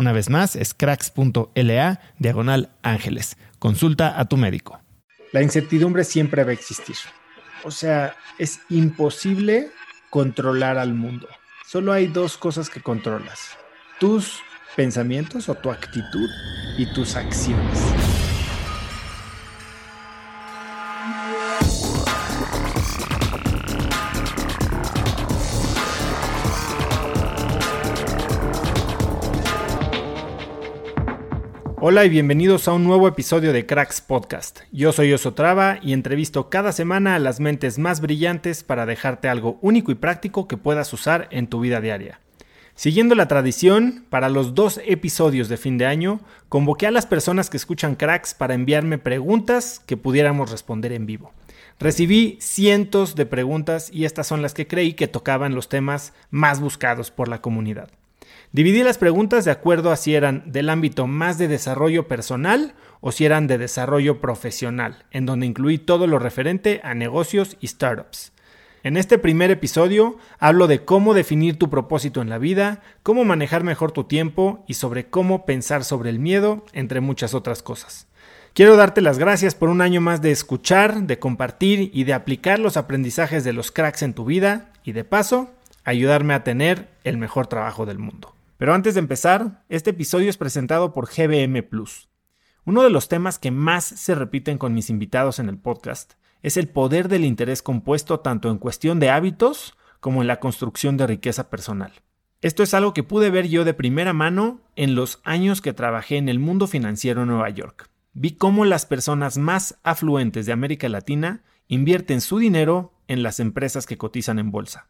Una vez más, es cracks.la diagonal ángeles. Consulta a tu médico. La incertidumbre siempre va a existir. O sea, es imposible controlar al mundo. Solo hay dos cosas que controlas. Tus pensamientos o tu actitud y tus acciones. Hola y bienvenidos a un nuevo episodio de Cracks Podcast. Yo soy Osotrava y entrevisto cada semana a las mentes más brillantes para dejarte algo único y práctico que puedas usar en tu vida diaria. Siguiendo la tradición, para los dos episodios de fin de año, convoqué a las personas que escuchan Cracks para enviarme preguntas que pudiéramos responder en vivo. Recibí cientos de preguntas y estas son las que creí que tocaban los temas más buscados por la comunidad. Dividí las preguntas de acuerdo a si eran del ámbito más de desarrollo personal o si eran de desarrollo profesional, en donde incluí todo lo referente a negocios y startups. En este primer episodio hablo de cómo definir tu propósito en la vida, cómo manejar mejor tu tiempo y sobre cómo pensar sobre el miedo, entre muchas otras cosas. Quiero darte las gracias por un año más de escuchar, de compartir y de aplicar los aprendizajes de los cracks en tu vida y de paso ayudarme a tener el mejor trabajo del mundo. Pero antes de empezar, este episodio es presentado por GBM Plus. Uno de los temas que más se repiten con mis invitados en el podcast es el poder del interés compuesto tanto en cuestión de hábitos como en la construcción de riqueza personal. Esto es algo que pude ver yo de primera mano en los años que trabajé en el mundo financiero en Nueva York. Vi cómo las personas más afluentes de América Latina invierten su dinero en las empresas que cotizan en bolsa.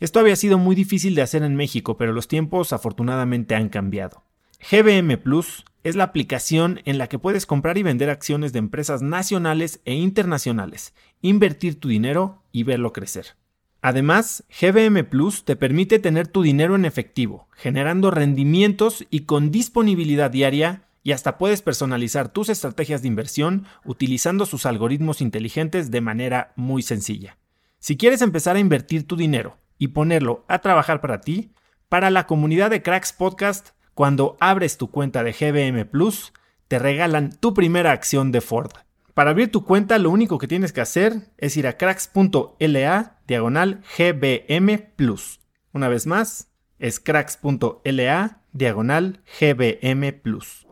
Esto había sido muy difícil de hacer en México, pero los tiempos afortunadamente han cambiado. GBM Plus es la aplicación en la que puedes comprar y vender acciones de empresas nacionales e internacionales, invertir tu dinero y verlo crecer. Además, GBM Plus te permite tener tu dinero en efectivo, generando rendimientos y con disponibilidad diaria y hasta puedes personalizar tus estrategias de inversión utilizando sus algoritmos inteligentes de manera muy sencilla. Si quieres empezar a invertir tu dinero y ponerlo a trabajar para ti, para la comunidad de Cracks Podcast, cuando abres tu cuenta de GBM Plus, te regalan tu primera acción de Ford. Para abrir tu cuenta, lo único que tienes que hacer es ir a cracks.la diagonal GBM Plus. Una vez más, es cracks.la diagonal GBM Plus.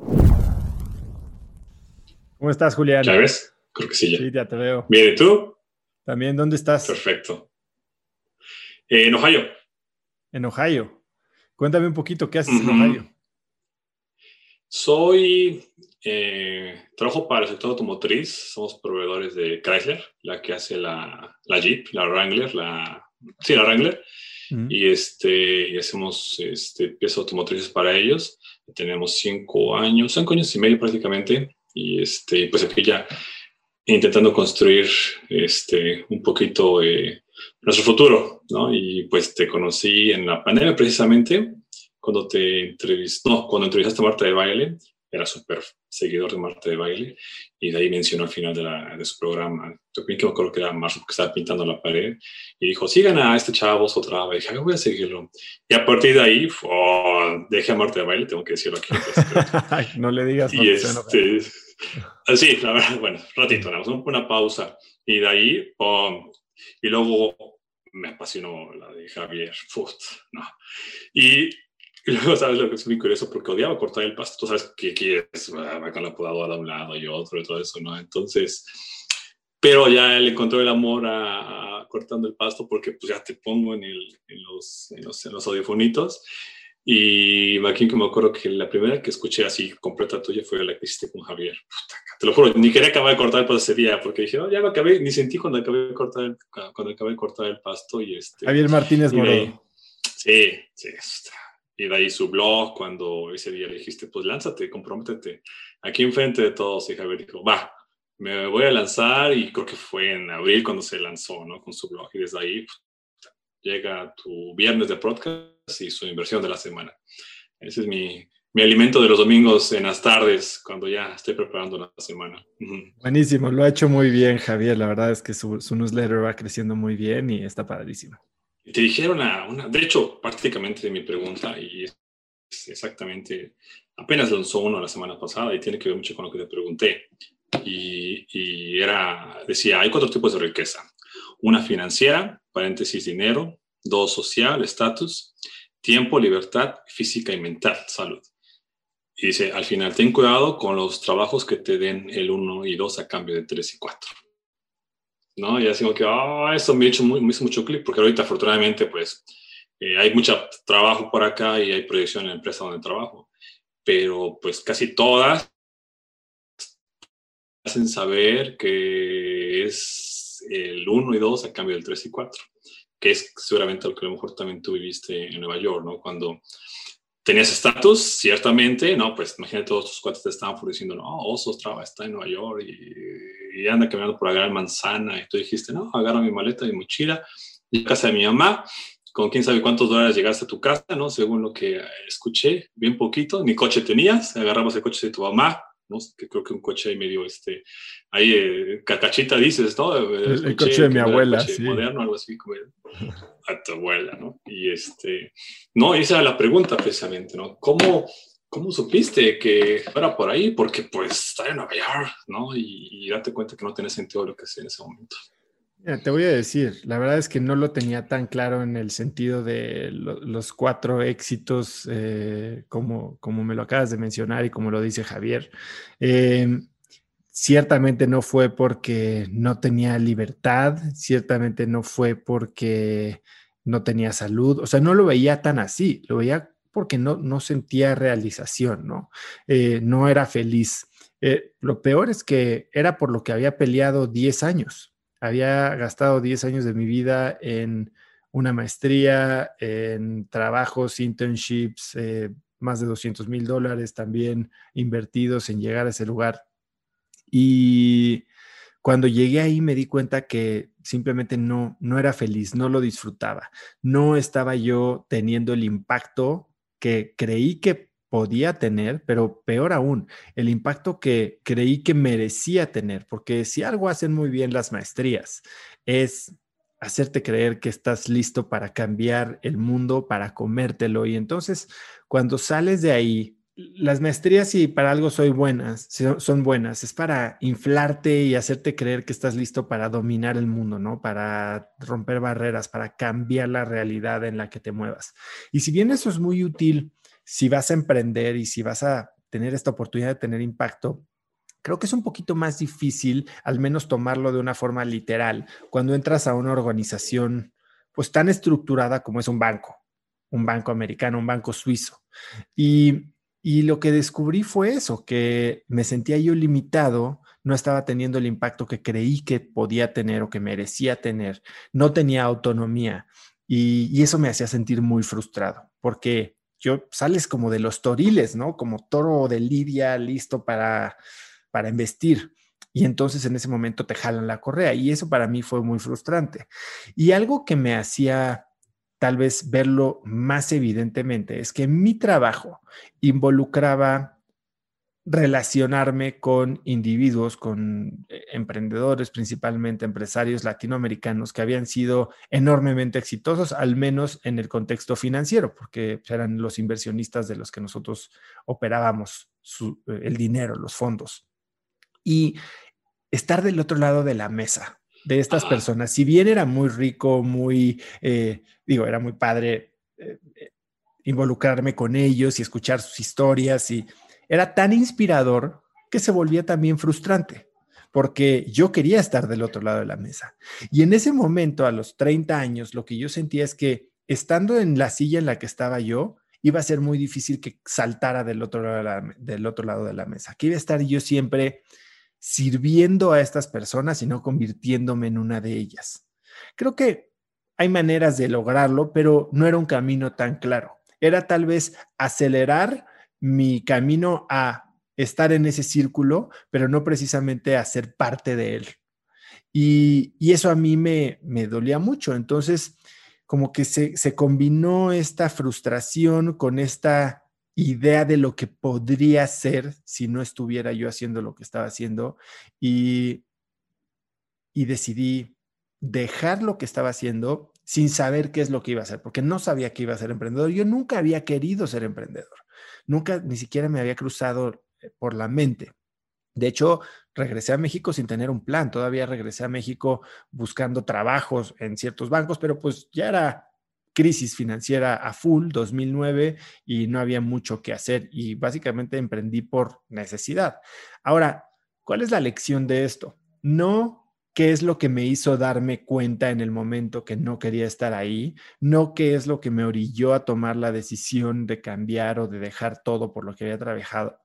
¿Cómo estás, Julián? Creo que sí ya. Sí, ya te veo. Bien, ¿y tú? También, ¿dónde estás? Perfecto. En Ohio. En Ohio. Cuéntame un poquito, ¿qué haces en Ohio? Soy, eh, trabajo para el sector automotriz, somos proveedores de Chrysler, la que hace la, la Jeep, la Wrangler, la, sí, la Wrangler, y, este, y hacemos este, piezas automotrices para ellos. Tenemos cinco años, cinco años y medio prácticamente, y este, pues aquí ya intentando construir este, un poquito eh, nuestro futuro, ¿no? Y pues te conocí en la pandemia precisamente, cuando te entrevistó, no, cuando entrevistaste a Marta de Baile, era súper seguidor de Marta de Baile, y de ahí mencionó al final de, la, de su programa, yo creo que me acuerdo que era Marzo, porque estaba pintando la pared, y dijo, sigan a este chavo, otra vez, dije, voy a seguirlo. Y a partir de ahí, oh, dejé a Marta de Baile, tengo que decirlo aquí. Pues, no le digas. Y este, sí, la verdad, bueno, ratito, una pausa, y de ahí, y luego me apasionó la de Javier Foot, ¿no? Y luego, ¿sabes lo que es muy curioso? Porque odiaba cortar el pasto. Tú sabes que quieres, va con la podadora de un lado y otro y todo eso, ¿no? Entonces, pero ya le encontró el amor a, cortando el pasto porque pues ya te pongo en, el, en, los, en, los, en los audiofonitos. Y aquí que me acuerdo que la primera que escuché así completa tuya fue la que hiciste con Javier. te lo juro, ni quería acabar de cortar el pasto ese día porque dije, oh, ya lo acabé, ni sentí cuando acabé de cortar el, cuando acabé de cortar el pasto. Y este, Javier Martínez Moreno. Sí, sí, está y de ahí su blog, cuando ese día le dijiste, pues lánzate, comprométete. Aquí enfrente de todos, y Javier dijo, va, me voy a lanzar y creo que fue en abril cuando se lanzó, ¿no? Con su blog y desde ahí llega tu viernes de podcast y su inversión de la semana. Ese es mi, mi alimento de los domingos en las tardes, cuando ya estoy preparando la semana. Buenísimo, lo ha hecho muy bien Javier, la verdad es que su, su newsletter va creciendo muy bien y está padrísimo te dijeron una, de hecho, prácticamente mi pregunta, y es exactamente, apenas lanzó uno la semana pasada y tiene que ver mucho con lo que te pregunté. Y, y era, decía, hay cuatro tipos de riqueza. Una financiera, paréntesis, dinero. Dos, social, estatus. Tiempo, libertad, física y mental, salud. Y dice, al final, ten cuidado con los trabajos que te den el uno y dos a cambio de tres y cuatro. ¿no? Y así como que, ah, eso me, muy, me hizo mucho clic, porque ahorita afortunadamente pues eh, hay mucho trabajo por acá y hay proyección en la empresa donde trabajo, pero pues casi todas hacen saber que es el 1 y 2 a cambio del 3 y 4, que es seguramente lo que a lo mejor también tú viviste en Nueva York, ¿no? Cuando tenías estatus, ciertamente, ¿no? Pues imagínate todos tus cuates te estaban diciendo, no, Osos Traba está en Nueva York y, y, anda caminando por gran manzana. Y tú dijiste, no, agarra mi maleta, mi mochila, y casa de mi mamá, con quién sabe cuántos dólares llegaste a tu casa, ¿no? Según lo que escuché, bien poquito, ni coche tenías, agarramos el coche de tu mamá, ¿no? Que creo que un coche ahí medio, este, ahí, eh, cacachita dices, ¿no? El, coche de mi abuela, sí. Moderno, algo así, como a tu abuela, ¿no? Y este, no, esa era la pregunta precisamente, ¿no? ¿Cómo, cómo supiste que fuera por ahí? Porque pues está en Nueva York, ¿no? Y, y date cuenta que no tiene sentido lo que hacía en ese momento. Te voy a decir, la verdad es que no lo tenía tan claro en el sentido de los cuatro éxitos, eh, como, como me lo acabas de mencionar y como lo dice Javier. Eh, ciertamente no fue porque no tenía libertad, ciertamente no fue porque no tenía salud, o sea, no lo veía tan así, lo veía porque no, no sentía realización, ¿no? Eh, no era feliz. Eh, lo peor es que era por lo que había peleado 10 años. Había gastado 10 años de mi vida en una maestría, en trabajos, internships, eh, más de 200 mil dólares también invertidos en llegar a ese lugar. Y cuando llegué ahí me di cuenta que simplemente no, no era feliz, no lo disfrutaba, no estaba yo teniendo el impacto que creí que podía tener, pero peor aún, el impacto que creí que merecía tener, porque si algo hacen muy bien las maestrías es hacerte creer que estás listo para cambiar el mundo, para comértelo. Y entonces, cuando sales de ahí las maestrías, y para algo soy buenas, son buenas, es para inflarte y hacerte creer que estás listo para dominar el mundo, ¿no? Para romper barreras, para cambiar la realidad en la que te muevas. Y si bien eso es muy útil si vas a emprender y si vas a tener esta oportunidad de tener impacto, creo que es un poquito más difícil, al menos tomarlo de una forma literal, cuando entras a una organización pues tan estructurada como es un banco, un banco americano, un banco suizo. Y, y lo que descubrí fue eso, que me sentía yo limitado, no estaba teniendo el impacto que creí que podía tener o que merecía tener, no tenía autonomía y, y eso me hacía sentir muy frustrado, porque yo sales como de los toriles, ¿no? Como toro de lidia listo para para investir. Y entonces en ese momento te jalan la correa. Y eso para mí fue muy frustrante. Y algo que me hacía tal vez verlo más evidentemente es que mi trabajo involucraba relacionarme con individuos, con eh, emprendedores, principalmente empresarios latinoamericanos que habían sido enormemente exitosos, al menos en el contexto financiero, porque eran los inversionistas de los que nosotros operábamos eh, el dinero, los fondos y estar del otro lado de la mesa de estas personas. Si bien era muy rico, muy, eh, digo, era muy padre eh, involucrarme con ellos y escuchar sus historias y era tan inspirador que se volvía también frustrante porque yo quería estar del otro lado de la mesa. Y en ese momento, a los 30 años, lo que yo sentía es que estando en la silla en la que estaba yo, iba a ser muy difícil que saltara del otro lado de la, del otro lado de la mesa, que iba a estar yo siempre sirviendo a estas personas y no convirtiéndome en una de ellas. Creo que hay maneras de lograrlo, pero no era un camino tan claro. Era tal vez acelerar mi camino a estar en ese círculo, pero no precisamente a ser parte de él. Y, eso a mí me, dolía mucho. Entonces, como que se, se combinó esta frustración con esta idea de lo que podría ser si no estuviera yo haciendo lo que estaba haciendo y, y decidí dejar lo que estaba haciendo sin saber qué es lo que iba a hacer, porque no sabía que iba a ser emprendedor. Yo nunca había querido ser emprendedor, nunca ni siquiera me había cruzado eh, por la mente. De hecho, regresé a México sin tener un plan, todavía regresé a México buscando trabajos en ciertos bancos, pero pues ya era crisis financiera a full, 2009, y no había mucho que hacer y básicamente emprendí por necesidad. Ahora, ¿cuál es la lección de esto? No qué es lo que me hizo darme cuenta en el momento que no quería estar ahí, no qué es lo que me orilló a tomar la decisión de cambiar o de dejar todo por lo que había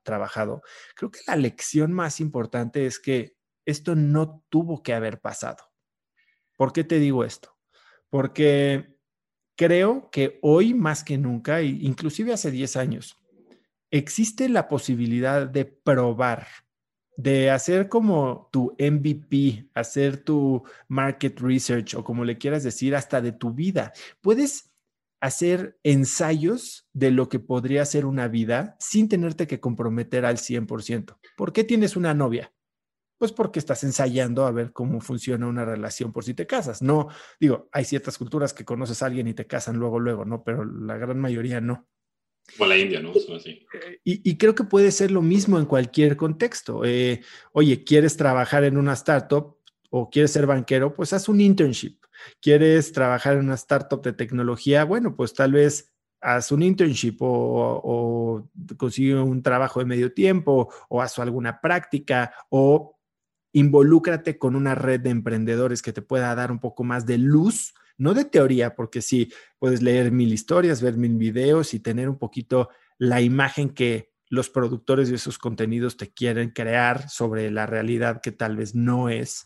trabajado. Creo que la lección más importante es que esto no tuvo que haber pasado. ¿Por qué te digo esto? Porque creo que hoy más que nunca, inclusive hace 10 años, existe la posibilidad de probar, de hacer como tu MVP, hacer tu market research o como le quieras decir, hasta de tu vida. Puedes hacer ensayos de lo que podría ser una vida sin tenerte que comprometer al 100%. ¿Por qué tienes una novia? Pues porque estás ensayando a ver cómo funciona una relación por si te casas. No, digo, hay ciertas culturas que conoces a alguien y te casan luego, luego, ¿no? Pero la gran mayoría no. O la India, ¿no? Y, creo que puede ser lo mismo en cualquier contexto. Eh, oye, ¿quieres trabajar en una startup o quieres ser banquero? Pues haz un internship. ¿Quieres trabajar en una startup de tecnología? Bueno, pues tal vez haz un internship o, o, consigue un trabajo de medio tiempo o haz alguna práctica o involúcrate con una red de emprendedores que te pueda dar un poco más de luz, no de teoría, porque sí, puedes leer mil historias, ver mil videos y tener un poquito la imagen que los productores de esos contenidos te quieren crear sobre la realidad que tal vez no es,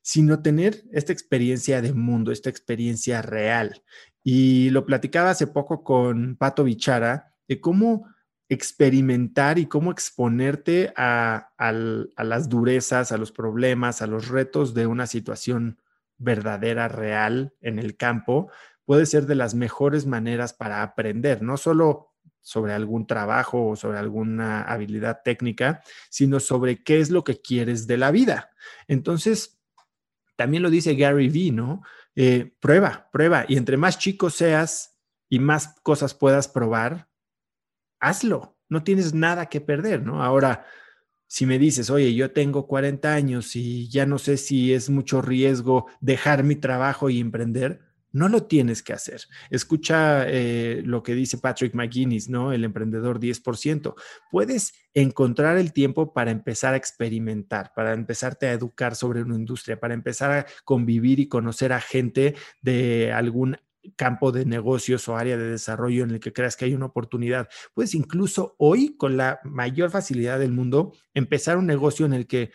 sino tener esta experiencia de mundo, esta experiencia real. Y lo platicaba hace poco con Pato Bichara de cómo experimentar y cómo exponerte a, las durezas, a los problemas, a los retos de una situación verdadera, real en el campo, puede ser de las mejores maneras para aprender, no solo sobre algún trabajo o sobre alguna habilidad técnica, sino sobre qué es lo que quieres de la vida. Entonces, también lo dice Gary Vee, ¿no? Eh, prueba, prueba. Y entre más chico seas y más cosas puedas probar, hazlo, no tienes nada que perder, ¿no? Ahora, si me dices, oye, yo tengo 40 años y ya no sé si es mucho riesgo dejar mi trabajo y emprender, No lo tienes que hacer. Escucha eh, lo que dice Patrick McGuinness, ¿no? El emprendedor 10%. Puedes encontrar el tiempo para empezar a experimentar, para empezarte a educar sobre una industria, para empezar a convivir y conocer a gente de algún campo de negocios o área de desarrollo en el que creas que hay una oportunidad. Puedes incluso hoy, con la mayor facilidad del mundo, empezar un negocio en el que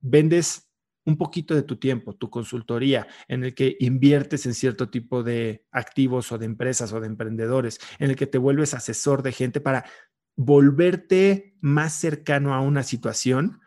vendes un poquito de tu tiempo, tu consultoría, en el que inviertes en cierto tipo de activos o de empresas o de emprendedores, en el que te vuelves asesor de gente para volverte más cercano a una situación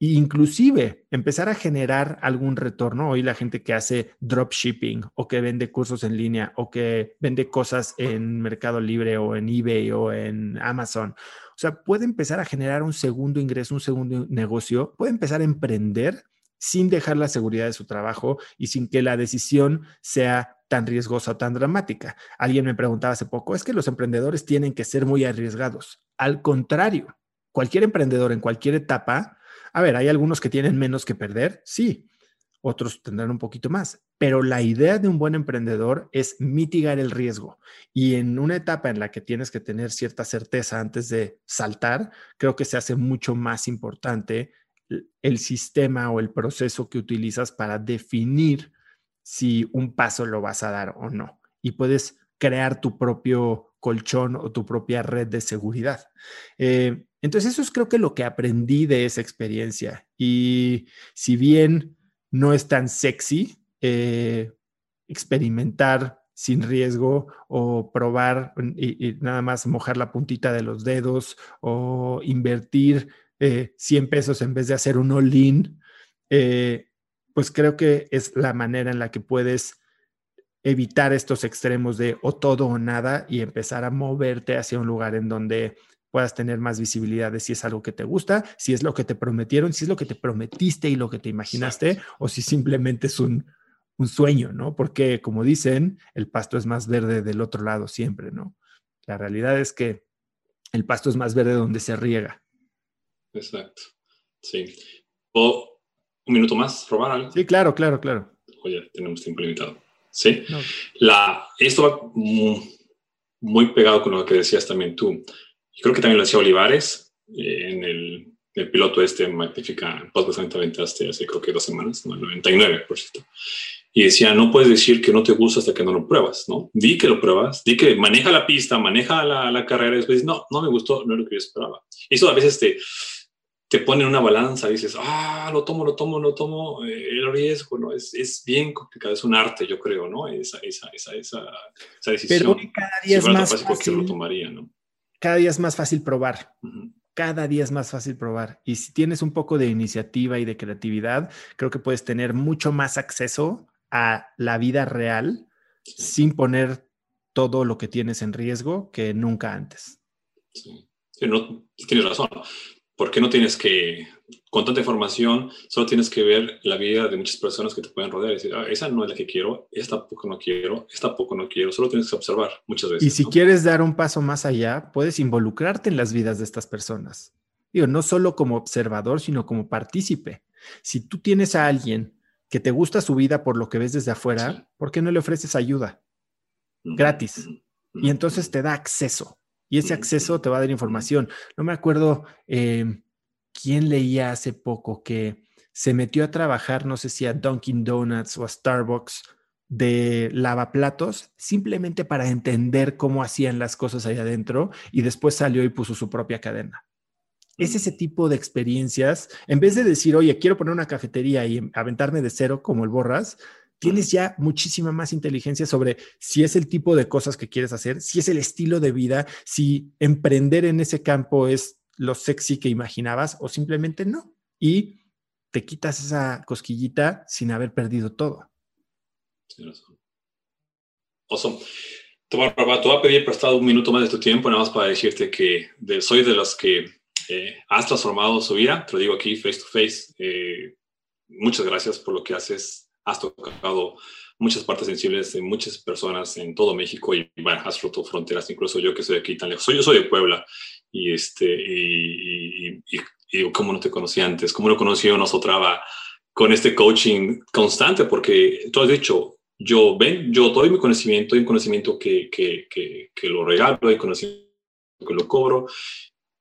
inclusive empezar a generar algún retorno. Hoy la gente que hace dropshipping o que vende cursos en línea o que vende cosas en Mercado Libre o en eBay o en Amazon. O sea, puede empezar a generar un segundo ingreso, un segundo negocio, puede empezar a emprender sin dejar la seguridad de su trabajo y sin que la decisión sea tan riesgosa o tan dramática. Alguien me preguntaba hace poco, es que los emprendedores tienen que ser muy arriesgados. Al contrario, cualquier emprendedor en cualquier etapa, a ver, hay algunos que tienen menos que perder, sí, otros tendrán un poquito más, pero la idea de un buen emprendedor es mitigar el riesgo. Y en una etapa en la que tienes que tener cierta certeza antes de saltar, creo que se hace mucho más importante el sistema o el proceso que utilizas para definir si un paso lo vas a dar o no. Y puedes crear tu propio colchón o tu propia red de seguridad. Eh, entonces, eso es creo que lo que aprendí de esa experiencia. Y si bien no es tan sexy eh, experimentar sin riesgo o probar y, nada más mojar la puntita de los dedos o invertir 100 eh, pesos en vez de hacer un all-in, eh, pues creo que es la manera en la que puedes evitar estos extremos de o todo o nada y empezar a moverte hacia un lugar en donde puedas tener más visibilidad de si es algo que te gusta, si es lo que te prometieron, si es lo que te prometiste y lo que te imaginaste, o si simplemente es un, un sueño, ¿no? Porque como dicen, el pasto es más verde del otro lado siempre, ¿no? La realidad es que el pasto es más verde donde se riega. Exacto. Sí. ¿O un minuto más, robar algo? Sí, claro, claro, claro. Oye, tenemos tiempo limitado. Sí. La, esto va muy, pegado con lo que decías también tú. Yo creo que también lo decía Olivares eh, en el, el, piloto este Magnífica podcast que aventaste hace creo que dos semanas, no, 99, por cierto. Y decía, no puedes decir que no te gusta hasta que no lo pruebas, ¿no? Di que lo pruebas, di que maneja la pista, maneja la, la carrera y después no, no me gustó, no es lo que yo esperaba. Eso a veces te, te pone en una balanza, dices, ah, lo tomo, lo tomo, lo tomo, eh, el riesgo, ¿no? Es, es, bien complicado, es un arte, yo creo, ¿no? Esa, esa, esa, esa, decisión. Pero cada día es más fácil. Lo tomaría, ¿no? Cada día es más fácil probar. Cada día es más fácil probar. Y si tienes un poco de iniciativa y de creatividad, creo que puedes tener mucho más acceso a la vida real sin poner todo lo que tienes en riesgo que nunca antes. Sí. no, tienes razón. ¿Por qué no tienes que, con tanta información, solo tienes que ver la vida de muchas personas que te pueden rodear y decir, ah, esa no es la que quiero, esta poco no quiero, esta poco no quiero, solo tienes que observar muchas veces. Y si quieres dar un paso más allá, puedes involucrarte en las vidas de estas personas. Digo, no solo como observador, sino como partícipe. Si tú tienes a alguien que te gusta su vida por lo que ves desde afuera, ¿por qué no le ofreces ayuda? Gratis. Y entonces te da acceso y ese acceso te va a dar información. No me acuerdo em, quién leía hace poco que se metió a trabajar, no sé si a Dunkin' Donuts o a Starbucks de lavaplatos, simplemente para entender cómo hacían las cosas ahí adentro y después salió y puso su propia cadena. Es ese tipo de experiencias, en vez de decir, oye, quiero poner una cafetería y aventarme de cero como el borras, tienes ya muchísima más inteligencia sobre si es el tipo de cosas que quieres hacer, si es el estilo de vida, si emprender en ese campo es lo sexy que imaginabas o simplemente no. Y te quitas esa cosquillita sin haber perdido todo. Awesome. Te voy, a, pedir prestado un minuto más de tu tiempo, nada más para decirte que soy de los que eh, has transformado su vida. Te lo digo aquí face to face. Eh, muchas gracias por lo que haces has tocado muchas partes sensibles de muchas personas en todo México y has roto fronteras, incluso yo que soy aquí tan lejos. Yo soy de Puebla y, este, y, y, como no te conocí antes, como no conocí a Traba con este coaching constante, porque tú has dicho, yo, ven, yo doy mi conocimiento, hay conocimiento que, que, que, lo regalo, hay conocimiento que lo cobro,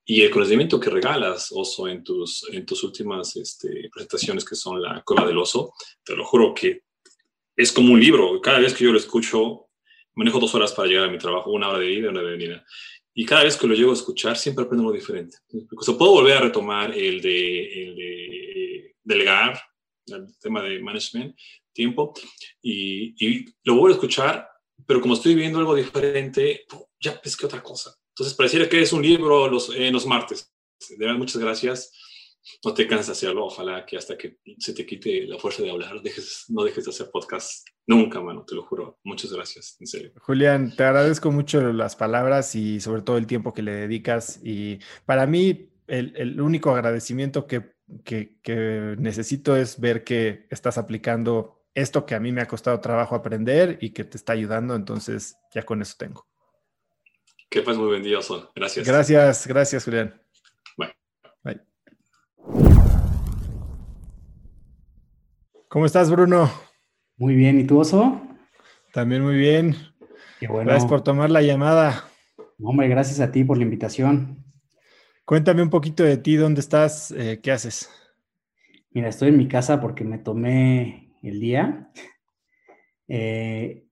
y el conocimiento que regalas, Oso, en tus, en tus últimas este, presentaciones, que son la cola del oso, te lo juro que es como un libro. Cada vez que yo lo escucho, manejo dos horas para llegar a mi trabajo, una hora de ida y una de venida. Y cada vez que lo llego a escuchar, siempre aprendo algo diferente. O puedo volver a retomar el de, el de delegar, el tema de management, tiempo, y, lo vuelvo a escuchar, pero como estoy viendo algo diferente, ya pesqué otra cosa. Entonces, pareciera que es un libro los, en los martes. Muchas gracias. No te cansas de hacerlo. Ojalá que hasta que se te quite la fuerza de hablar, dejes, no dejes de hacer podcast nunca, mano, te lo juro. Muchas gracias, en serio. Julián, te agradezco mucho las palabras y sobre todo el tiempo que le dedicas. Y para mí, el, el único agradecimiento que, que, que necesito es ver que estás aplicando esto que a mí me ha costado trabajo aprender y que te está ayudando, entonces ya con eso tengo. Que pues muy buen Son. Gracias. Gracias, gracias, Julián. ¿Cómo estás, Bruno? Muy bien, ¿y tú, Oso? También muy bien. Gracias por tomar la llamada. Hombre, gracias a ti por la invitación. Cuéntame un poquito de ti, ¿dónde estás? Eh, ¿Qué haces? Mira, estoy en mi casa porque me tomé el día. Eh,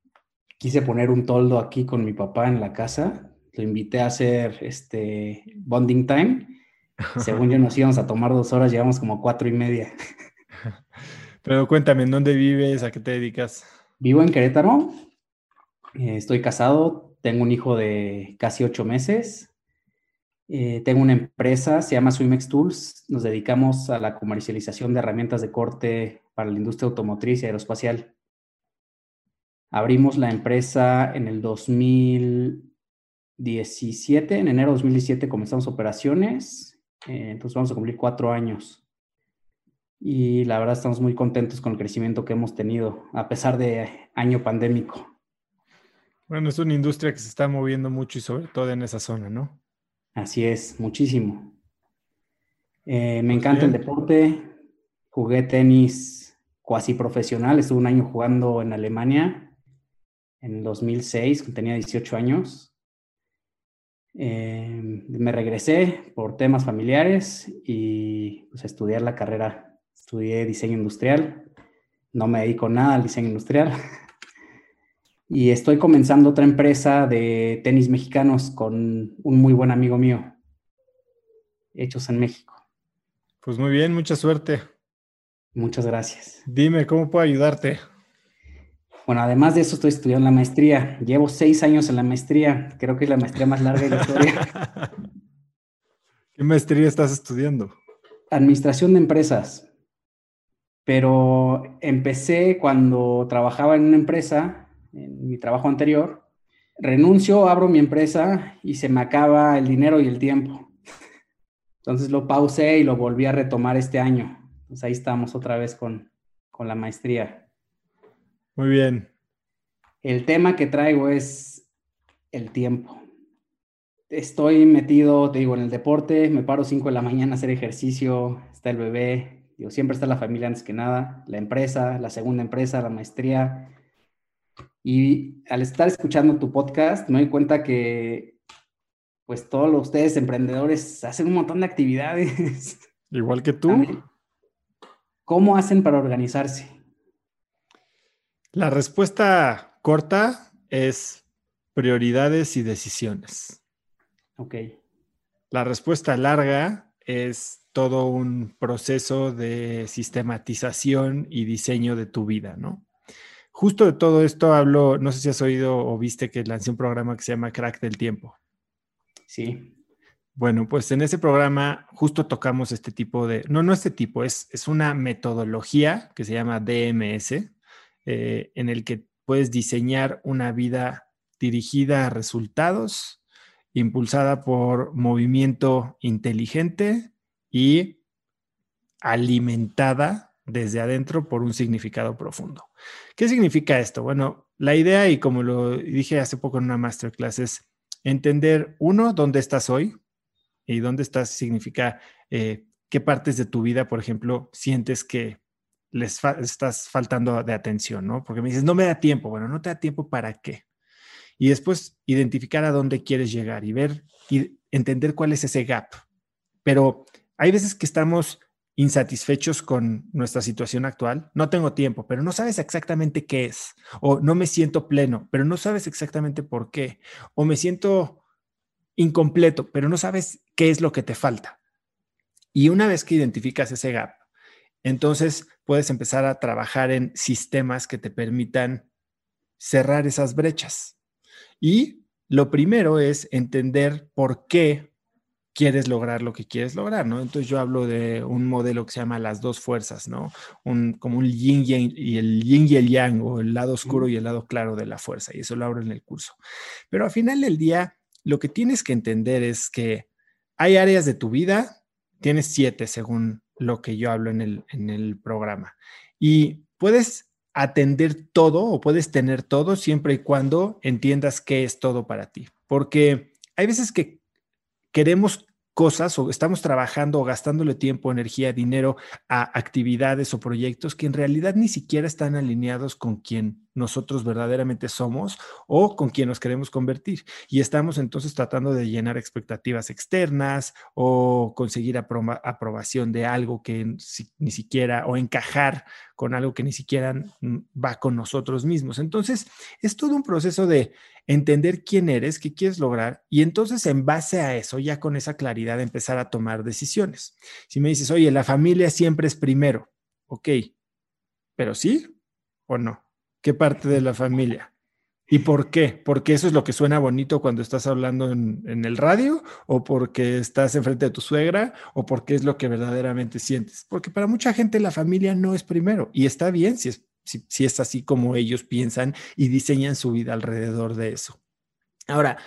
quise poner un toldo aquí con mi papá en la casa. Lo invité a hacer este bonding time. Según yo nos íbamos a tomar dos horas, llevamos como cuatro y media. Pero cuéntame, ¿en dónde vives? ¿A qué te dedicas? Vivo en Querétaro. Eh, estoy casado. Tengo un hijo de casi ocho meses. Eh, tengo una empresa, se llama Swimex Tools. Nos dedicamos a la comercialización de herramientas de corte para la industria automotriz y aeroespacial. Abrimos la empresa en el 2017, en enero de 2017 comenzamos operaciones, eh, entonces vamos a cumplir cuatro años. Y la verdad estamos muy contentos con el crecimiento que hemos tenido, a pesar de año pandémico. Bueno, es una industria que se está moviendo mucho y sobre todo en esa zona, ¿no? Así es, muchísimo. Eh, me encanta el deporte. Jugué tenis cuasi profesional. Estuve un año jugando en Alemania en 2006, cuando tenía 18 años. Eh, me regresé por temas familiares y pues, estudiar la carrera. Estudié diseño industrial. No me dedico nada al diseño industrial. y estoy comenzando otra empresa de tenis mexicanos con un muy buen amigo mío, hechos en México. Pues muy bien, mucha suerte. Muchas gracias. Dime, ¿cómo puedo ayudarte? Bueno, además de eso, estoy estudiando la maestría. Llevo seis años en la maestría. Creo que es la maestría más larga de la historia. ¿Qué maestría estás estudiando? Administración de empresas. Pero empecé cuando trabajaba en una empresa, en mi trabajo anterior. Renuncio, abro mi empresa y se me acaba el dinero y el tiempo. Entonces lo pausé y lo volví a retomar este año pues ahí estamos otra vez con, la maestría. Muy bien. El tema que traigo es el tiempo. Estoy metido, te digo, en el deporte, me paro 5 de la mañana a hacer ejercicio, está el bebé, digo, siempre está la familia antes que nada, la empresa, la segunda empresa, la maestría. Y al estar escuchando tu podcast, me doy cuenta que, pues, todos ustedes emprendedores hacen un montón de actividades. Igual que tú. ¿Cómo hacen para organizarse? La respuesta corta es prioridades y decisiones. Ok. La respuesta larga es todo un proceso de sistematización y diseño de tu vida, ¿no? Justo de todo esto hablo, no sé si has oído o viste que lancé un programa que se llama Crack del Tiempo. Sí. Bueno, pues en ese programa justo tocamos este tipo de, no, no este tipo, es, es una metodología que se llama DMS, eh, en el que puedes diseñar una vida dirigida a resultados, impulsada por movimiento inteligente y alimentada desde adentro por un significado profundo. ¿Qué significa esto? Bueno, la idea, y como lo dije hace poco en una masterclass, es entender, uno, dónde estás hoy, y dónde estás significa eh, qué partes de tu vida, por ejemplo, sientes que les estás faltando de atención, ¿no? Porque me dices, no me da tiempo. Bueno, no te da tiempo para qué. Y después identificar a dónde quieres llegar y ver y entender cuál es ese gap. Pero hay veces que estamos insatisfechos con nuestra situación actual. No tengo tiempo, pero no sabes exactamente qué es. O no me siento pleno, pero no sabes exactamente por qué. O me siento incompleto, pero no sabes qué es lo que te falta. Y una vez que identificas ese gap, entonces puedes empezar a trabajar en sistemas que te permitan cerrar esas brechas. Y lo primero es entender por qué quieres lograr lo que quieres lograr, ¿no? Entonces yo hablo de un modelo que se llama las dos fuerzas, ¿no? Un, como un yin y el yin y el yang, o el lado oscuro y el lado claro de la fuerza, y eso lo hablo en el curso. Pero al final del día, lo que tienes que entender es que hay áreas de tu vida, tienes siete según lo que yo hablo en el, en el programa. Y puedes atender todo o puedes tener todo siempre y cuando entiendas qué es todo para ti. Porque hay veces que queremos cosas o estamos trabajando o gastándole tiempo, energía, dinero a actividades o proyectos que en realidad ni siquiera están alineados con quien nosotros verdaderamente somos o con quien nos queremos convertir. Y estamos entonces tratando de llenar expectativas externas o conseguir aprobación de algo que ni siquiera o encajar con algo que ni siquiera va con nosotros mismos. Entonces, es todo un proceso de entender quién eres, qué quieres lograr y entonces en base a eso, ya con esa claridad, empezar a tomar decisiones. Si me dices, oye, la familia siempre es primero, ok, pero sí o no, ¿qué parte de la familia? ¿Y por qué? ¿Porque eso es lo que suena bonito cuando estás hablando en, el radio? ¿O porque estás enfrente de tu suegra? ¿O porque es lo que verdaderamente sientes? Porque para mucha gente la familia no es primero y está bien si es si, es así como ellos piensan y diseñan su vida alrededor de eso. Ahora,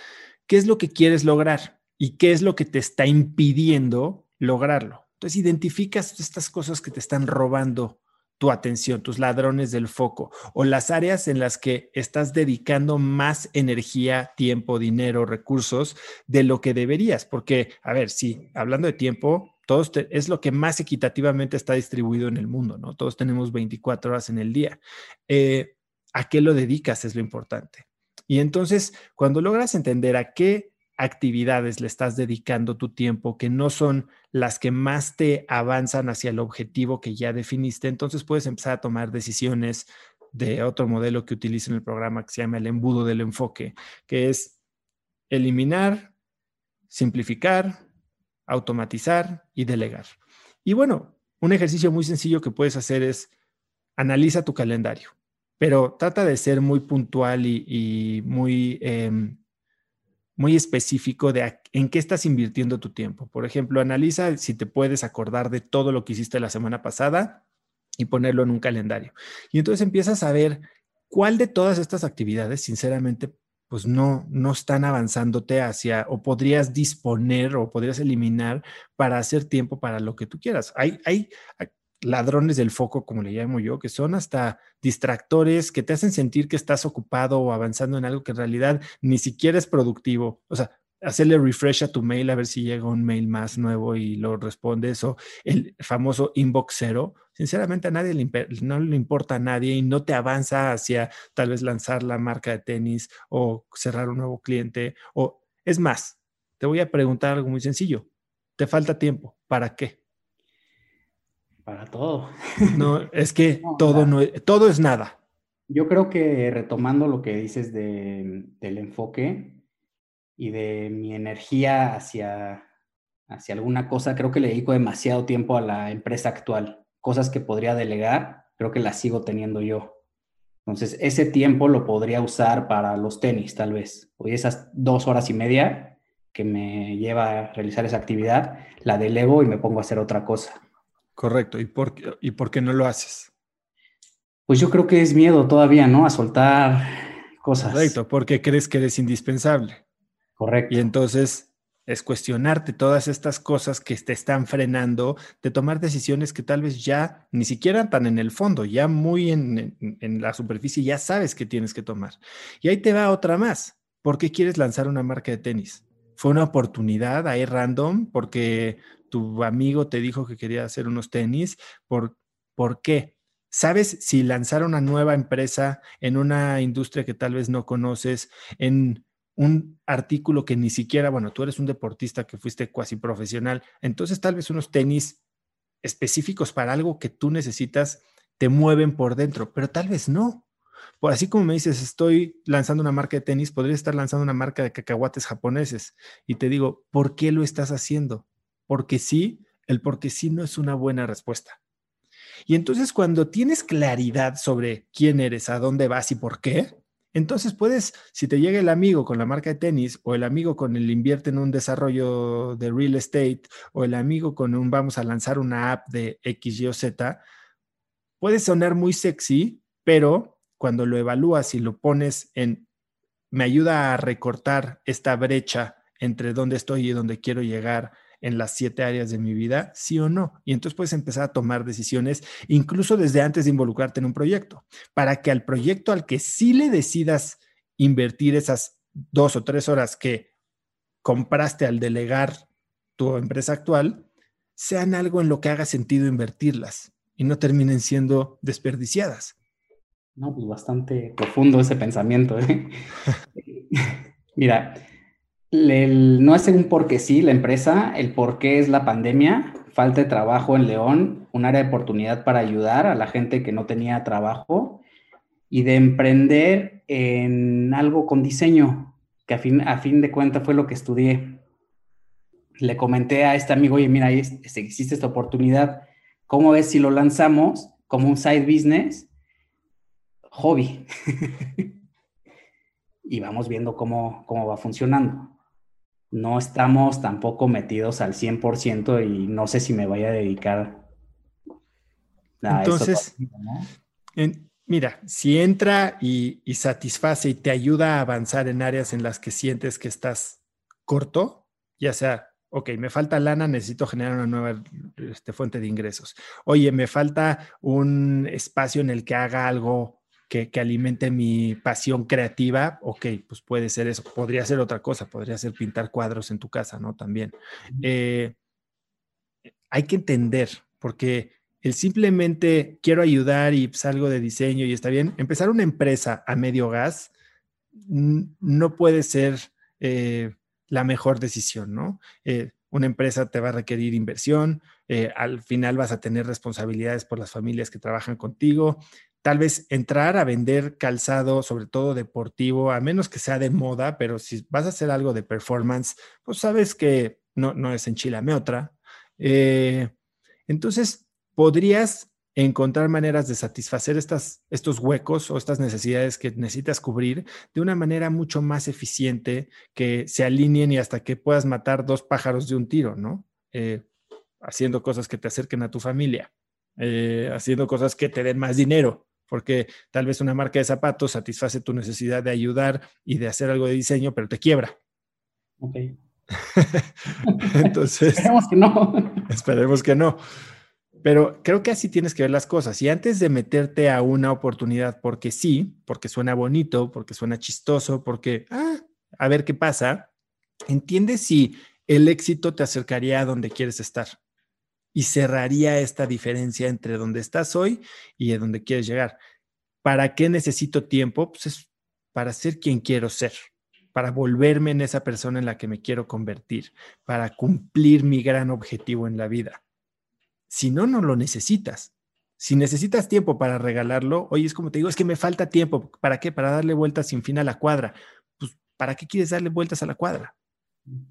¿qué es lo que quieres lograr? ¿Y qué es lo que te está impidiendo lograrlo? Entonces, identificas estas cosas que te están robando tu atención, tus ladrones del foco o las áreas en las que estás dedicando más energía, tiempo, dinero, recursos de lo que deberías. Porque, a ver, sí, hablando de tiempo, todos es lo que más equitativamente está distribuido en el mundo, ¿no? Todos tenemos 24 horas en el día. Eh, ¿A qué lo dedicas? Es lo importante. Y entonces, cuando logras entender a qué actividades le estás dedicando tu tiempo que no son las que más te avanzan hacia el objetivo que ya definiste, entonces puedes empezar a tomar decisiones de otro modelo que utilizo en el programa que se llama el embudo del enfoque, que es eliminar, simplificar, automatizar y delegar. Y bueno, un ejercicio muy sencillo que puedes hacer es analiza tu calendario, pero trata de ser muy puntual y, muy, em, muy específico de en qué estás invirtiendo tu tiempo. Por ejemplo, analiza si te puedes acordar de todo lo que hiciste la semana pasada y ponerlo en un calendario. Y entonces empiezas a ver cuál de todas estas actividades, sinceramente, pues no, no están avanzándote hacia, o podrías disponer o podrías eliminar para hacer tiempo para lo que tú quieras. Hay, hay ladrones del foco, como le llamo yo, que son hasta distractores que te hacen sentir que estás ocupado o avanzando en algo que en realidad ni siquiera es productivo. O sea, hacerle refresh a tu mail a ver si llega un mail más nuevo y lo respondes o el famoso inbox cero. Sinceramente a nadie le, no le importa a nadie y no te avanza hacia tal vez lanzar la marca de tenis o cerrar un nuevo cliente o es más, te voy a preguntar algo muy sencillo. ¿Te falta tiempo? ¿Para qué? Para todo. No, es que todo, no, todo es nada. Yo creo que retomando lo que dices de, del enfoque, y de mi energía hacia, hacia alguna cosa, creo que le dedico demasiado tiempo a la empresa actual. Cosas que podría delegar, creo que las sigo teniendo yo. Entonces, ese tiempo lo podría usar para los tenis, tal vez. Hoy esas dos horas y media que me lleva a realizar esa actividad, la delego y me pongo a hacer otra cosa. Correcto. ¿Y por, ¿Y por qué no lo haces? Pues yo creo que es miedo todavía, ¿no? A soltar cosas. Correcto, porque crees que eres indispensable. Correcto. Y entonces es cuestionarte todas estas cosas que te están frenando de tomar decisiones que tal vez ya ni siquiera están en el fondo, ya muy en, la superficie, ya sabes que tienes que tomar. Y ahí te va otra más. ¿Por qué quieres lanzar una marca de tenis? ¿Fue una oportunidad ahí random porque tu amigo te dijo que quería hacer unos tenis? ¿Por, ¿por qué? ¿Sabes si lanzar una nueva empresa en una industria que tal vez no conoces, en un artículo que ni siquiera, bueno, tú eres un deportista que fuiste cuasi profesional, entonces tal vez unos tenis específicos para algo que tú necesitas te mueven por dentro, pero tal vez no. Por así como me dices, estoy lanzando una marca de tenis, podría estar lanzando una marca de cacahuates japoneses. Y te digo, ¿por qué lo estás haciendo? Porque sí, el porque sí no es una buena respuesta. Y entonces cuando tienes claridad sobre quién eres, a dónde vas y por qué, entonces puedes, si te llega el amigo con la marca de tenis o el amigo con el invierte en un desarrollo de real estate o el amigo con un vamos a lanzar una app de X, Y o Z, puede sonar muy sexy, pero cuando lo evalúas y lo pones en, me ayuda a recortar esta brecha entre dónde estoy y dónde quiero llegar en las siete áreas de mi vida, sí o no. Y entonces puedes empezar a tomar decisiones, incluso desde antes de involucrarte en un proyecto, para que al proyecto al que sí le decidas invertir esas dos o tres horas que compraste al delegar tu empresa actual, sean algo en lo que haga sentido invertirlas y no terminen siendo desperdiciadas. No, pues bastante profundo ese pensamiento. ¿eh? Mira, no es un porque sí la empresa, el por qué es la pandemia, falta de trabajo en León, un área de oportunidad para ayudar a la gente que no tenía trabajo y de emprender en algo con diseño, que a fin, a fin de cuentas fue lo que estudié. Le comenté a este amigo, oye, mira, existe esta oportunidad, ¿cómo ves si lo lanzamos como un side business? Hobby. y vamos viendo cómo, cómo va funcionando no estamos tampoco metidos al 100% y no sé si me vaya a dedicar a Entonces, mira, si entra y, satisface y te ayuda a avanzar en áreas en las que sientes que estás corto, ya sea, ok, me falta lana, necesito generar una nueva este, fuente de ingresos. Oye, me falta un espacio en el que haga algo que, alimente mi pasión creativa, ok, pues puede ser eso. Podría ser otra cosa, podría ser pintar cuadros en tu casa, ¿no? También. Eh, hay que entender, porque el simplemente quiero ayudar y salgo de diseño y está bien, empezar una empresa a medio gas no puede ser eh, la mejor decisión, ¿no? Eh, una empresa te va a requerir inversión, al final vas a tener responsabilidades por las familias que trabajan contigo, tal vez entrar a vender calzado, sobre todo deportivo, a menos que sea de moda, pero si vas a hacer algo de performance, pues sabes que no, no es enchilame otra. Eh, entonces, podrías encontrar maneras de satisfacer estas, estos huecos o estas necesidades que necesitas cubrir de una manera mucho más eficiente, que se alineen y hasta que puedas matar dos pájaros de un tiro, ¿no? Eh, haciendo cosas que te acerquen a tu familia, eh, haciendo cosas que te den más dinero, porque tal vez una marca de zapatos satisface tu necesidad de ayudar y de hacer algo de diseño, pero te quiebra. Ok. Entonces. esperemos que no. esperemos que no. Pero creo que así tienes que ver las cosas. Y antes de meterte a una oportunidad, porque sí, porque suena bonito, porque suena chistoso, porque, ah, a ver qué pasa, entiende si el éxito te acercaría a donde quieres estar y cerraría esta diferencia entre donde estás hoy y a donde quieres llegar. ¿Para qué necesito tiempo? Pues es para ser quien quiero ser, para volverme en esa persona en la que me quiero convertir, para cumplir mi gran objetivo en la vida. Si no, no lo necesitas. Si necesitas tiempo para regalarlo, oye, es como te digo, es que me falta tiempo. ¿Para qué? Para darle vueltas sin fin a la cuadra. Pues, ¿para qué quieres darle vueltas a la cuadra?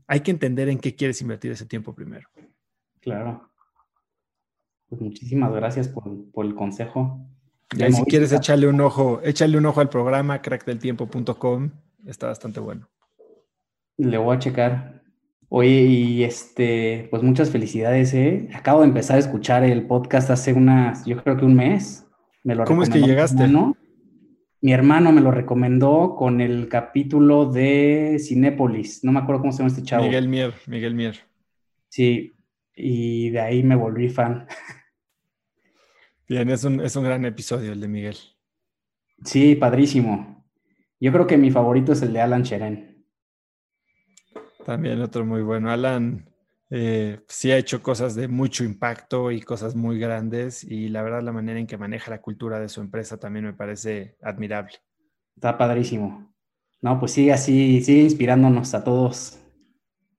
Hay que entender en qué quieres invertir ese tiempo primero. Claro. Pues muchísimas gracias por, el consejo. Y si quieres echarle un ojo, échale un ojo al programa crackdeltiempo.com, está bastante bueno. Le voy a checar. Oye, y este, pues muchas felicidades, ¿eh? Acabo de empezar a escuchar el podcast hace unas, yo creo que un mes. Me lo ¿Cómo es que llegaste? Mi mi hermano me lo recomendó con el capítulo de Cinépolis. No me acuerdo cómo se llama este chavo. Miguel Mier, Miguel Mier. Sí, y de ahí me volví fan. Bien, es un, es un gran episodio el de Miguel. Sí, padrísimo. Yo creo que mi favorito es el de Alan Cheren. También otro muy bueno. Alan, Eh, sí ha hecho cosas de mucho impacto y cosas muy grandes y la verdad la manera en que maneja la cultura de su empresa también me parece admirable. Está padrísimo. No, pues sigue así, sigue inspirándonos a todos.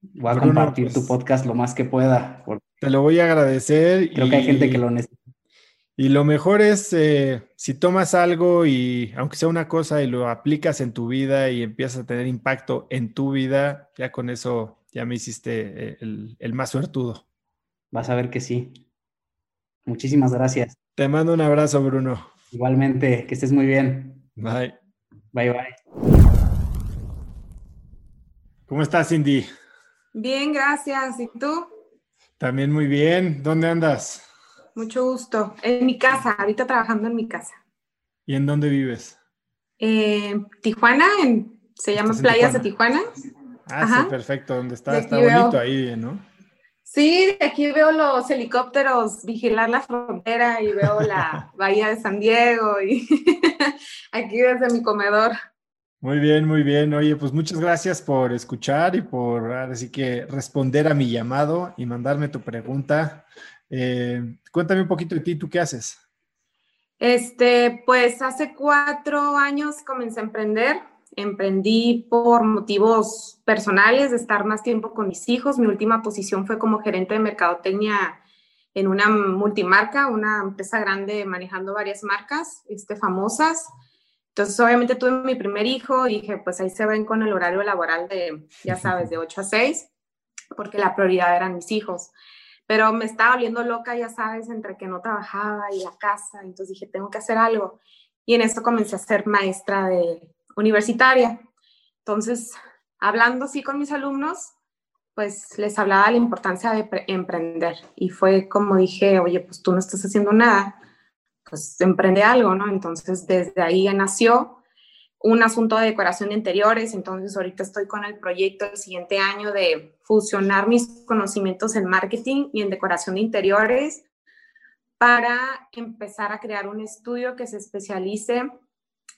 Voy a compartir tu pues podcast lo más que pueda. Te lo voy a agradecer. Creo que hay gente que lo necesita. Y lo mejor es, eh, si tomas algo y aunque sea una cosa y lo aplicas en tu vida y empiezas a tener impacto en tu vida, ya con eso ya me hiciste eh, el, el más suertudo. Vas a ver que sí. Muchísimas gracias. Te mando un abrazo, Bruno. Igualmente, que estés muy bien. Bye. Bye, bye. ¿Cómo estás, Cindy? Bien, gracias. ¿Y tú? También muy bien. ¿Dónde andas? Mucho gusto. En mi casa, ahorita trabajando en mi casa. ¿Y en dónde vives? En Tijuana, se llama Playas de Tijuana. Ah, sí, perfecto. ¿Dónde está? Está bonito ahí, ¿no? Sí, aquí veo los helicópteros vigilar la frontera y veo la bahía de San Diego y aquí desde mi comedor. Muy bien, muy bien. Oye, pues muchas gracias por escuchar y por así que responder a mi llamado y mandarme tu pregunta. Eh, cuéntame un poquito de ti, ¿tú qué haces? Este, pues hace cuatro años comencé a emprender. Emprendí por motivos personales, de estar más tiempo con mis hijos. Mi última posición fue como gerente de mercadotecnia en una multimarca, una empresa grande manejando varias marcas este, famosas. Entonces, obviamente tuve mi primer hijo y dije, pues ahí se ven con el horario laboral de, ya sabes, de 8 a 6, porque la prioridad eran mis hijos pero me estaba volviendo loca, ya sabes, entre que no trabajaba y la casa, entonces dije, tengo que hacer algo. Y en eso comencé a ser maestra de universitaria. Entonces, hablando así con mis alumnos, pues les hablaba de la importancia de emprender. Y fue como dije, oye, pues tú no estás haciendo nada, pues emprende algo, ¿no? Entonces, desde ahí nació un asunto de decoración de interiores, entonces ahorita estoy con el proyecto el siguiente año de fusionar mis conocimientos en marketing y en decoración de interiores para empezar a crear un estudio que se especialice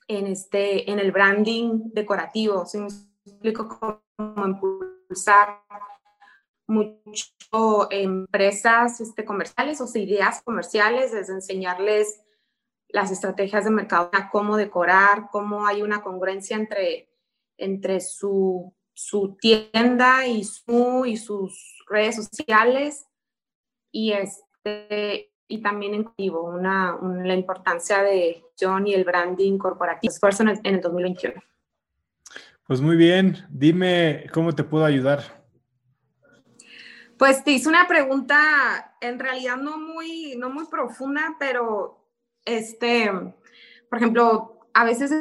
en, este, en el branding decorativo. Si me explico cómo impulsar mucho empresas este, comerciales o ideas comerciales, desde enseñarles las estrategias de mercado, cómo decorar, cómo hay una congruencia entre, entre su, su tienda y, su, y sus redes sociales y, este, y también en vivo, una, la importancia de John y el branding corporativo, esfuerzo en el, en el 2021. Pues muy bien, dime cómo te puedo ayudar. Pues te hice una pregunta en realidad no muy, no muy profunda, pero este, por ejemplo, a veces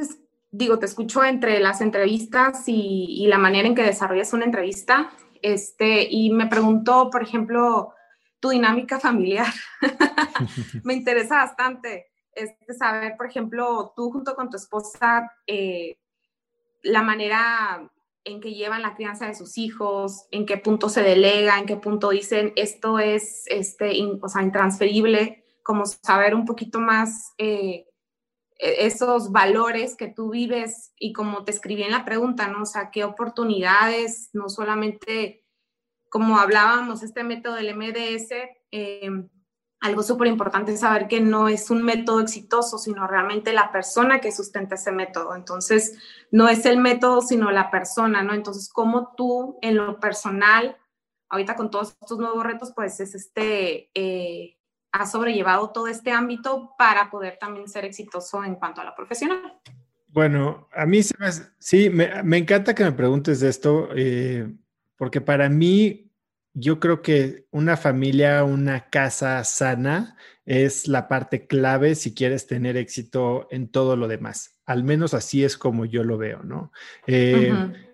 digo, te escucho entre las entrevistas y, la manera en que desarrollas una entrevista, este, y me preguntó, por ejemplo, tu dinámica familiar. me interesa bastante este, saber, por ejemplo, tú junto con tu esposa, eh, la manera en que llevan la crianza de sus hijos, en qué punto se delega, en qué punto dicen esto es este, o sea, intransferible como saber un poquito más eh, esos valores que tú vives y como te escribí en la pregunta, ¿no? O sea, qué oportunidades, no solamente como hablábamos, este método del MDS, em, algo súper importante es saber que no es un método exitoso, sino realmente la persona que sustenta ese método. Entonces, no es el método, sino la persona, ¿no? Entonces, cómo tú en lo personal, ahorita con todos estos nuevos retos, pues es este... Eh, ha sobrellevado todo este ámbito para poder también ser exitoso en cuanto a la profesional? Bueno, a mí sí, me, encanta que me preguntes de esto, eh, porque para mí yo creo que una familia, una casa sana es la parte clave si quieres tener éxito en todo lo demás. Al menos así es como yo lo veo, ¿no? Eh,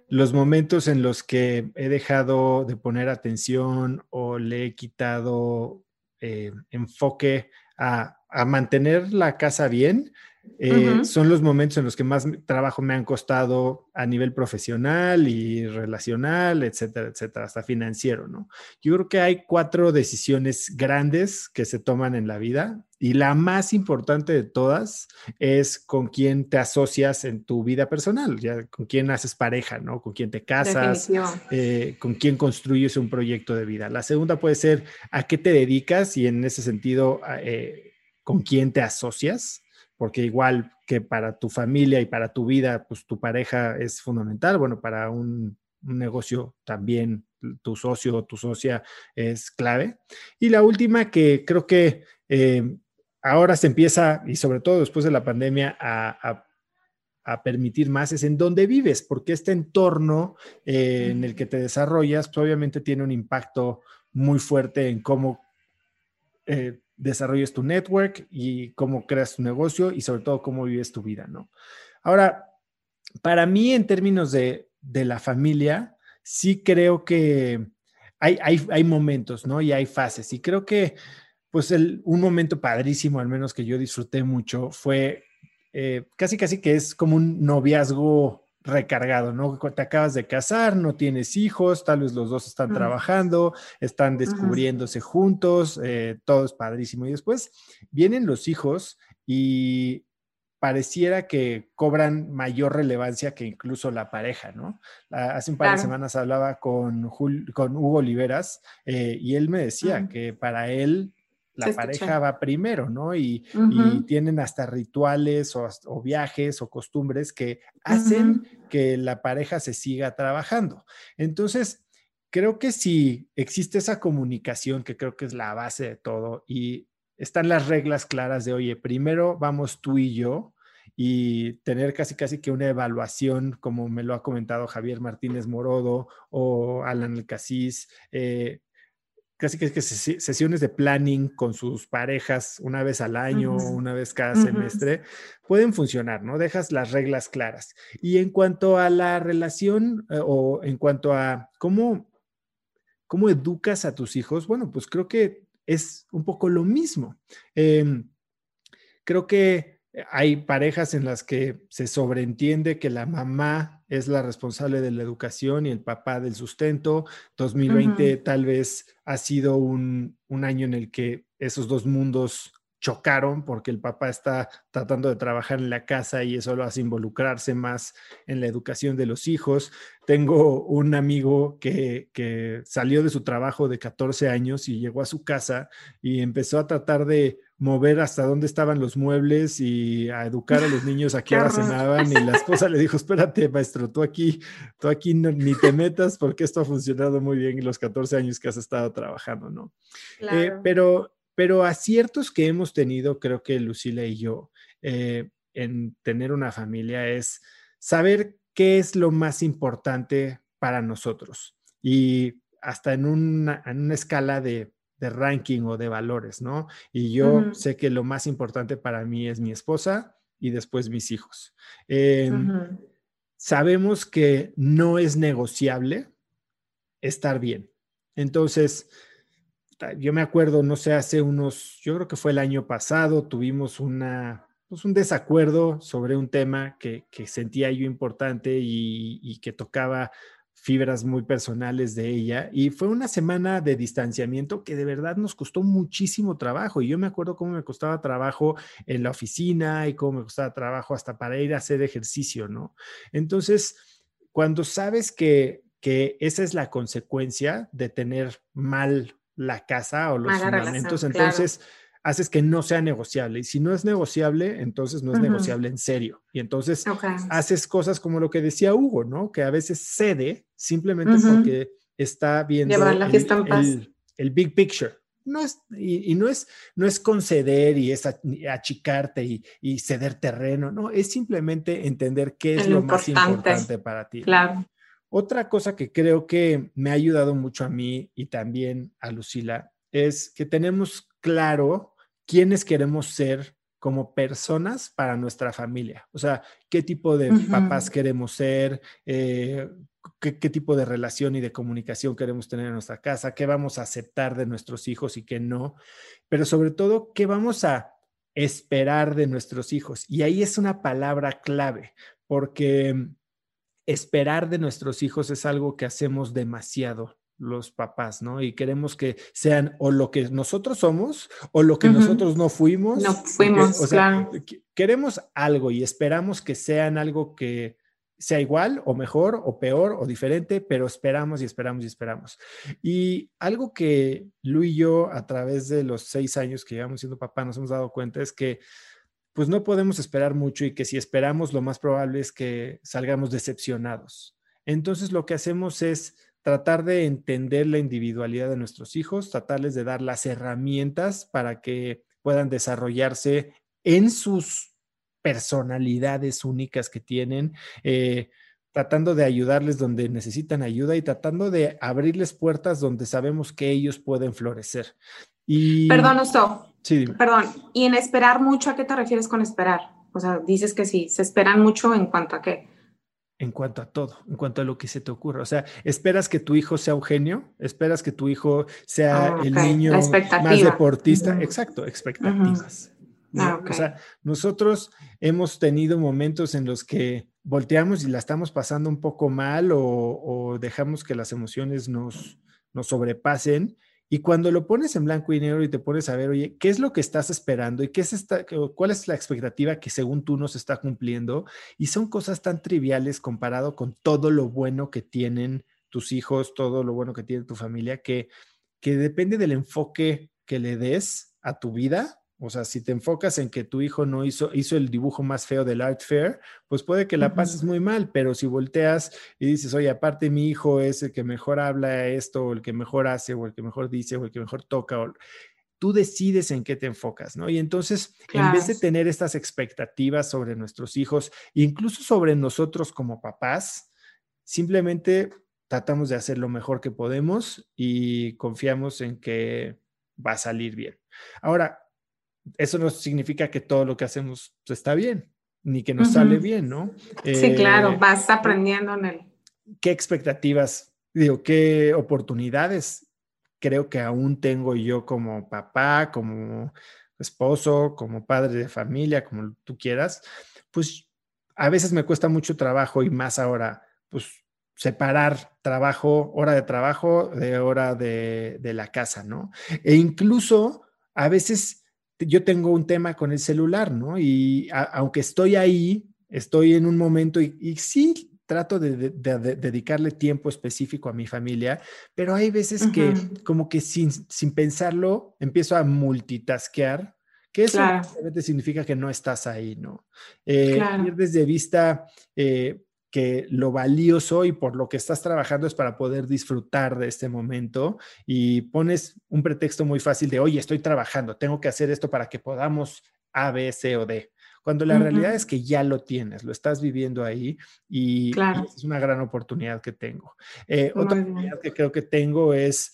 los momentos en los que he dejado de poner atención o le he quitado eh, enfoque a, mantener la casa bien, eh, son los momentos en los que más trabajo me han costado a nivel profesional y relacional, etcétera, etcétera, hasta financiero, ¿no? Yo creo que hay cuatro decisiones grandes que se toman en la vida y la más importante de todas es con quién te asocias en tu vida personal, ya con quién haces pareja, ¿no? Con quién te casas, eh, con quién construyes un proyecto de vida. La segunda puede ser a qué te dedicas y en ese sentido, eh, con quién te asocias porque igual que para tu familia y para tu vida, pues tu pareja es fundamental, bueno, para un, negocio también tu socio o tu socia es clave. Y la última que creo que eh, ahora se empieza, y sobre todo después de la pandemia, a, permitir más es en dónde vives, porque este entorno eh, en el que te desarrollas, pues obviamente tiene un impacto muy fuerte en cómo eh, desarrolles tu network y cómo creas tu negocio y sobre todo cómo vives tu vida, ¿no? Ahora, para mí en términos de, la familia, sí creo que hay, hay, momentos, ¿no? Y hay fases. Y creo que, pues, el, un momento padrísimo, al menos que yo disfruté mucho, fue eh, casi, casi que es como un noviazgo recargado, ¿no? Te acabas de casar, no tienes hijos, tal vez los dos están trabajando, están descubriéndose juntos, eh, todo es padrísimo. Y después vienen los hijos y pareciera que cobran mayor relevancia que incluso la pareja, ¿no? Hace un par de semanas hablaba con, con Hugo Oliveras eh, y él me decía que para él la pareja va primero, ¿no? Y, tienen hasta rituales o, viajes o costumbres que hacen que la pareja se siga trabajando. Entonces, creo que si existe esa comunicación, que creo que es la base de todo, y están las reglas claras de, oye, primero vamos tú y yo, y tener casi casi que una evaluación, como me lo ha comentado Javier Martínez Morodo o Alan El Casís, eh, casi que, sesiones de planning con sus parejas una vez al año, una vez cada semestre, pueden funcionar, ¿no? Dejas las reglas claras. Y en cuanto a la relación eh, o en cuanto a cómo, cómo educas a tus hijos, bueno, pues creo que es un poco lo mismo. Em, creo que hay parejas en las que se sobreentiende que la mamá es la responsable de la educación y el papá del sustento. 2020 tal vez ha sido un, año en el que esos dos mundos chocaron porque el papá está tratando de trabajar en la casa y eso lo hace involucrarse más en la educación de los hijos. Tengo un amigo que, que, salió de su trabajo de 14 años y llegó a su casa y empezó a tratar de mover hasta dónde estaban los muebles y a educar a los niños a qué hora cenaban y la esposa le dijo, espérate maestro, tú aquí, tú aquí ni te metas porque esto ha funcionado muy bien en los 14 años que has estado trabajando, ¿no? Eh, pero pero aciertos que hemos tenido, creo que Lucila y yo, eh, en tener una familia es saber qué es lo más importante para nosotros. Y hasta en una, escala de, ranking o de valores, ¿no? Y yo sé que lo más importante para mí es mi esposa y después mis hijos. Em, sabemos que no es negociable estar bien. Entonces, yo me acuerdo, no sé, hace unos, yo creo que fue el año pasado, tuvimos una, pues un desacuerdo sobre un tema que, sentía yo importante y, que tocaba fibras muy personales de ella. Y fue una semana de distanciamiento que de verdad nos costó muchísimo trabajo. Y yo me acuerdo cómo me costaba trabajo en la oficina y cómo me costaba trabajo hasta para ir a hacer ejercicio, ¿no? Entonces, cuando sabes que, que esa es la consecuencia de tener mal la casa o los fundamentos, entonces haces que no sea negociable. Y si no es negociable, entonces no es negociable en serio. Y entonces haces cosas como lo que decía Hugo, ¿no? Que a veces cede simplemente porque está viendo el, el, big picture. No es, y, no es, no es conceder y es achicarte y, y, ceder terreno, no, es simplemente entender qué es lo más importante para ti. Claro. Otra cosa que creo que me ha ayudado mucho a mí y también a Lucila es que tenemos claro quiénes queremos ser como personas para nuestra familia. O sea, qué tipo de papás queremos ser, eh, qué, tipo de relación y de comunicación queremos tener en nuestra casa, qué vamos a aceptar de nuestros hijos y qué no, pero sobre todo, qué vamos a esperar de nuestros hijos. Y ahí es una palabra clave, porque esperar de nuestros hijos es algo que hacemos demasiado los papás, ¿no? Y queremos que sean o lo que nosotros somos o lo que nosotros no fuimos. No fuimos, claro. Queremos algo y esperamos que sean algo que sea igual o mejor o peor o diferente, pero esperamos y esperamos y esperamos. Y algo que Lu y yo a través de los seis años que llevamos siendo papá nos hemos dado cuenta es que pues no podemos esperar mucho y que si esperamos lo más probable es que salgamos decepcionados. Entonces lo que hacemos es tratar de entender la individualidad de nuestros hijos, tratarles de dar las herramientas para que puedan desarrollarse en sus personalidades únicas que tienen, eh, tratando de ayudarles donde necesitan ayuda y tratando de abrirles puertas donde sabemos que ellos pueden florecer. Y... Perdón, Osto. Sí. Perdón. ¿Y en esperar mucho a qué te refieres con esperar? O sea, dices que sí, se esperan mucho en cuanto a qué en cuanto a todo, en cuanto a lo que se te ocurra. O sea, esperas que tu hijo sea un genio, esperas que tu hijo sea ah, el niño más deportista. Exacto, expectativas. Ah, o sea, nosotros hemos tenido momentos en los que volteamos y la estamos pasando un poco mal o, o dejamos que las emociones nos, nos sobrepasen y cuando lo pones en blanco y negro y te pones a ver, oye, ¿qué es lo que estás esperando y qué es esta, cuál es la expectativa que según tú nos está cumpliendo? Y son cosas tan triviales comparado con todo lo bueno que tienen tus hijos, todo lo bueno que tiene tu familia, que, que depende del enfoque que le des a tu vida, o sea, si te enfocas en que tu hijo no hizo, hizo el dibujo más feo del art fair, pues puede que la pases muy mal, pero si volteas y dices, oye, aparte mi hijo es el que mejor habla esto, o el que mejor hace, o el que mejor dice, o el que mejor toca, o, tú decides en qué te enfocas, ¿no? Y entonces, en vez de tener estas expectativas sobre nuestros hijos, incluso sobre nosotros como papás, simplemente tratamos de hacer lo mejor que podemos y confiamos en que va a salir bien. Ahora, eso no significa que todo lo que hacemos está bien, ni que nos sale bien, ¿no? sí, claro, eh, vas aprendiendo en él. ¿Qué expectativas, digo, qué oportunidades creo que aún tengo yo como papá, como esposo, como padre de familia, como tú quieras? Pues a veces me cuesta mucho trabajo y más ahora, pues separar trabajo, hora de trabajo de hora de, de la casa, ¿no? E incluso a veces yo tengo un tema con el celular, ¿no? Y aunque estoy ahí, estoy en un momento y, sí trato de, dedicarle tiempo específico a mi familia, pero hay veces que como que sin, sin pensarlo empiezo a multitaskear, que eso significa que no estás ahí, ¿no? Eh, Pierdes de vista eh, que lo valioso y por lo que estás trabajando es para poder disfrutar de este momento y pones un pretexto muy fácil de, oye, estoy trabajando, tengo que hacer esto para que podamos A, B, C o D. Cuando la realidad es que ya lo tienes, lo estás viviendo ahí y, es una gran oportunidad que tengo. Eh, otra oportunidad que creo que tengo es,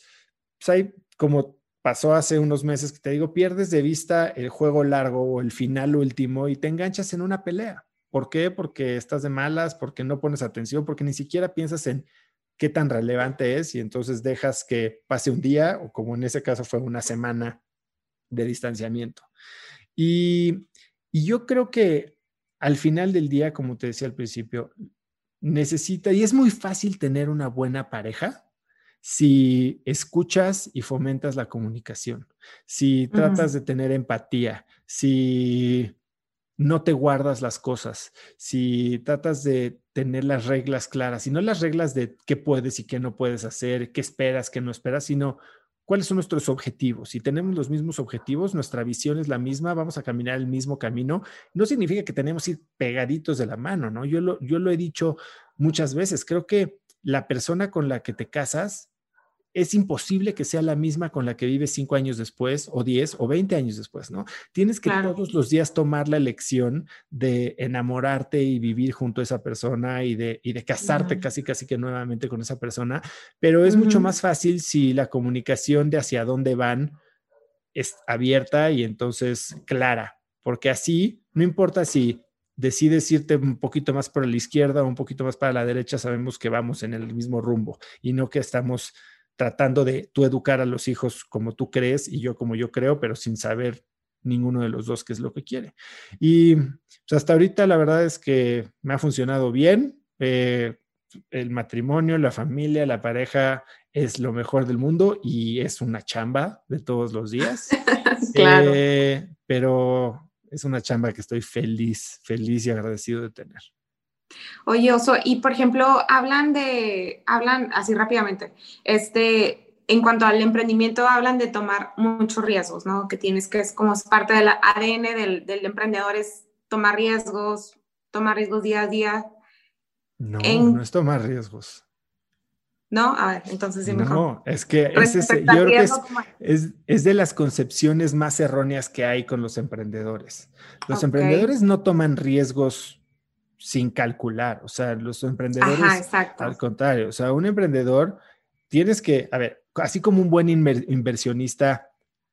pues hay como pasó hace unos meses que te digo, pierdes de vista el juego largo o el final último y te enganchas en una pelea. ¿Por qué? Porque estás de malas, porque no pones atención, porque ni siquiera piensas en qué tan relevante es y entonces dejas que pase un día o como en ese caso fue una semana de distanciamiento. Y, yo creo que al final del día, como te decía al principio, necesita, y es muy fácil tener una buena pareja si escuchas y fomentas la comunicación, si tratas de tener empatía, si no te guardas las cosas, si tratas de tener las reglas claras, y no las reglas de qué puedes y qué no puedes hacer, qué esperas, qué no esperas, sino cuáles son nuestros objetivos. Si tenemos los mismos objetivos, nuestra visión es la misma, vamos a caminar el mismo camino, no significa que tenemos que ir pegaditos de la mano, ¿no? Yo lo, yo lo he dicho muchas veces, creo que la persona con la que te casas es imposible que sea la misma con la que vives cinco años después, o diez, o veinte años después, ¿no? Tienes que todos los días tomar la elección de enamorarte y vivir junto a esa persona y de, y de casarte casi, casi que nuevamente con esa persona, pero es mucho más fácil si la comunicación de hacia dónde van es abierta y entonces clara, porque así, no importa si decides irte un poquito más por la izquierda o un poquito más para la derecha, sabemos que vamos en el mismo rumbo y no que estamos tratando de tú educar a los hijos como tú crees y yo como yo creo, pero sin saber ninguno de los dos qué es lo que quiere. Y pues, hasta ahorita la verdad es que me ha funcionado bien. Eh, el matrimonio, la familia, la pareja es lo mejor del mundo y es una chamba de todos los días. claro. Eh, pero es una chamba que estoy feliz, feliz y agradecido de tener. Oye, Oso, y por ejemplo, hablan de, hablan así rápidamente, este, en cuanto al emprendimiento, hablan de tomar muchos riesgos, ¿no? Que tienes que, es como es parte del ADN del, del emprendedor, es tomar riesgos, tomar riesgos día a día. No, no es tomar riesgos. ¿no? A ver, entonces sí mejor. No, es que es yo creo que es, es, de las concepciones más erróneas que hay con los emprendedores. Los emprendedores no toman riesgos sin calcular, o sea, los emprendedores, al contrario, o sea, un emprendedor tienes que, a ver, así como un buen inversionista,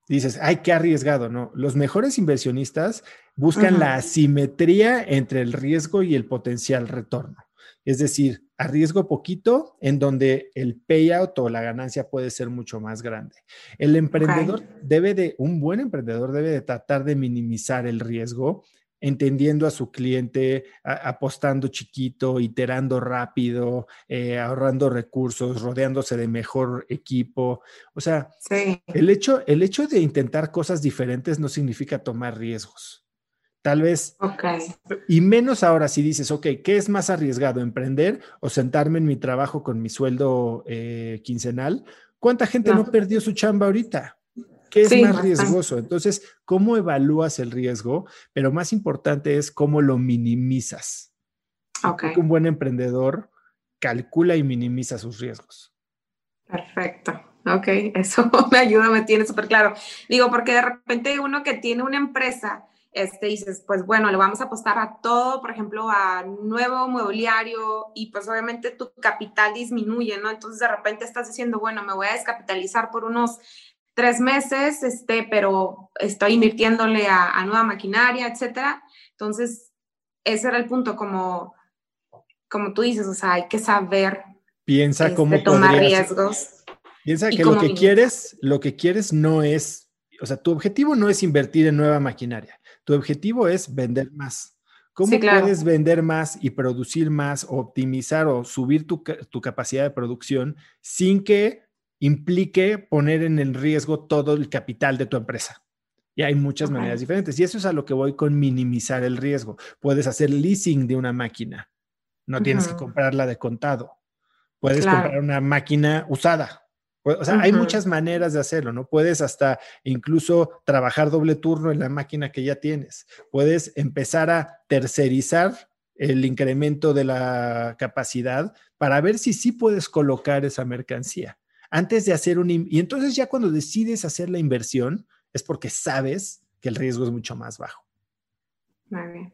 dices, ay, qué arriesgado, ¿no? Los mejores inversionistas buscan la asimetría entre el riesgo y el potencial retorno. Es decir, arriesgo poquito en donde el payout o la ganancia puede ser mucho más grande. El emprendedor debe de, un buen emprendedor debe de tratar de minimizar el riesgo entendiendo a su cliente, apostando chiquito, iterando rápido, eh, ahorrando recursos, rodeándose de mejor equipo. O sea, el, hecho, el hecho de intentar cosas diferentes no significa tomar riesgos. Tal vez. Y menos ahora si dices, ok, ¿qué es más arriesgado? ¿Emprender o sentarme en mi trabajo con mi sueldo eh, quincenal? ¿Cuánta gente no. perdió su chamba ahorita? ¿Qué es más riesgoso? Entonces, ¿cómo evalúas el riesgo? Pero más importante es cómo lo minimizas. Okay. Un buen emprendedor calcula y minimiza sus riesgos. Perfecto. Ok, eso me ayuda, me tiene súper claro. Digo, porque de repente uno que tiene una empresa este, dices, pues bueno, le vamos a apostar a todo, por ejemplo, a nuevo mobiliario y pues obviamente tu capital disminuye, ¿no? Entonces de repente estás diciendo, bueno, me voy a descapitalizar por unos tres meses, este, pero estoy invirtiéndole a, nueva maquinaria, etcétera. Entonces, ese era el punto, como, como tú dices, o sea, hay que saber Piensa este, cómo tomar riesgos. Piensa que lo que quieres, lo que quieres no es, o sea, tu objetivo no es invertir en nueva maquinaria. Tu objetivo es vender más. ¿Cómo puedes vender más y producir más, optimizar o subir tu, capacidad de producción sin que implique poner en el riesgo todo el capital de tu empresa? Y hay muchas maneras diferentes. Y eso es a lo que voy con minimizar el riesgo. Puedes hacer leasing de una máquina. No tienes que comprarla de contado. Puedes comprar una máquina usada. O sea, hay muchas maneras de hacerlo, ¿no? Puedes hasta incluso trabajar doble turno en la máquina que ya tienes. Puedes empezar a tercerizar el incremento de la capacidad para ver si sí puedes colocar esa mercancía antes de hacer un... Y entonces ya cuando decides hacer la inversión es porque sabes que el riesgo es mucho más bajo. Muy bien.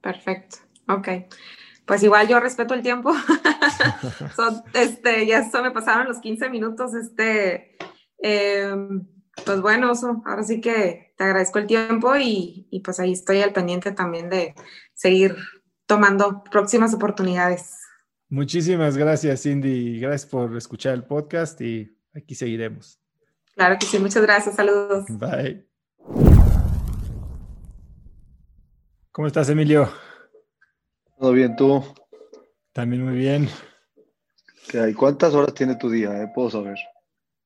Perfecto. Ok pues igual yo respeto el tiempo. este, ya eso me pasaron los 15 minutos. Este, em, pues bueno, ahora sí que te agradezco el tiempo y, y, pues ahí estoy al pendiente también de seguir tomando próximas oportunidades. Muchísimas gracias, Cindy. Gracias por escuchar el podcast y aquí seguiremos. Claro que sí, muchas gracias. Saludos. Bye. ¿Cómo estás, Emilio? Todo bien, ¿tú? También muy bien. ¿Qué ¿Cuántas horas tiene tu día? Eh? Puedo saber.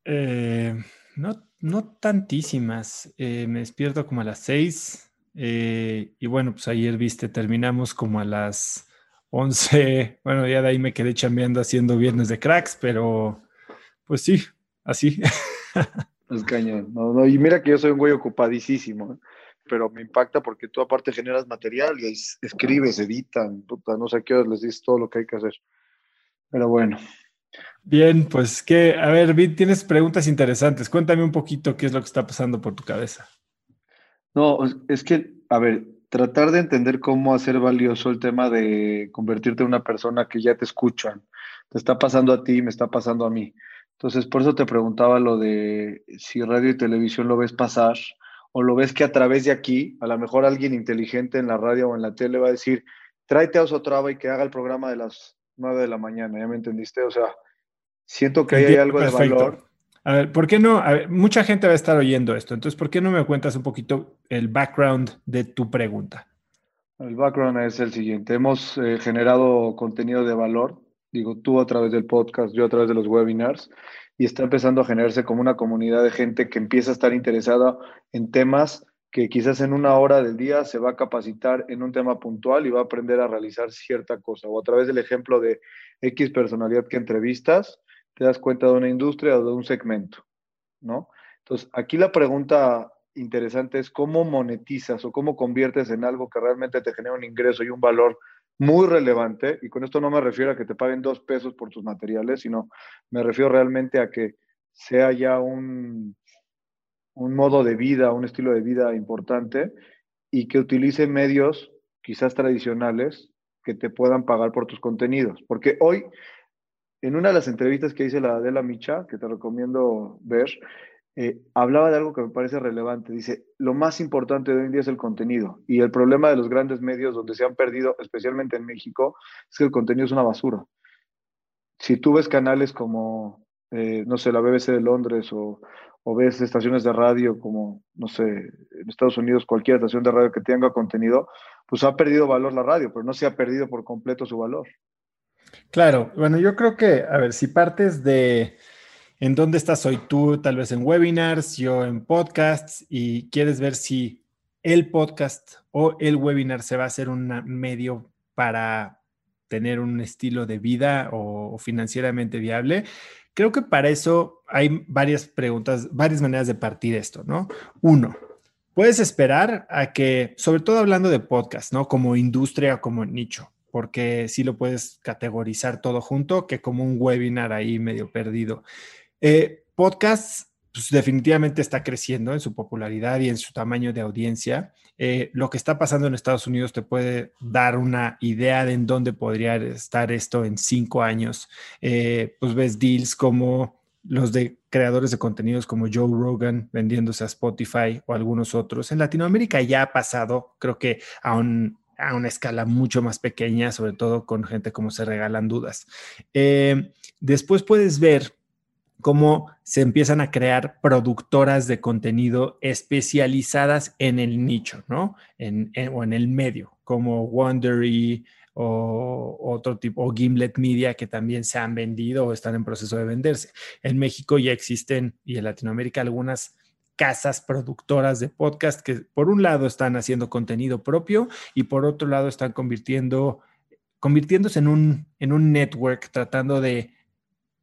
Eh, no, no tantísimas. Eh, me despierto como a las seis. y bueno, pues ayer viste, terminamos como a las once. Bueno, ya de ahí me quedé chambeando haciendo viernes de cracks, pero pues sí, así. Es cañón. No, y mira que yo soy un güey ocupadísimo pero me impacta porque tú aparte generas material y escribes, editan, puta, no sé qué horas les dices todo lo que hay que hacer. Pero bueno. Bien, pues que, a ver, Vid, tienes preguntas interesantes. Cuéntame un poquito qué es lo que está pasando por tu cabeza. No, es que, a ver, tratar de entender cómo hacer valioso el tema de convertirte en una persona que ya te escuchan. Te está pasando a ti, me está pasando a mí. Entonces, por eso te preguntaba lo de si radio y televisión lo ves pasar o lo ves que a través de aquí, a lo mejor alguien inteligente en la radio o en la tele va a decir, tráete a Osotrava y que haga el programa de las nueve de la mañana, ¿ya me entendiste? O sea, siento que ahí hay algo de valor. A ver, ¿por qué no? mucha gente va a estar oyendo esto, entonces, ¿por qué no me cuentas un poquito el background de tu pregunta? El background es el siguiente. Hemos eh, generado contenido de valor, digo, tú a través del podcast, yo a través de los webinars, y está empezando a generarse como una comunidad de gente que empieza a estar interesada en temas que quizás en una hora del día se va a capacitar en un tema puntual y va a aprender a realizar cierta cosa. O a través del ejemplo de X personalidad que entrevistas, te das cuenta de una industria o de un segmento, ¿no? Entonces, aquí la pregunta interesante es cómo monetizas o cómo conviertes en algo que realmente te genera un ingreso y un valor muy relevante. Y con esto no me refiero a que te paguen dos pesos por tus materiales, sino me refiero realmente a que sea ya un, un modo de vida, un estilo de vida importante y que utilice medios quizás tradicionales que te puedan pagar por tus contenidos. Porque hoy, en una de las entrevistas que hice la Adela Micha, que te recomiendo ver, eh, hablaba de algo que me parece relevante. Dice, lo más importante de hoy en día es el contenido. Y el problema de los grandes medios donde se han perdido, especialmente en México, es que el contenido es una basura. Si tú ves canales como, eh, no sé, la BBC de Londres o, o ves estaciones de radio como, no sé, en Estados Unidos, cualquier estación de radio que tenga contenido, pues ha perdido valor la radio, pero no se ha perdido por completo su valor. Claro, bueno, yo creo que, a ver, si partes de en dónde estás hoy tú, tal vez en webinars, yo en podcasts, y quieres ver si el podcast o el webinar se va a hacer un medio para tener un estilo de vida o financieramente viable, Creo que para eso hay varias preguntas, varias maneras de partir esto, ¿no? Uno, puedes esperar a que, sobre todo hablando de podcast, ¿no? Como industria, como nicho, porque sí lo puedes categorizar todo junto, que como un webinar ahí medio perdido. Eh, podcasts pues definitivamente está creciendo en su popularidad y en su tamaño de audiencia. Eh, lo que está pasando en Estados Unidos te puede dar una idea de en dónde podría estar esto en cinco años. Eh, pues ves deals como los de creadores de contenidos como Joe Rogan vendiéndose a Spotify o algunos otros. En Latinoamérica ya ha pasado, creo que a, a una escala mucho más pequeña, sobre todo con gente como se regalan dudas. Eh, después puedes ver cómo se empiezan a crear productoras de contenido especializadas en el nicho, ¿no? En, o en el medio, como Wondery o otro tipo, o Gimlet Media, que también se han vendido o están en proceso de venderse. En México ya existen, y en Latinoamérica, algunas casas productoras de podcast que por un lado están haciendo contenido propio y por otro lado están convirtiendo, convirtiéndose en un, en un network, tratando de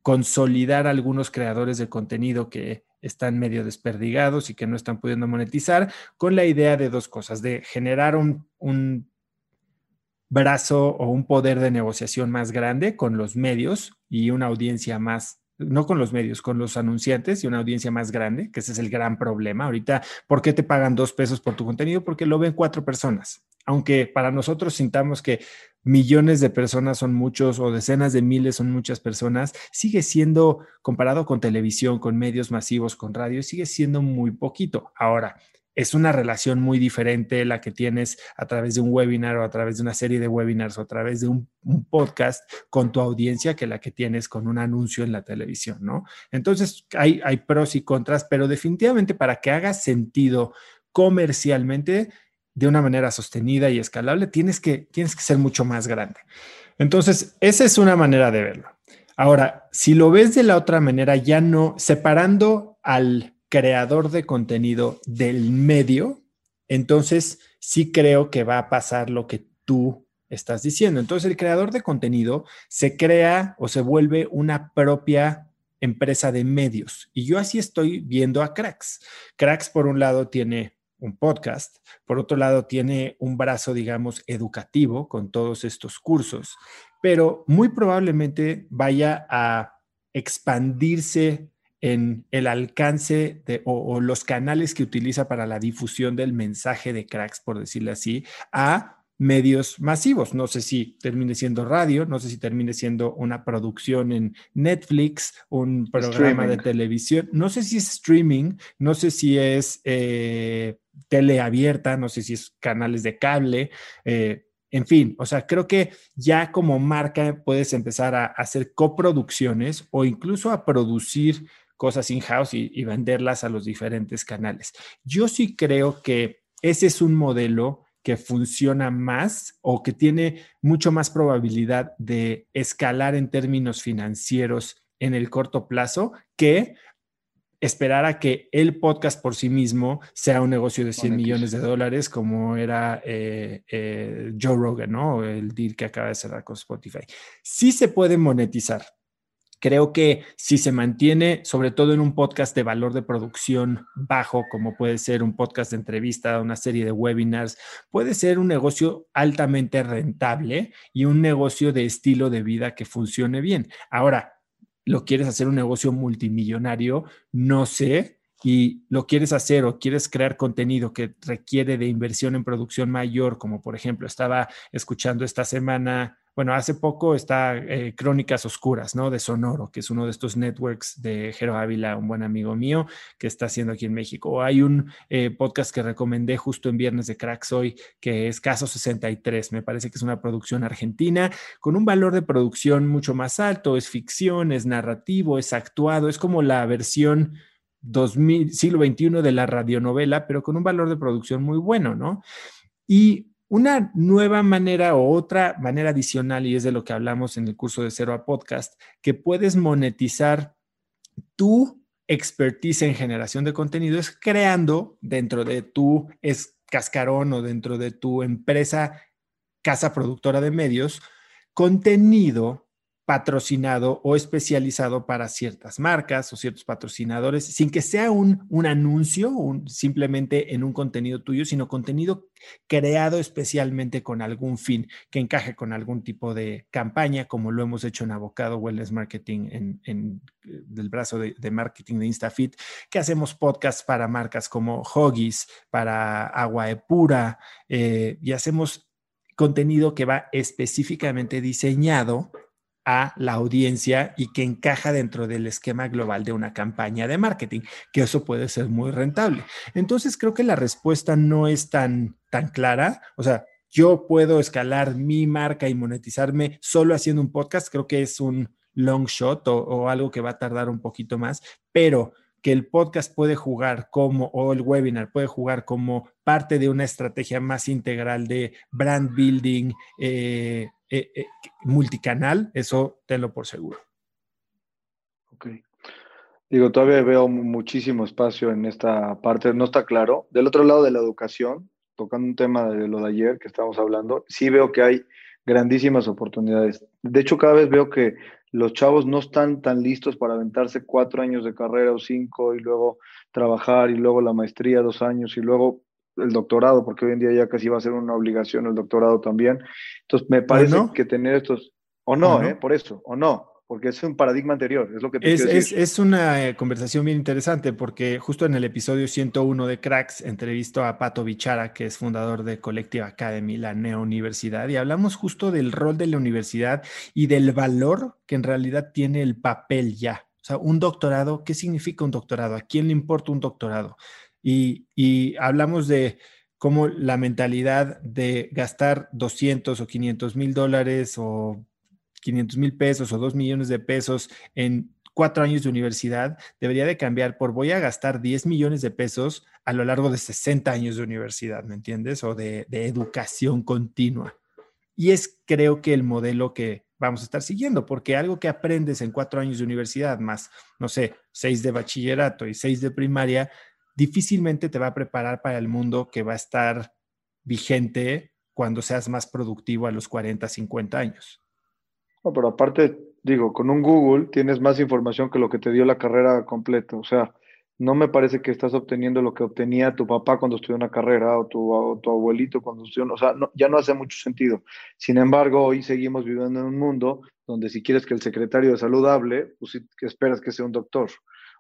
consolidar algunos creadores de contenido que están medio desperdigados y que no están pudiendo monetizar, con la idea de dos cosas, de generar un, un brazo o un poder de negociación más grande con los medios y una audiencia más no con los medios, con los anunciantes y una audiencia más grande, que ese es el gran problema. Ahorita, ¿por qué te pagan dos pesos por tu contenido? Porque lo ven cuatro personas. Aunque para nosotros sintamos que millones de personas son muchos o decenas de miles son muchas personas, sigue siendo, comparado con televisión, con medios masivos, con radio, sigue siendo muy poquito. Ahora, es una relación muy diferente la que tienes a través de un webinar o a través de una serie de webinars o a través de un, podcast con tu audiencia que la que tienes con un anuncio en la televisión, ¿no? Entonces, hay, hay pros y contras, pero definitivamente para que haga sentido comercialmente de una manera sostenida y escalable, tienes que, tienes que ser mucho más grande. Entonces, esa es una manera de verlo. Ahora, si lo ves de la otra manera, ya no separando al creador de contenido del medio, entonces sí creo que va a pasar lo que tú estás diciendo. Entonces el creador de contenido se crea o se vuelve una propia empresa de medios. Y yo así estoy viendo a Cracks. Cracks, por un lado, tiene un podcast, por otro lado, tiene un brazo, digamos, educativo con todos estos cursos, pero muy probablemente vaya a expandirse en el alcance de, o, los canales que utiliza para la difusión del mensaje de cracks, por decirlo así, a medios masivos. No sé si termine siendo radio, no sé si termine siendo una producción en Netflix, un programa de televisión, no sé si es streaming, no sé si es eh, tele abierta, no sé si es canales de cable. Eh, en fin, o sea, creo que ya como marca puedes empezar a hacer coproducciones o incluso a producir cosas in-house y, venderlas a los diferentes canales. Yo sí creo que ese es un modelo que funciona más o que tiene mucho más probabilidad de escalar en términos financieros en el corto plazo que esperar a que el podcast por sí mismo sea un negocio de 100 millones de dólares como era eh, eh, Joe Rogan, ¿no? El deal que acaba de cerrar con Spotify. Sí se puede monetizar. Creo que si se mantiene, sobre todo en un podcast de valor de producción bajo, como puede ser un podcast de entrevista, una serie de webinars, puede ser un negocio altamente rentable y un negocio de estilo de vida que funcione bien. Ahora, lo quieres hacer un negocio multimillonario, no sé, y lo quieres hacer o quieres crear contenido que requiere de inversión en producción mayor, como por ejemplo estaba escuchando esta semana bueno, hace poco está eh, Crónicas Oscuras, ¿no? De Sonoro, que es uno de estos networks de Jero Ávila, un buen amigo mío que está haciendo aquí en México. hay un eh, podcast que recomendé justo en Viernes de Cracks hoy, que es Caso 63. Me parece que es una producción argentina con un valor de producción mucho más alto. Es ficción, es narrativo, es actuado, es como la versión 2000, siglo XXI de la radionovela, pero con un valor de producción muy bueno, ¿no? Y una nueva manera o otra manera adicional, y es de lo que hablamos en el curso de Cero a Podcast, que puedes monetizar tu expertise en generación de contenido es creando dentro de tu cascarón o dentro de tu empresa, casa productora de medios, contenido patrocinado o especializado para ciertas marcas o ciertos patrocinadores, sin que sea un, un anuncio un, simplemente en un contenido tuyo, sino contenido creado especialmente con algún fin que encaje con algún tipo de campaña, como lo hemos hecho en Avocado Wellness Marketing, en, en del brazo de, marketing de InstaFit, que hacemos podcasts para marcas como Hoggies, para Agua Pura, eh, y hacemos contenido que va específicamente diseñado a la audiencia y que encaja dentro del esquema global de una campaña de marketing, que eso puede ser muy rentable. Entonces, creo que la respuesta no es tan, tan clara. O sea, yo puedo escalar mi marca y monetizarme solo haciendo un podcast, creo que es un long shot o, algo que va a tardar un poquito más, pero que el podcast puede jugar como, o el webinar puede jugar como parte de una estrategia más integral de brand building, eh, eh, eh, multicanal, eso tenlo por seguro. Ok. Digo, todavía veo muchísimo espacio en esta parte, no está claro. Del otro lado de la educación, tocando un tema de lo de ayer que estábamos hablando, sí veo que hay grandísimas oportunidades. De hecho, cada vez veo que los chavos no están tan listos para aventarse cuatro años de carrera o cinco y luego trabajar y luego la maestría dos años y luego el doctorado, porque hoy en día ya casi va a ser una obligación el doctorado también. Entonces, me parece que tener estos, o no, ¿eh? por eso, o no, porque es un paradigma anterior, es lo que te es, es, es, una eh, conversación bien interesante, porque justo en el episodio 101 de Cracks entrevisto a Pato Bichara, que es fundador de Collective Academy, la Neo Universidad, y hablamos justo del rol de la universidad y del valor que en realidad tiene el papel ya. O sea, un doctorado, ¿qué significa un doctorado? ¿A quién le importa un doctorado? Y, hablamos de cómo la mentalidad de gastar 200 o 500 mil dólares o 500 mil pesos o 2 millones de pesos en cuatro años de universidad debería de cambiar por voy a gastar 10 millones de pesos a lo largo de 60 años de universidad, ¿me entiendes? O de, de educación continua. Y es creo que el modelo que vamos a estar siguiendo, porque algo que aprendes en cuatro años de universidad, más, no sé, seis de bachillerato y seis de primaria, difícilmente te va a preparar para el mundo que va a estar vigente cuando seas más productivo a los 40, 50 años. No, pero aparte, digo, con un Google tienes más información que lo que te dio la carrera completa. O sea, no me parece que estás obteniendo lo que obtenía tu papá cuando estudió una carrera o tu, abuelito cuando estudió. O sea, ya no hace mucho sentido. Sin embargo, hoy seguimos viviendo en un mundo donde si quieres que el secretario de salud hable, pues esperas que sea un doctor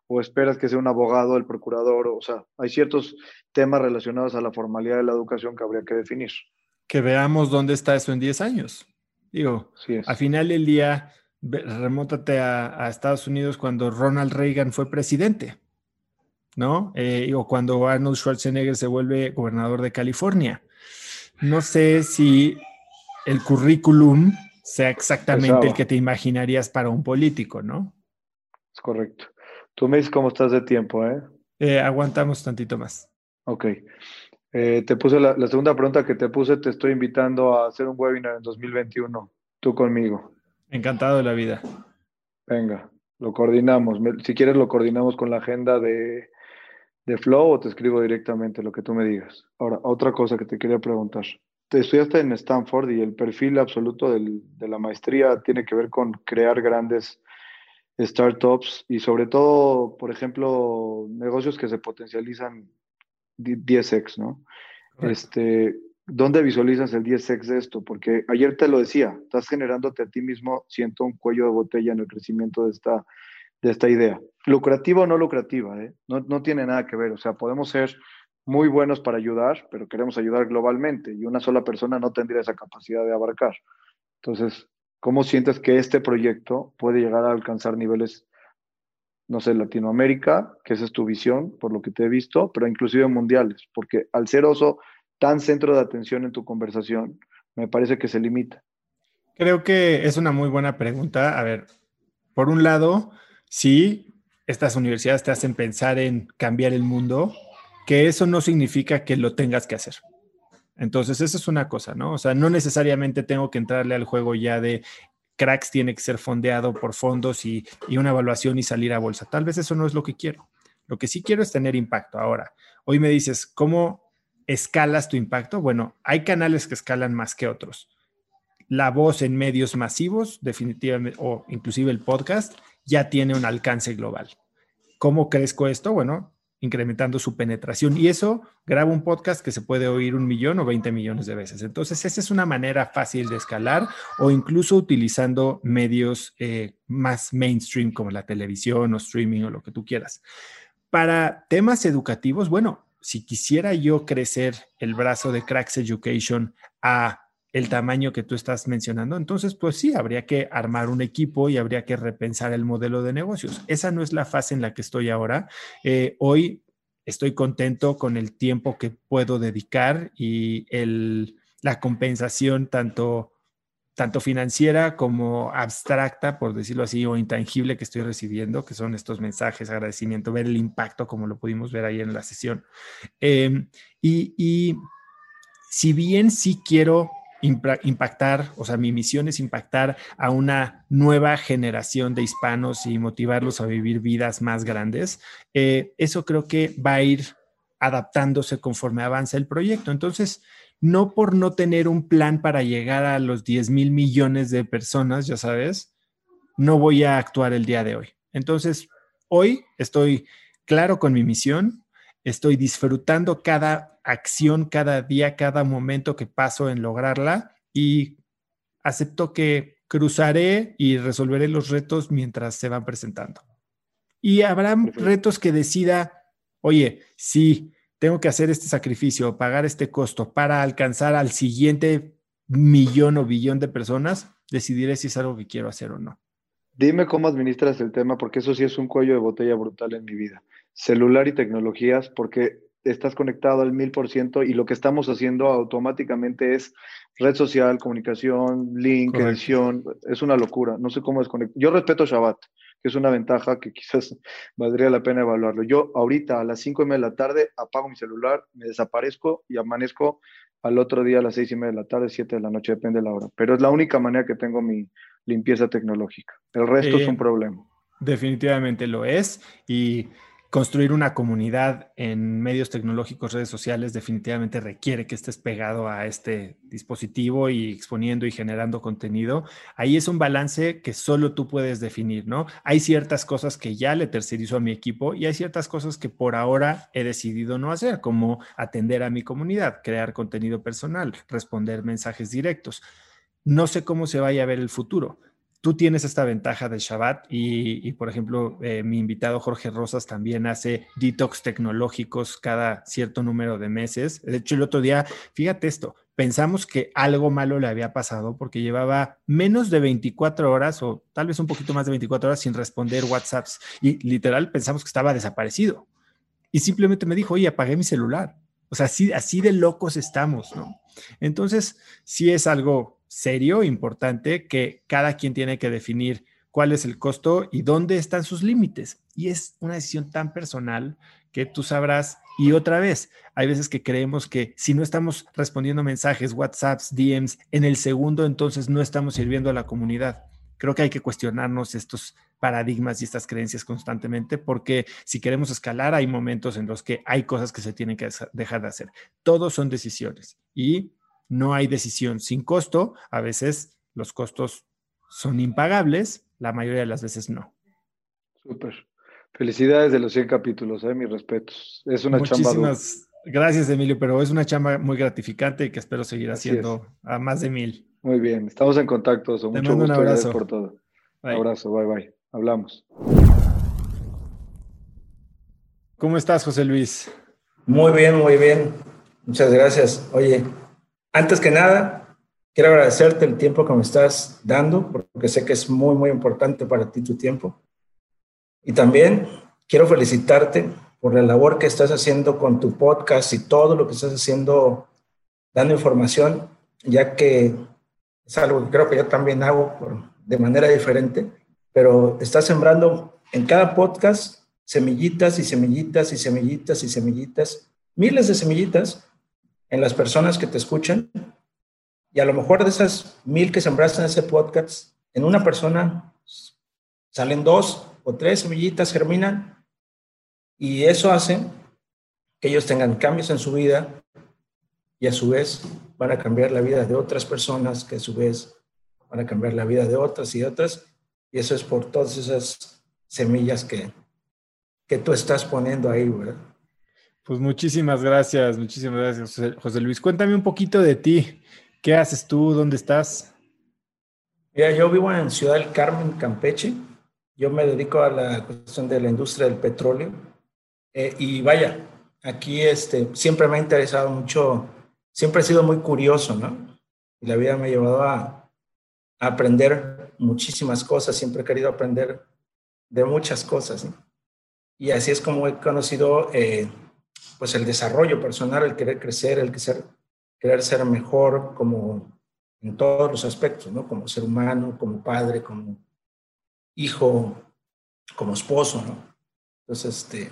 o esperas que sea un abogado, el procurador, o sea, hay ciertos temas relacionados a la formalidad de la educación que habría que definir. Que veamos dónde está eso en 10 años. Digo, al final del día, remótate a, Estados Unidos cuando Ronald Reagan fue presidente, ¿no? Eh, o cuando Arnold Schwarzenegger se vuelve gobernador de California. No sé si el currículum sea exactamente el que te imaginarías para un político, ¿no? Es correcto. Tú me dices cómo estás de tiempo, ¿eh? eh aguantamos tantito más. Ok. Eh, te puse la, segunda pregunta que te puse, te estoy invitando a hacer un webinar en 2021, tú conmigo. Encantado de la vida. Venga, lo coordinamos. Si quieres, lo coordinamos con la agenda de, de Flow o te escribo directamente lo que tú me digas. Ahora, otra cosa que te quería preguntar. Te estudiaste en Stanford y el perfil absoluto del, de la maestría tiene que ver con crear grandes startups y sobre todo, por ejemplo, negocios que se potencializan 10x, ¿no? Este, ¿Dónde visualizas el 10x de esto? Porque ayer te lo decía, estás generándote a ti mismo, siento un cuello de botella en el crecimiento de esta, de esta idea. Lucrativa o no lucrativa, ¿eh? no, no tiene nada que ver. O sea, podemos ser muy buenos para ayudar, pero queremos ayudar globalmente y una sola persona no tendría esa capacidad de abarcar. Entonces, ¿cómo sientes que este proyecto puede llegar a alcanzar niveles no sé, Latinoamérica, que esa es tu visión, por lo que te he visto, pero inclusive mundiales, porque al ser oso tan centro de atención en tu conversación, me parece que se limita. Creo que es una muy buena pregunta. A ver, por un lado, sí, estas universidades te hacen pensar en cambiar el mundo, que eso no significa que lo tengas que hacer. Entonces, esa es una cosa, ¿no? O sea, no necesariamente tengo que entrarle al juego ya de Cracks tiene que ser fondeado por fondos y, una evaluación y salir a bolsa. Tal vez eso no es lo que quiero. Lo que sí quiero es tener impacto. Ahora, hoy me dices, ¿cómo escalas tu impacto? Bueno, hay canales que escalan más que otros. La voz en medios masivos, definitivamente, o inclusive el podcast, ya tiene un alcance global. ¿Cómo crezco esto? Bueno, incrementando su penetración. Y eso graba un podcast que se puede oír un millón o 20 millones de veces. Entonces, esa es una manera fácil de escalar o incluso utilizando medios eh, más mainstream como la televisión o streaming o lo que tú quieras. Para temas educativos, bueno, si quisiera yo crecer el brazo de Cracks Education a el tamaño que tú estás mencionando, entonces pues sí, habría que armar un equipo y habría que repensar el modelo de negocios. Esa no es la fase en la que estoy ahora. Eh, hoy estoy contento con el tiempo que puedo dedicar y el, la compensación tanto, tanto financiera como abstracta, por decirlo así, o intangible que estoy recibiendo, que son estos mensajes, agradecimiento, ver el impacto como lo pudimos ver ahí en la sesión. Em, y, y si bien sí quiero impactar, o sea, mi misión es impactar a una nueva generación de hispanos y motivarlos a vivir vidas más grandes. Eh, eso creo que va a ir adaptándose conforme avanza el proyecto. Entonces, no por no tener un plan para llegar a los 10 mil millones de personas, ya sabes, no voy a actuar el día de hoy. Entonces, hoy estoy claro con mi misión, estoy disfrutando cada acción cada día, cada momento que paso en lograrla y acepto que cruzaré y resolveré los retos mientras se van presentando. Y habrá retos que decida, oye, sí, tengo que hacer este sacrificio, pagar este costo para alcanzar al siguiente millón o billón de personas, decidiré si es algo que quiero hacer o no. Dime cómo administras el tema, porque eso sí es un cuello de botella brutal en mi vida. Celular y tecnologías, porque estás conectado al mil por ciento y lo que estamos haciendo automáticamente es red social, comunicación, link, edición. Es una locura. No sé cómo desconectar. Yo respeto Shabbat, que es una ventaja que quizás valdría la pena evaluarlo. Yo ahorita a las cinco y media de la tarde apago mi celular, me desaparezco y amanezco al otro día a las seis y media de la tarde, siete de la noche, depende de la hora. Pero es la única manera que tengo mi limpieza tecnológica. El resto es un problema. Definitivamente lo es y construir una comunidad en medios tecnológicos, redes sociales, definitivamente requiere que estés pegado a este dispositivo y exponiendo y generando contenido. Ahí es un balance que solo tú puedes definir, ¿no? Hay ciertas cosas que ya le tercerizo a mi equipo y hay ciertas cosas que por ahora he decidido no hacer, como atender a mi comunidad, crear contenido personal, responder mensajes directos. No sé cómo se vaya a ver el futuro tú tienes esta ventaja del Shabbat y, por ejemplo, eh, mi invitado Jorge Rosas también hace detox tecnológicos cada cierto número de meses. De hecho, el otro día, fíjate esto, pensamos que algo malo le había pasado porque llevaba menos de 24 horas o tal vez un poquito más de 24 horas sin responder WhatsApps y literal pensamos que estaba desaparecido. Y simplemente me dijo, oye, apagué mi celular. O sea, así, así de locos estamos, ¿no? Entonces, sí es algo serio, importante, que cada quien tiene que definir cuál es el costo y dónde están sus límites. Y es una decisión tan personal que tú sabrás. Y otra vez, hay veces que creemos que si no estamos respondiendo mensajes, WhatsApps, DMs en el segundo, entonces no estamos sirviendo a la comunidad. Creo que hay que cuestionarnos estos paradigmas y estas creencias constantemente, porque si queremos escalar, hay momentos en los que hay cosas que se tienen que dejar de hacer. Todos son decisiones y no hay decisión sin costo. A veces los costos son impagables, la mayoría de las veces no. Súper. Felicidades de los 100 capítulos, eh, mis respetos. Es una Muchísimas Gracias, Emilio, pero es una chamba muy gratificante y que espero seguir haciendo a más de mil. Muy bien, estamos en contacto. Te Mucho un abrazo. por todo. Un abrazo, bye bye. Hablamos. ¿Cómo estás, José Luis? Muy bien, muy bien. Muchas gracias. Oye, antes que nada, quiero agradecerte el tiempo que me estás dando, porque sé que es muy, muy importante para ti tu tiempo. Y también quiero felicitarte por la labor que estás haciendo con tu podcast y todo lo que estás haciendo dando información, ya que es algo que creo que yo también hago de manera diferente, pero estás sembrando en cada podcast semillitas y semillitas y semillitas y semillitas, miles de semillitas en las personas que te escuchan. Y a lo mejor de esas mil que sembraste en ese podcast, en una persona salen dos o tres semillitas, germinan y eso hace que ellos tengan cambios en su vida y a su vez van a cambiar la vida de otras personas que a su vez van a cambiar la vida de otras y otras. Y eso es por todas esas semillas que, que tú estás poniendo ahí, ¿verdad? Pues muchísimas gracias, muchísimas gracias, José Luis. Cuéntame un poquito de ti. ¿Qué haces tú? ¿Dónde estás? Mira, yo vivo en Ciudad del Carmen, Campeche. Yo me dedico a la cuestión de la industria del petróleo. Eh, y vaya, aquí este, siempre me ha interesado mucho, siempre he sido muy curioso, ¿no? Y la vida me ha llevado a, aprender muchísimas cosas, siempre he querido aprender de muchas cosas, ¿no? Y así es como he conocido, eh, pues, el desarrollo personal, el querer crecer, el querer, querer ser mejor como en todos los aspectos, ¿no? Como ser humano, como padre, como hijo, como esposo, ¿no? Entonces, este,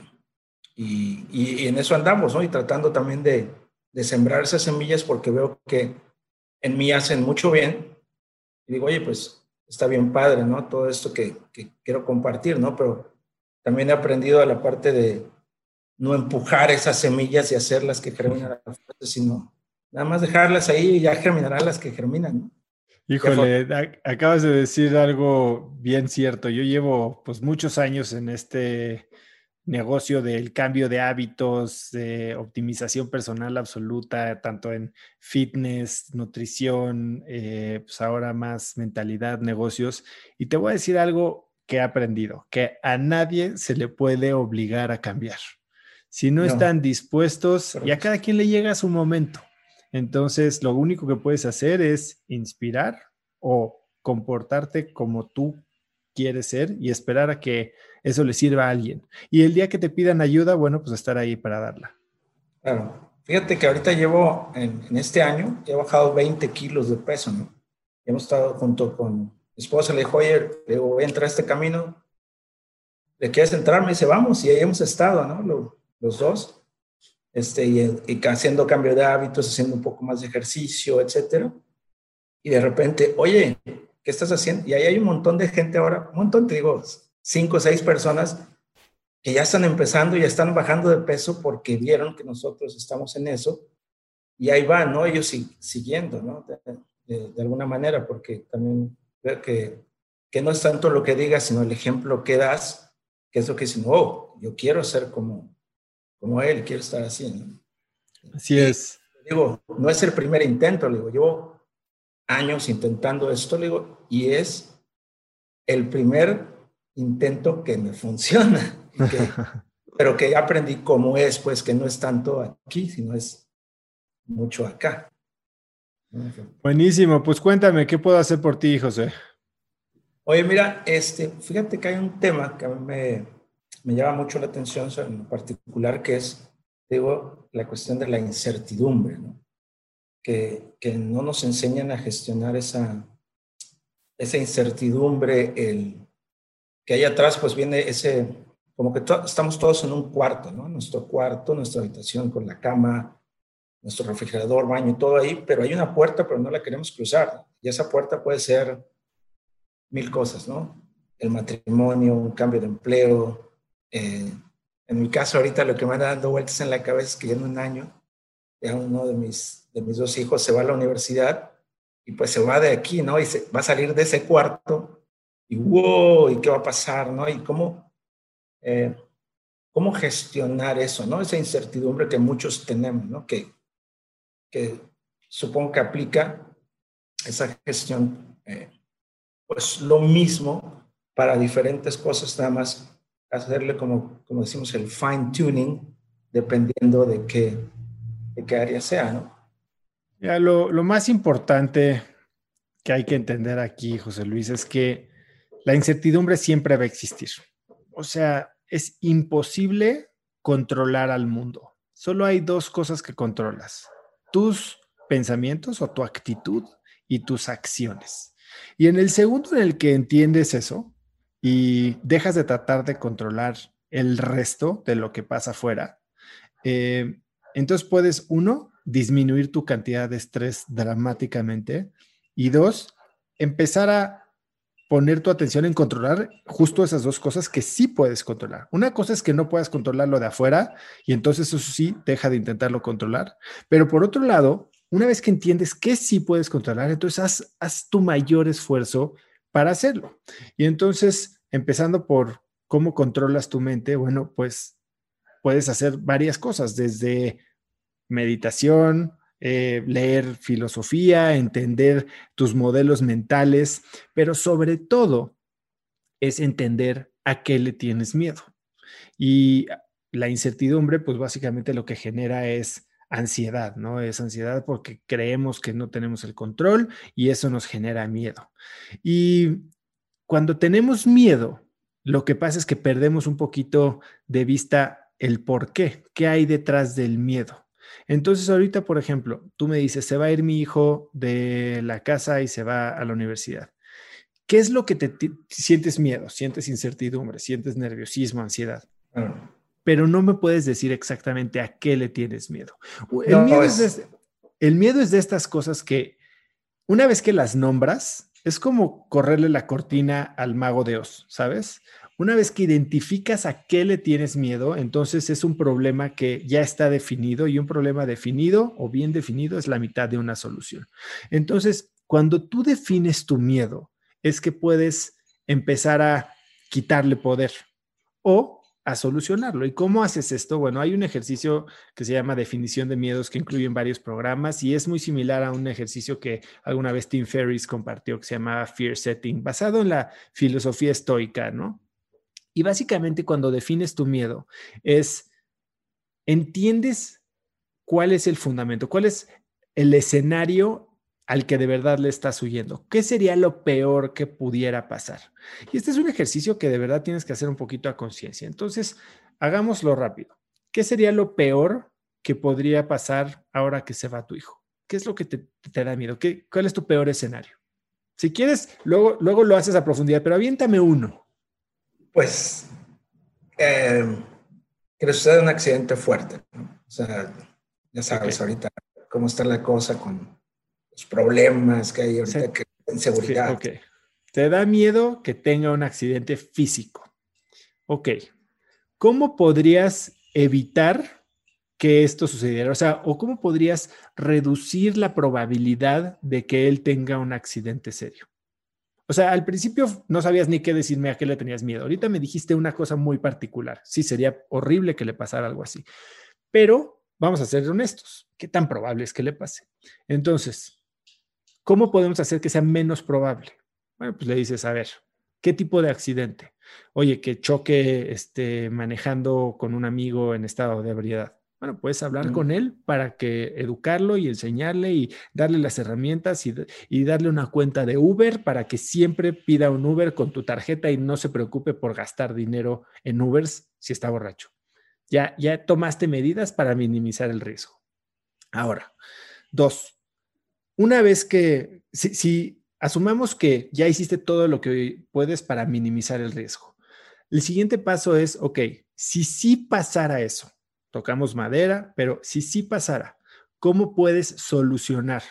y, en eso andamos, ¿no? Y tratando también de, de, sembrar esas semillas porque veo que en mí hacen mucho bien. Y digo, oye, pues está bien padre, ¿no? Todo esto que, que quiero compartir, ¿no? Pero también he aprendido a la parte de no empujar esas semillas y hacerlas que germinen a sino nada más dejarlas ahí y ya germinarán las que germinan, ¿no? Híjole, acabas de decir algo bien cierto. Yo llevo pues muchos años en este negocio del cambio de hábitos, de optimización personal absoluta, tanto en fitness, nutrición, eh, pues ahora más mentalidad, negocios. Y te voy a decir algo que he aprendido, que a nadie se le puede obligar a cambiar. Si no, están dispuestos, y a cada quien le llega su momento. Entonces, lo único que puedes hacer es inspirar o comportarte como tú quieres ser y esperar a que eso le sirva a alguien. Y el día que te pidan ayuda, bueno, pues estar ahí para darla. Claro. Fíjate que ahorita llevo, en, este año, he bajado 20 kilos de peso, ¿no? Hemos estado junto con mi esposa, le dijo, oye, le digo, voy a entrar a este camino. ¿Le quieres entrar? Me dice, vamos, y ahí hemos estado, ¿no? Los dos. Este, y, haciendo cambio de hábitos, haciendo un poco más de ejercicio, etcétera. Y de repente, oye, ¿qué estás haciendo? Y ahí hay un montón de gente ahora, un montón, te digo, cinco o seis personas que ya están empezando y están bajando de peso porque vieron que nosotros estamos en eso y ahí van, ¿no? Ellos siguiendo, ¿no? De, alguna manera, porque también veo que, que no es tanto lo que digas, sino el ejemplo que das, que es lo que dicen, oh, yo quiero ser como, como él, quiero estar así, ¿no? Así es. digo, no es el primer intento, le digo, llevo años intentando esto, le digo, y es el primer intento que me funciona, pero que aprendí cómo es, pues que no es tanto aquí, sino es mucho acá. Buenísimo, pues cuéntame, ¿qué puedo hacer por ti, José? Oye, mira, este, fíjate que hay un tema que a mí me, me llama mucho la atención en particular, que es, digo, la cuestión de la incertidumbre, ¿no? Que, que no nos enseñan a gestionar esa, esa incertidumbre, el, que ahí atrás pues viene ese, como que estamos todos en un cuarto, ¿no? Nuestro cuarto, nuestra habitación con la cama, nuestro refrigerador, baño, todo ahí, pero hay una puerta, pero no la queremos cruzar. Y esa puerta puede ser mil cosas, ¿no? El matrimonio, un cambio de empleo. Eh, en mi caso, ahorita lo que me anda dando vueltas en la cabeza es que ya en un año, ya uno de mis, de mis dos hijos se va a la universidad y pues se va de aquí, ¿no? Y se va a salir de ese cuarto y wow, ¿y qué va a pasar, no? Y cómo, eh, cómo gestionar eso, ¿no? Esa incertidumbre que muchos tenemos, ¿no? Que, que supongo que aplica esa gestión, eh, pues lo mismo para diferentes cosas, nada más hacerle como, como decimos el fine tuning, dependiendo de qué, de qué área sea, ¿no? Lo, lo más importante que hay que entender aquí, José Luis, es que la incertidumbre siempre va a existir. O sea, es imposible controlar al mundo. Solo hay dos cosas que controlas, tus pensamientos o tu actitud y tus acciones. Y en el segundo en el que entiendes eso y dejas de tratar de controlar el resto de lo que pasa afuera, eh, entonces puedes, uno, disminuir tu cantidad de estrés dramáticamente y dos, empezar a poner tu atención en controlar justo esas dos cosas que sí puedes controlar. Una cosa es que no puedas controlar lo de afuera y entonces eso sí, deja de intentarlo controlar. Pero por otro lado, una vez que entiendes que sí puedes controlar, entonces haz, haz tu mayor esfuerzo para hacerlo. Y entonces, empezando por cómo controlas tu mente, bueno, pues puedes hacer varias cosas, desde meditación, eh, leer filosofía, entender tus modelos mentales, pero sobre todo es entender a qué le tienes miedo. Y la incertidumbre, pues básicamente lo que genera es ansiedad, ¿no? Es ansiedad porque creemos que no tenemos el control y eso nos genera miedo. Y cuando tenemos miedo, lo que pasa es que perdemos un poquito de vista el por qué, qué hay detrás del miedo. Entonces, ahorita, por ejemplo, tú me dices, se va a ir mi hijo de la casa y se va a la universidad. ¿Qué es lo que te, sientes miedo? Sientes incertidumbre, sientes nerviosismo, ansiedad. Pero no me puedes decir exactamente a qué le tienes miedo. El, miedo es... el miedo es de estas cosas que una vez que las nombras, es como correrle la cortina al mago de Oz, ¿sabes? Una vez que identificas a qué le tienes miedo, entonces es un problema que ya está definido y un problema definido o bien definido es la mitad de una solución. Entonces, cuando tú defines tu miedo, es que puedes empezar a quitarle poder o a solucionarlo. ¿Y cómo haces esto? Bueno, hay un ejercicio que se llama definición de miedos que incluyen varios programas y es muy similar a un ejercicio que alguna vez Tim Ferriss compartió que se llama Fear Setting, basado en la filosofía estoica, ¿no? Y básicamente cuando defines tu miedo es, entiendes cuál es el fundamento, cuál es el escenario al que de verdad le estás huyendo. ¿Qué sería lo peor que pudiera pasar? Y este es un ejercicio que de verdad tienes que hacer un poquito a conciencia. Entonces, hagámoslo rápido. ¿Qué sería lo peor que podría pasar ahora que se va tu hijo? ¿Qué es lo que te, da miedo? ¿Qué, ¿Cuál es tu peor escenario? Si quieres, luego, luego lo haces a profundidad, pero aviéntame uno. Pues eh, que le suceda un accidente fuerte. O sea, ya sabes ahorita cómo está la cosa con los problemas que hay ahorita, que inseguridad. Te da miedo que tenga un accidente físico. Ok. ¿Cómo podrías evitar que esto sucediera? O sea, ¿o cómo podrías reducir la probabilidad de que él tenga un accidente serio? O sea, al principio no sabías ni qué decirme a qué le tenías miedo. Ahorita me dijiste una cosa muy particular. Sí, sería horrible que le pasara algo así. Pero vamos a ser honestos. ¿Qué tan probable es que le pase? Entonces, ¿cómo podemos hacer que sea menos probable? Bueno, pues le dices, a ver, ¿qué tipo de accidente? Oye, que choque este, manejando con un amigo en estado de ebriedad. Bueno, puedes hablar con él para que educarlo y enseñarle y darle las herramientas y, darle una cuenta de Uber para que siempre pida un Uber con tu tarjeta y no se preocupe por gastar dinero en Ubers si está borracho. Ya, ya tomaste medidas para minimizar el riesgo. Ahora, dos, una vez que, si, asumamos que ya hiciste todo lo que puedes para minimizar el riesgo, el siguiente paso es, ok, si sí pasara eso, tocamos madera, pero si sí pasara, ¿cómo puedes solucionar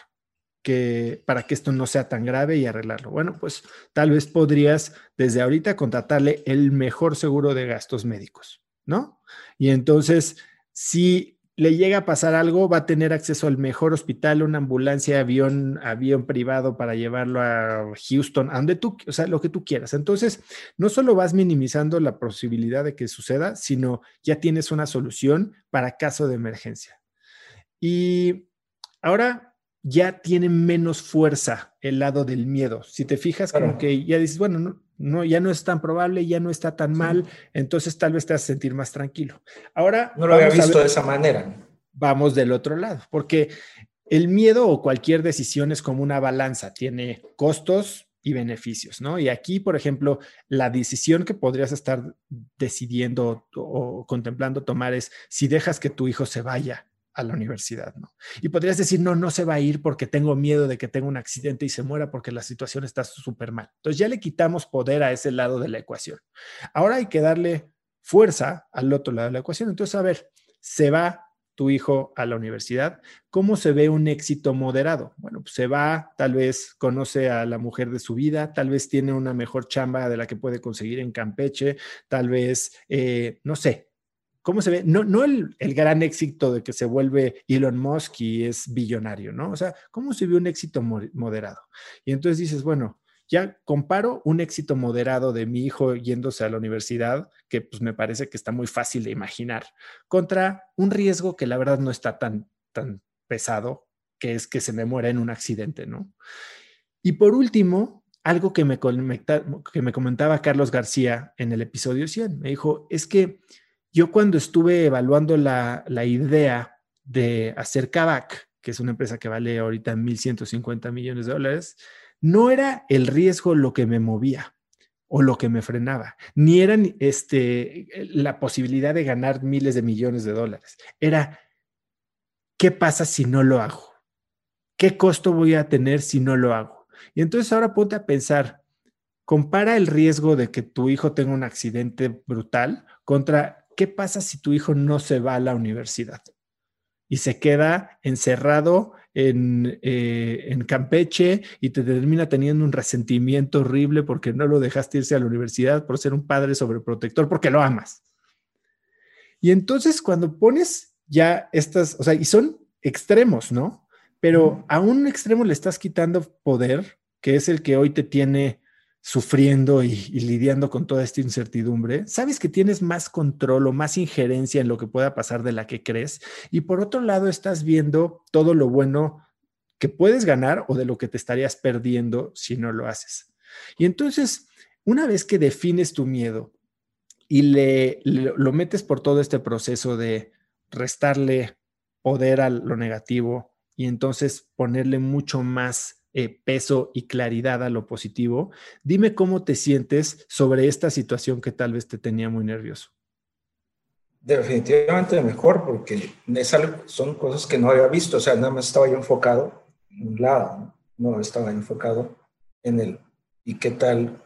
que, para que esto no sea tan grave y arreglarlo? Bueno, pues tal vez podrías desde ahorita contratarle el mejor seguro de gastos médicos, ¿no? Y entonces, si le llega a pasar algo, va a tener acceso al mejor hospital, una ambulancia, avión, avión privado para llevarlo a Houston, a donde tú, o sea, lo que tú quieras. Entonces, no solo vas minimizando la posibilidad de que suceda, sino ya tienes una solución para caso de emergencia. Y ahora ya tiene menos fuerza el lado del miedo. Si te fijas, como que ya dices, bueno, no, no, ya no es tan probable, ya no está tan mal, entonces tal vez te vas a sentir más tranquilo. Ahora... No lo había visto de esa manera. Vamos del otro lado, porque el miedo o cualquier decisión es como una balanza, tiene costos y beneficios, ¿no? Y aquí, por ejemplo, la decisión que podrías estar decidiendo o contemplando tomar es si dejas que tu hijo se vaya a la universidad, ¿no? Y podrías decir, no, no se va a ir porque tengo miedo de que tenga un accidente y se muera porque la situación está súper mal. Entonces ya le quitamos poder a ese lado de la ecuación. Ahora hay que darle fuerza al otro lado de la ecuación. Entonces, a ver, se va tu hijo a la universidad, ¿cómo se ve un éxito moderado? Bueno, pues se va, tal vez conoce a la mujer de su vida, tal vez tiene una mejor chamba de la que puede conseguir en Campeche, tal vez, eh, no sé, ¿cómo se ve? No, no el, gran éxito de que se vuelve Elon Musk y es billonario, ¿no? O sea, ¿cómo se ve un éxito moderado? Y entonces dices, bueno, ya comparo un éxito moderado de mi hijo yéndose a la universidad, que pues me parece que está muy fácil de imaginar, contra un riesgo que la verdad no está tan, tan pesado, que es que se me muera en un accidente, ¿no? Y por último, algo que me, que me comentaba Carlos García en el episodio 100, me dijo, es que yo cuando estuve evaluando la, idea de hacer Kavak, que es una empresa que vale ahorita 1.150 millones de dólares, no era el riesgo lo que me movía o lo que me frenaba, ni era este, la posibilidad de ganar miles de millones de dólares. Era, ¿qué pasa si no lo hago? ¿Qué costo voy a tener si no lo hago? Y entonces ahora ponte a pensar, compara el riesgo de que tu hijo tenga un accidente brutal contra ¿qué pasa si tu hijo no se va a la universidad y se queda encerrado en, eh, en, Campeche y te termina teniendo un resentimiento horrible porque no lo dejaste irse a la universidad por ser un padre sobreprotector, porque lo amas? Y entonces cuando pones ya estas, o sea, y son extremos, ¿no? Pero a un extremo le estás quitando poder, que es el que hoy te tiene sufriendo y, lidiando con toda esta incertidumbre, sabes que tienes más control o más injerencia en lo que pueda pasar de la que crees. Y por otro lado, estás viendo todo lo bueno que puedes ganar o de lo que te estarías perdiendo si no lo haces. Y entonces, una vez que defines tu miedo y le, lo metes por todo este proceso de restarle poder a lo negativo y entonces ponerle mucho más eh, peso y claridad a lo positivo. Dime cómo te sientes sobre esta situación que tal vez te tenía muy nervioso. Definitivamente mejor porque son cosas que no había visto, o sea, nada más estaba yo enfocado en un lado, no, estaba enfocado en el, ¿y qué tal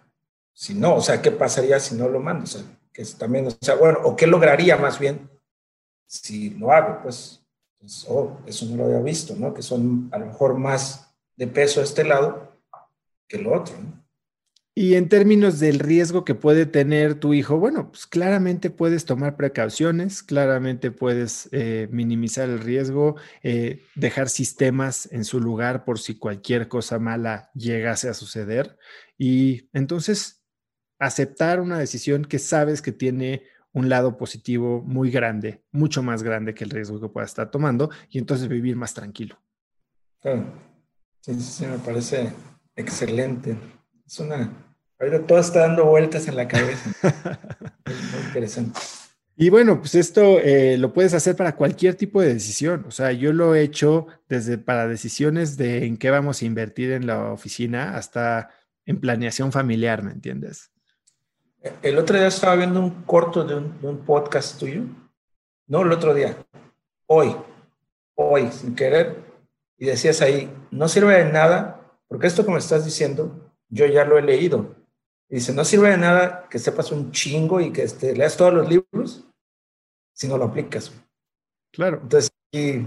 si no? O sea, ¿qué pasaría si no lo mando? O sea, que también, o sea, bueno, o qué lograría más bien si lo hago, pues, pues oh, eso no lo había visto, ¿no? Que son a lo mejor más de peso a este lado que el otro. Y en términos del riesgo que puede tener tu hijo, bueno, pues claramente puedes tomar precauciones, claramente puedes eh, minimizar el riesgo, eh, dejar sistemas en su lugar por si cualquier cosa mala llegase a suceder. Y entonces aceptar una decisión que sabes que tiene un lado positivo muy grande, mucho más grande que el riesgo que pueda estar tomando, y entonces vivir más tranquilo. Sí, sí, me parece excelente. Es una. Ahorita todo está dando vueltas en la cabeza. muy interesante. Y bueno, pues esto eh, lo puedes hacer para cualquier tipo de decisión. O sea, yo lo he hecho desde para decisiones de en qué vamos a invertir en la oficina hasta en planeación familiar, ¿me entiendes? El otro día estaba viendo un corto de un, de un podcast tuyo. No, el otro día. Hoy. Hoy, sin querer, y decías ahí, no sirve de nada, porque esto que me estás diciendo, yo ya lo he leído. dice, no sirve de nada que sepas un chingo y que este, leas todos los libros si no lo aplicas. Claro. Entonces, aquí,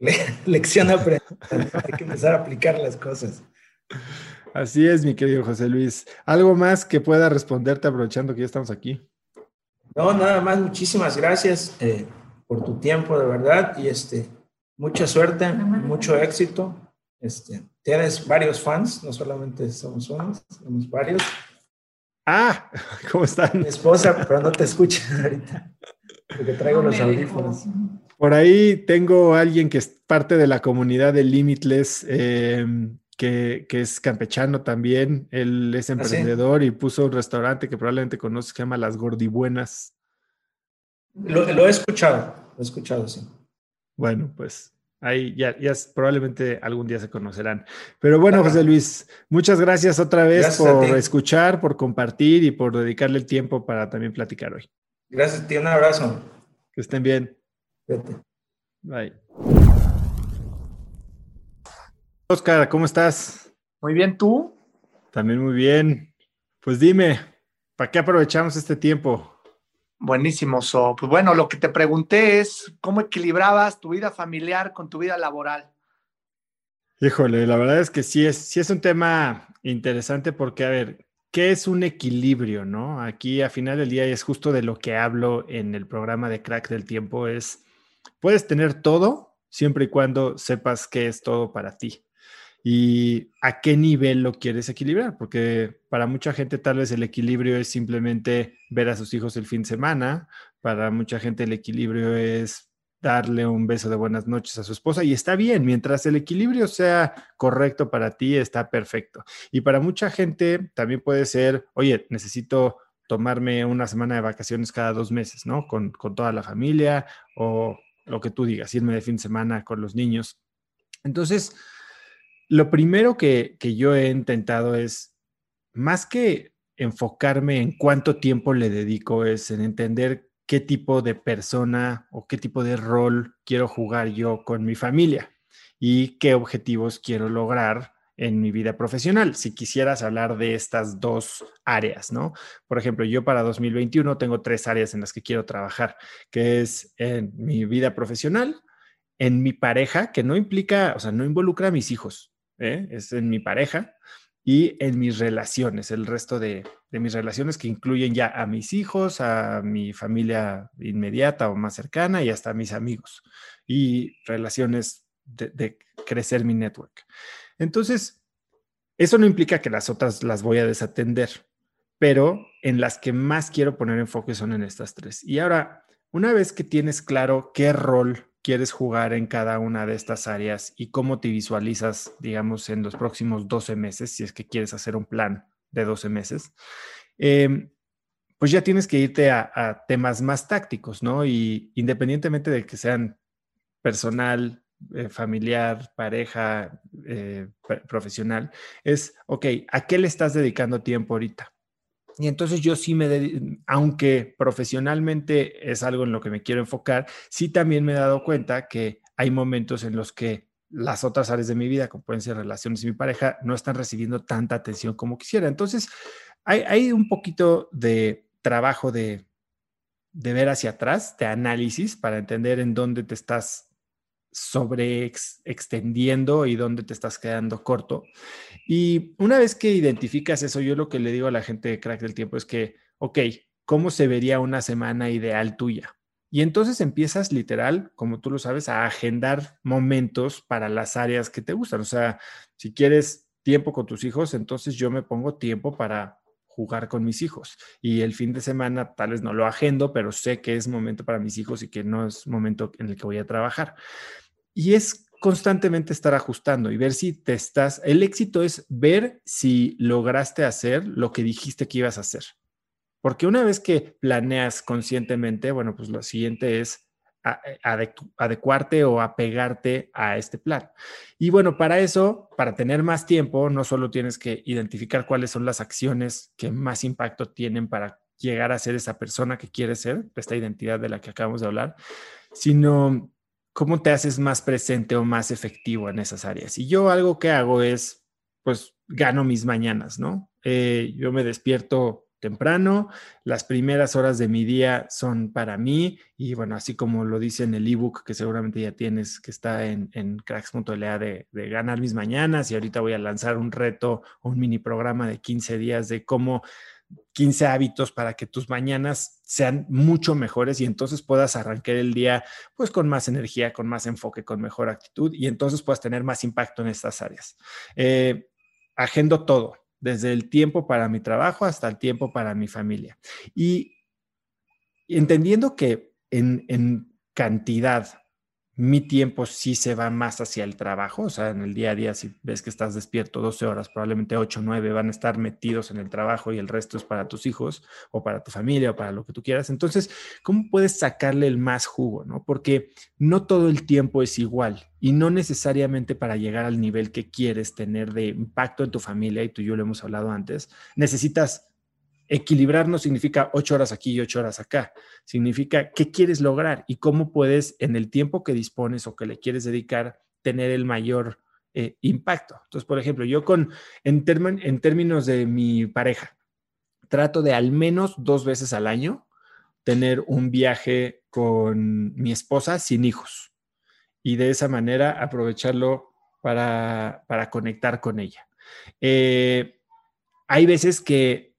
lección aprendida. Hay que empezar a aplicar las cosas. Así es, mi querido José Luis. ¿Algo más que pueda responderte aprovechando que ya estamos aquí? No, nada más, muchísimas gracias eh, por tu tiempo, de verdad, y este, mucha suerte, mucho éxito. Este, tienes varios fans, no solamente somos unos, somos varios. Ah, ¿cómo están? Mi esposa, pero no te escucha ahorita, porque traigo los audífonos. Por ahí tengo a alguien que es parte de la comunidad de Limitless, eh, que, es campechano también. Él es ¿Ah, emprendedor y puso un restaurante que probablemente conoces que se llama Las Gordibuenas. Lo, lo he escuchado, lo he escuchado, sí. Bueno, pues ahí ya, ya probablemente algún día se conocerán. Pero bueno, José Luis, muchas gracias otra vez por escuchar, por compartir y por dedicarle el tiempo para también platicar hoy. Gracias a ti, un abrazo. Que estén bien. Vete. Bye. Oscar, ¿cómo estás? Muy bien, ¿tú? También muy bien. Pues dime, ¿para qué aprovechamos este tiempo? Buenísimo, So. Pues bueno, lo que te pregunté es cómo equilibrabas tu vida familiar con tu vida laboral. Híjole, la verdad es que sí es, sí es un tema interesante porque, a ver, ¿qué es un equilibrio, no? Aquí a final del día es justo de lo que hablo en el programa de Crack del Tiempo, es, puedes tener todo siempre y cuando sepas qué es todo para ti y a qué nivel lo quieres equilibrar, porque para mucha gente tal vez el equilibrio es simplemente ver a sus hijos el fin de semana, para mucha gente el equilibrio es darle un beso de buenas noches a su esposa y está bien, mientras el equilibrio sea correcto para ti, está perfecto. Y para mucha gente también puede ser, oye, necesito tomarme una semana de vacaciones cada dos meses, ¿no? Con, con toda la familia o lo que tú digas, irme de fin de semana con los niños. Entonces, lo primero que, yo he intentado es, más que enfocarme en cuánto tiempo le dedico, es en entender qué tipo de persona o qué tipo de rol quiero jugar yo con mi familia y qué objetivos quiero lograr en mi vida profesional, si quisieras hablar de estas dos áreas, ¿no? Por ejemplo, yo para 2021 tengo tres áreas en las que quiero trabajar, que es en mi vida profesional, en mi pareja, que no implica, o sea, no involucra a mis hijos, ¿eh? es en mi pareja y en mis relaciones, el resto de, mis relaciones que incluyen ya a mis hijos, a mi familia inmediata o más cercana y hasta a mis amigos y relaciones de, de crecer mi network. Entonces, eso no implica que las otras las voy a desatender, pero en las que más quiero poner enfoque son en estas tres. Y ahora, una vez que tienes claro qué rol quieres jugar en cada una de estas áreas y cómo te visualizas, digamos, en los próximos 12 meses, si es que quieres hacer un plan de 12 meses, em, pues ya tienes que irte a, temas más tácticos, ¿no? Y independientemente de que sean personal, eh, familiar, pareja, eh, profesional, es, ok, ¿a qué le estás dedicando tiempo ahorita? Y entonces yo sí me, aunque profesionalmente es algo en lo que me quiero enfocar, sí también me he dado cuenta que hay momentos en los que las otras áreas de mi vida, como pueden ser relaciones y mi pareja, no están recibiendo tanta atención como quisiera. Entonces, hay, hay un poquito de trabajo de, de ver hacia atrás, de análisis, para entender en dónde te estás sobre extendiendo y dónde te estás quedando corto. Y una vez que identificas eso, yo lo que le digo a la gente de Crack del Tiempo es que, ok, ¿cómo se vería una semana ideal tuya? Y entonces empiezas literal, como tú lo sabes, a agendar momentos para las áreas que te gustan. O sea, si quieres tiempo con tus hijos, entonces yo me pongo tiempo para jugar con mis hijos. Y el fin de semana tal vez no lo agendo, pero sé que es momento para mis hijos y que no es momento en el que voy a trabajar. Y es constantemente estar ajustando y ver si te estás, el éxito es ver si lograste hacer lo que dijiste que ibas a hacer. Porque una vez que planeas conscientemente, bueno, pues lo siguiente es eh, adecuarte o apegarte a este plan. Y bueno, para eso, para tener más tiempo, no solo tienes que identificar cuáles son las acciones que más impacto tienen para llegar a ser esa persona que quieres ser, esta identidad de la que acabamos de hablar, sino ¿cómo te haces más presente o más efectivo en esas áreas? Y yo algo que hago es, pues, gano mis mañanas, ¿no? eh, yo me despierto temprano, las primeras horas de mi día son para mí y bueno, así como lo dice en el ebook que seguramente ya tienes, que está en, en cracks.la de, de ganar mis mañanas y ahorita voy a lanzar un reto, un mini programa de 15 días de cómo 15 hábitos para que tus mañanas sean mucho mejores y entonces puedas arrancar el día pues con más energía, con más enfoque, con mejor actitud y entonces puedas tener más impacto en estas áreas. Eh, agendo todo, desde el tiempo para mi trabajo hasta el tiempo para mi familia. Y entendiendo que en, en cantidad mi tiempo sí se va más hacia el trabajo, o sea, en el día a día, si ves que estás despierto 12 horas, probablemente 8 o 9 van a estar metidos en el trabajo y el resto es para tus hijos o para tu familia o para lo que tú quieras. Entonces, ¿cómo puedes sacarle el más jugo? ¿no? Porque no todo el tiempo es igual y no necesariamente para llegar al nivel que quieres tener de impacto en tu familia, y tú y yo lo hemos hablado antes, necesitas equilibrar no significa ocho horas aquí y ocho horas acá, significa qué quieres lograr y cómo puedes en el tiempo que dispones o que le quieres dedicar tener el mayor eh, impacto. Entonces, por ejemplo, yo con, en, en términos de mi pareja, trato de al menos dos veces al año tener un viaje con mi esposa sin hijos y de esa manera aprovecharlo para, para conectar con ella. Eh, hay veces que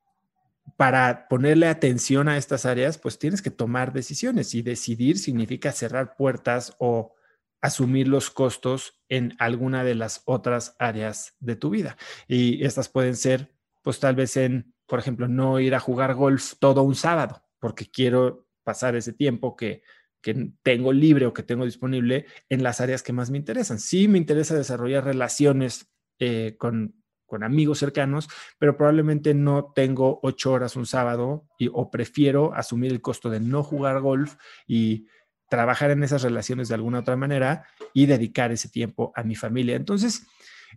para ponerle atención a estas áreas, pues tienes que tomar decisiones y decidir significa cerrar puertas o asumir los costos en alguna de las otras áreas de tu vida. Y estas pueden ser, pues tal vez en, por ejemplo, no ir a jugar golf todo un sábado, porque quiero pasar ese tiempo que, que tengo libre o que tengo disponible en las áreas que más me interesan. Sí me interesa desarrollar relaciones eh, con, con amigos cercanos, pero probablemente no tengo ocho horas un sábado y, o prefiero asumir el costo de no jugar golf y trabajar en esas relaciones de alguna otra manera y dedicar ese tiempo a mi familia. Entonces,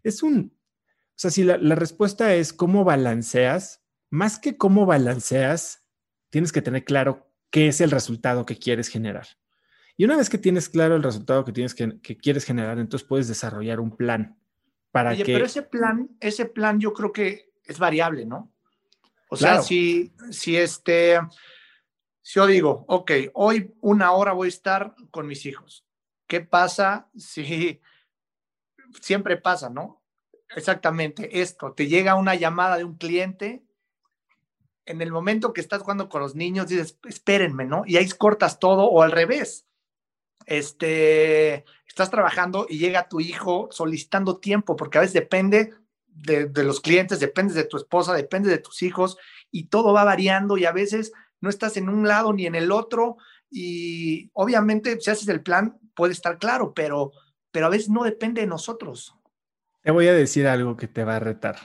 es un, o sea, si la, respuesta es cómo balanceas, más que cómo balanceas, tienes que tener claro qué es el resultado que quieres generar. Y una vez que tienes claro el resultado que, tienes que quieres generar, entonces puedes desarrollar un plan para que... Pero ese plan, ese plan yo creo que es variable, ¿no? O sea, si, si este, si yo digo, ok, hoy una hora voy a estar con mis hijos. ¿Qué pasa si siempre pasa, no? Exactamente esto, te llega una llamada de un cliente, en el momento que estás jugando con los niños, dices, espérenme, ¿no? Y ahí cortas todo, o al revés. Este, estás trabajando y llega tu hijo solicitando tiempo, porque a veces depende de, los clientes, depende de tu esposa, depende de tus hijos y todo va variando y a veces no estás en un lado ni en el otro y obviamente si haces el plan puede estar claro, pero, pero a veces no depende de nosotros. Te voy a decir algo que te va a retar.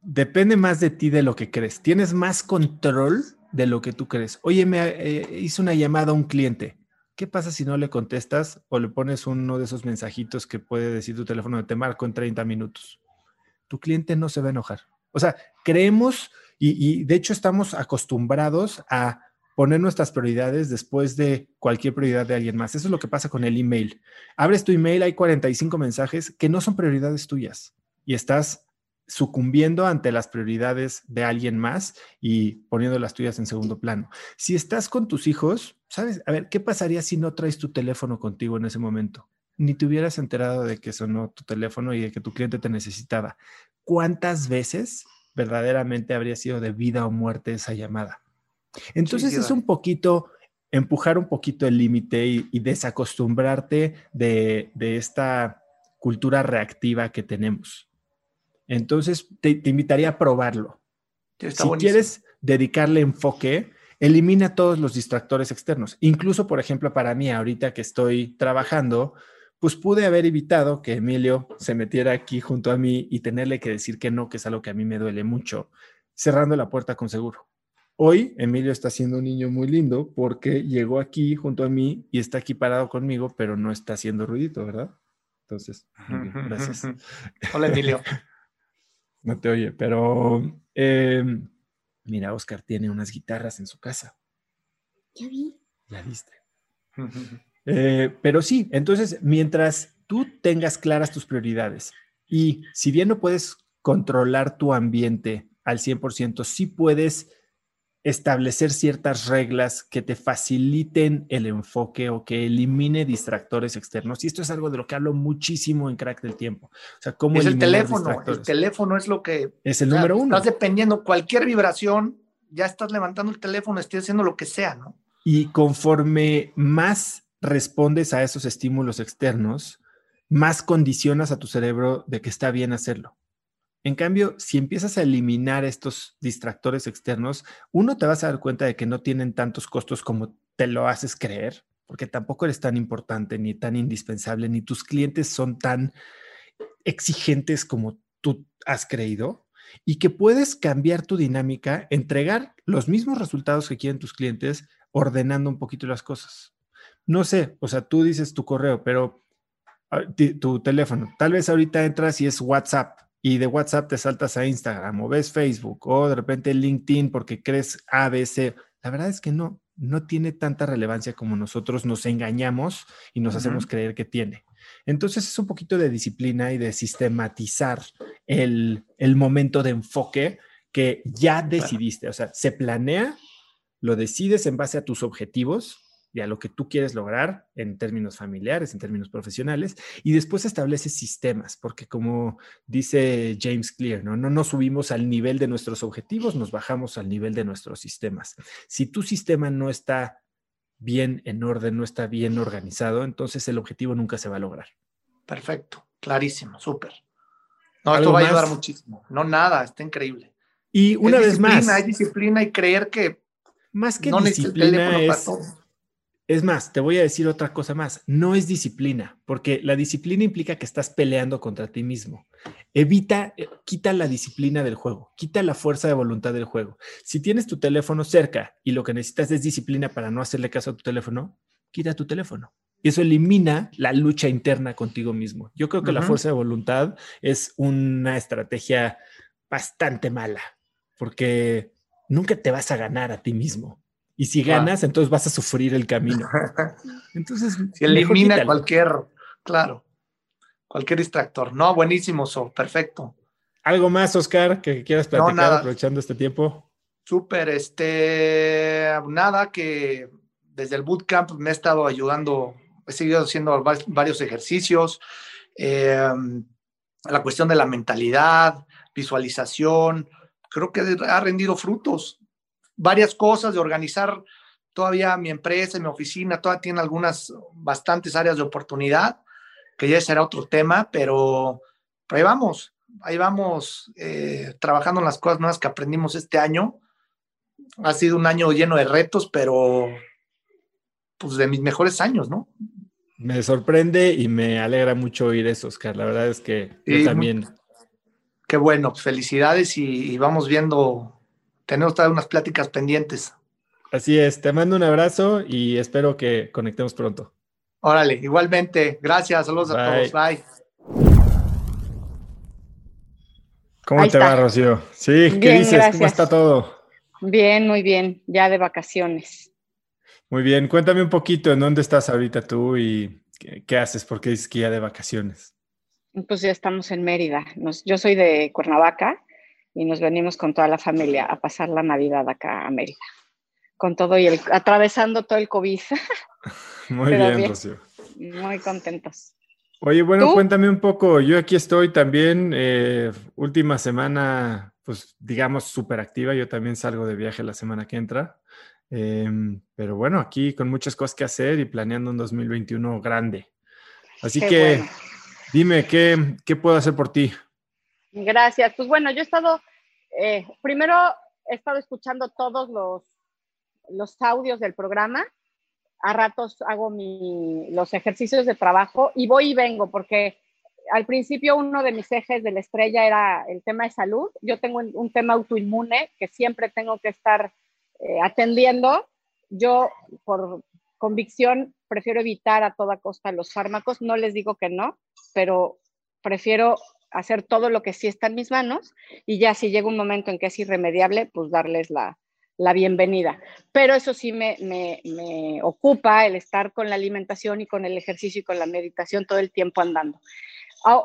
Depende más de ti de lo que crees. Tienes más control de lo que tú crees. Oye, me eh, hizo una llamada a un cliente. ¿Qué pasa si no le contestas o le pones uno de esos mensajitos que puede decir tu teléfono de te marco en 30 minutos? Tu cliente no se va a enojar. O sea, creemos y, de hecho estamos acostumbrados a poner nuestras prioridades después de cualquier prioridad de alguien más. Eso es lo que pasa con el email. Abres tu email, hay 45 mensajes que no son prioridades tuyas y estás sucumbiendo ante las prioridades de alguien más y poniendo las tuyas en segundo plano. Si estás con tus hijos, ¿sabes? A ver, ¿qué pasaría si no traes tu teléfono contigo en ese momento? Ni te hubieras enterado de que sonó tu teléfono y de que tu cliente te necesitaba. ¿Cuántas veces verdaderamente habría sido de vida o muerte esa llamada? Entonces es un poquito empujar un poquito el límite y, desacostumbrarte de, de esta cultura reactiva que tenemos. Entonces, te, invitaría a probarlo. si quieres dedicarle enfoque, elimina todos los distractores externos. Incluso, por ejemplo, para mí, ahorita que estoy trabajando, pues pude haber evitado que Emilio se metiera aquí junto a mí y tenerle que decir que no, que es algo que a mí me duele mucho, cerrando la puerta con seguro. Hoy Emilio está siendo un niño muy lindo porque llegó aquí junto a mí y está aquí parado conmigo, pero no está haciendo ruidito, ¿verdad? Entonces, gracias. Hola Emilio. no te oye, pero em, mira, Oscar tiene unas guitarras en su casa. Ya vi. Ya viste. Eh, pero sí, entonces, mientras tú tengas claras tus prioridades y si bien no puedes controlar tu ambiente al 100%, sí puedes establecer ciertas reglas que te faciliten el enfoque o que elimine distractores externos. Y esto es algo de lo que hablo muchísimo en Crack del Tiempo. O sea, cómo es el teléfono. El teléfono es lo que... Es el número uno. Estás dependiendo, cualquier vibración, ya estás levantando el teléfono, estás haciendo lo que sea, ¿no? Y conforme más respondes a esos estímulos externos, más condicionas a tu cerebro de que está bien hacerlo. En cambio, si empiezas a eliminar estos distractores externos, uno te vas a dar cuenta de que no tienen tantos costos como te lo haces creer, porque tampoco eres tan importante ni tan indispensable, ni tus clientes son tan exigentes como tú has creído, y que puedes cambiar tu dinámica, entregar los mismos resultados que quieren tus clientes, ordenando un poquito las cosas. No sé, o sea, tú dices tu correo, pero ah, tu teléfono, tal vez ahorita entras y es WhatsApp y de WhatsApp te saltas a Instagram o ves Facebook o de repente LinkedIn porque crees ABC. La verdad es que no, no tiene tanta relevancia como nosotros nos engañamos y nos hacemos creer que tiene. Entonces es un poquito de disciplina y de sistematizar el, momento de enfoque que ya decidiste. O sea, se planea, lo decides en base a tus objetivos y a lo que tú quieres lograr en términos familiares, en términos profesionales, y después estableces sistemas, porque como dice James Clear, ¿no? no nos subimos al nivel de nuestros objetivos, nos bajamos al nivel de nuestros sistemas. Si tu sistema no está bien en orden, no está bien organizado, entonces el objetivo nunca se va a lograr. Perfecto, clarísimo, súper. No, esto va a ayudar muchísimo. No, nada, está increíble. Y una vez más. Hay disciplina y creer que. Más que disciplina es. Es más, te voy a decir otra cosa más. No es disciplina, porque la disciplina implica que estás peleando contra ti mismo. Evita, eh, quita la disciplina del juego, quita la fuerza de voluntad del juego. Si tienes tu teléfono cerca y lo que necesitas es disciplina para no hacerle caso a tu teléfono, quita tu teléfono. Eso elimina la lucha interna contigo mismo. Yo creo que la fuerza de voluntad es una estrategia bastante mala, porque nunca te vas a ganar a ti mismo. Y si ganas, entonces vas a sufrir el camino. Entonces, si elimina cualquier, claro, cualquier distractor. No, buenísimo, so, perfecto. ¿Algo más, Oscar, que quieras platicar aprovechando este tiempo? Súper, este, nada, que desde el bootcamp me he estado ayudando, he seguido haciendo varios ejercicios, em, la cuestión de la mentalidad, visualización, creo que ha rendido frutos varias cosas, de organizar todavía mi empresa, mi oficina, todavía tiene algunas, bastantes áreas de oportunidad, que ya será otro tema, pero, ahí vamos, ahí vamos eh, trabajando en las cosas nuevas que aprendimos este año. Ha sido un año lleno de retos, pero pues de mis mejores años, ¿no? Me sorprende y me alegra mucho oír eso, Oscar. La verdad es que yo también. Qué bueno, felicidades y vamos viendo tenemos todavía unas pláticas pendientes. Así es, te mando un abrazo y espero que conectemos pronto. Órale, igualmente. Gracias, saludos a todos. Bye. ¿Cómo te va, Rocío? Sí, ¿qué dices? ¿Cómo está todo? Bien, muy bien, ya de vacaciones. Muy bien, cuéntame un poquito en dónde estás ahorita tú y qué, haces, porque dices que ya de vacaciones. Pues ya estamos en Mérida. yo soy de Cuernavaca y nos venimos con toda la familia a pasar la Navidad acá a Mérida, con todo y el, atravesando todo el COVID. Muy bien, Rocío. Muy contentos. Oye, bueno, cuéntame un poco. Yo aquí estoy también, eh, última semana, pues digamos, súper activa. Yo también salgo de viaje la semana que entra. Em, pero bueno, aquí con muchas cosas que hacer y planeando un 2021 grande. Así que dime, ¿qué, ¿qué puedo hacer por ti? Gracias. Pues bueno, yo he estado, eh, primero he estado escuchando todos los, los audios del programa. A ratos hago mi, los ejercicios de trabajo y voy y vengo porque al principio uno de mis ejes de la estrella era el tema de salud. Yo tengo un, tema autoinmune que siempre tengo que estar eh, atendiendo. Yo por convicción prefiero evitar a toda costa los fármacos. No les digo que no, pero prefiero hacer todo lo que sí está en mis manos y ya si llega un momento en que es irremediable, pues darles la, bienvenida. Pero eso sí me, me, ocupa el estar con la alimentación y con el ejercicio y con la meditación todo el tiempo andando.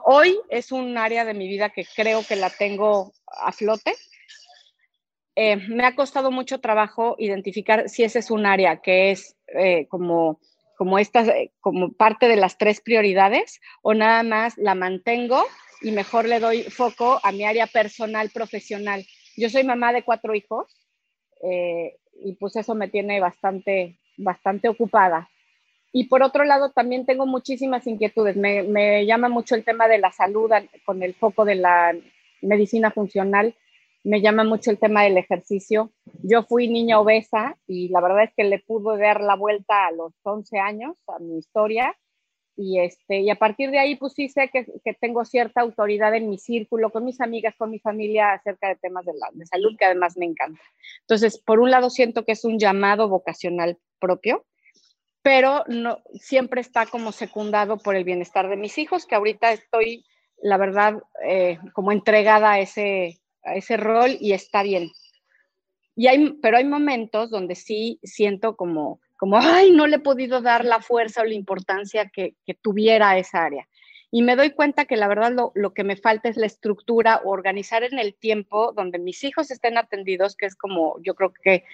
Hoy es un área de mi vida que creo que la tengo a flote eh, me ha costado mucho trabajo identificar si ese es un área que es eh, como, como, estas, eh, como parte de las tres prioridades o nada más la mantengo y mejor le doy foco a mi área personal, profesional. Yo soy mamá de cuatro hijos y pues eso me tiene bastante, bastante ocupada. Y por otro lado, también tengo muchísimas inquietudes. Me, me, llama mucho el tema de la salud con el foco de la medicina funcional. Me llama mucho el tema del ejercicio. Yo fui niña obesa y la verdad es que le pude dar la vuelta a los 11 años a mi historia. Y, este, y a partir de ahí, pues sí que, que tengo cierta autoridad en mi círculo, con mis amigas, con mi familia, acerca de temas de, la, de salud, que además me encanta. Entonces, por un lado, siento que es un llamado vocacional propio pero no, siempre está como secundado por el bienestar de mis hijos, que ahorita estoy, la verdad, eh, como entregada a ese, a ese rol y está bien. Y hay, pero hay momentos donde sí siento como, como, ay, no le he podido dar la fuerza o la importancia que, tuviera esa área. Y me doy cuenta que la verdad lo, lo, que me falta es la estructura o organizar en el tiempo donde mis hijos estén atendidos, que es como yo creo que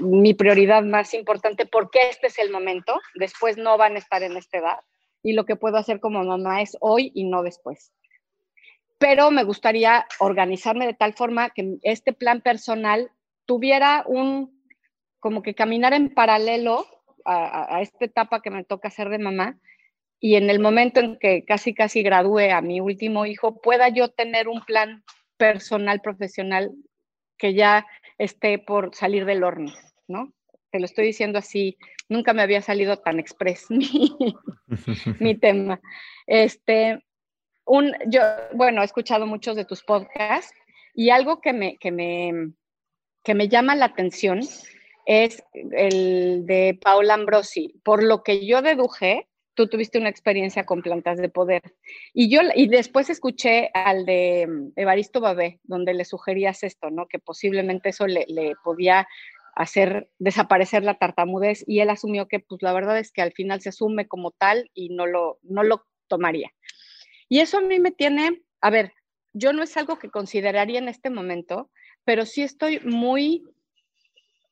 mi prioridad más importante porque este es el momento, después no van a estar en esta edad y lo que puedo hacer como mamá es hoy y no después. Pero me gustaría organizarme de tal forma que este plan personal tuviera un, como que caminar en paralelo a, a esta etapa que me toca ser de mamá y en el momento en que casi casi gradúe a mi último hijo, pueda yo tener un plan personal, profesional que ya esté por salir del horno, ¿no? Te lo estoy diciendo así, nunca me había salido tan express mi, tema. Este, un, yo, bueno, he escuchado muchos de tus podcasts y algo que me, que me, que me llama la atención es el de Paula Ambrosi. Por lo que yo deduje, tú tuviste una experiencia con plantas de poder. Y yo, y después escuché al de mm, Evaristo Babé, donde le sugerías esto, ¿no? Que posiblemente eso le, podía hacer desaparecer la tartamudez y él asumió que pues la verdad es que al final se asume como tal y no lo, no lo tomaría. Y eso a mí me tiene, a ver, yo no es algo que consideraría en este momento, pero sí estoy muy,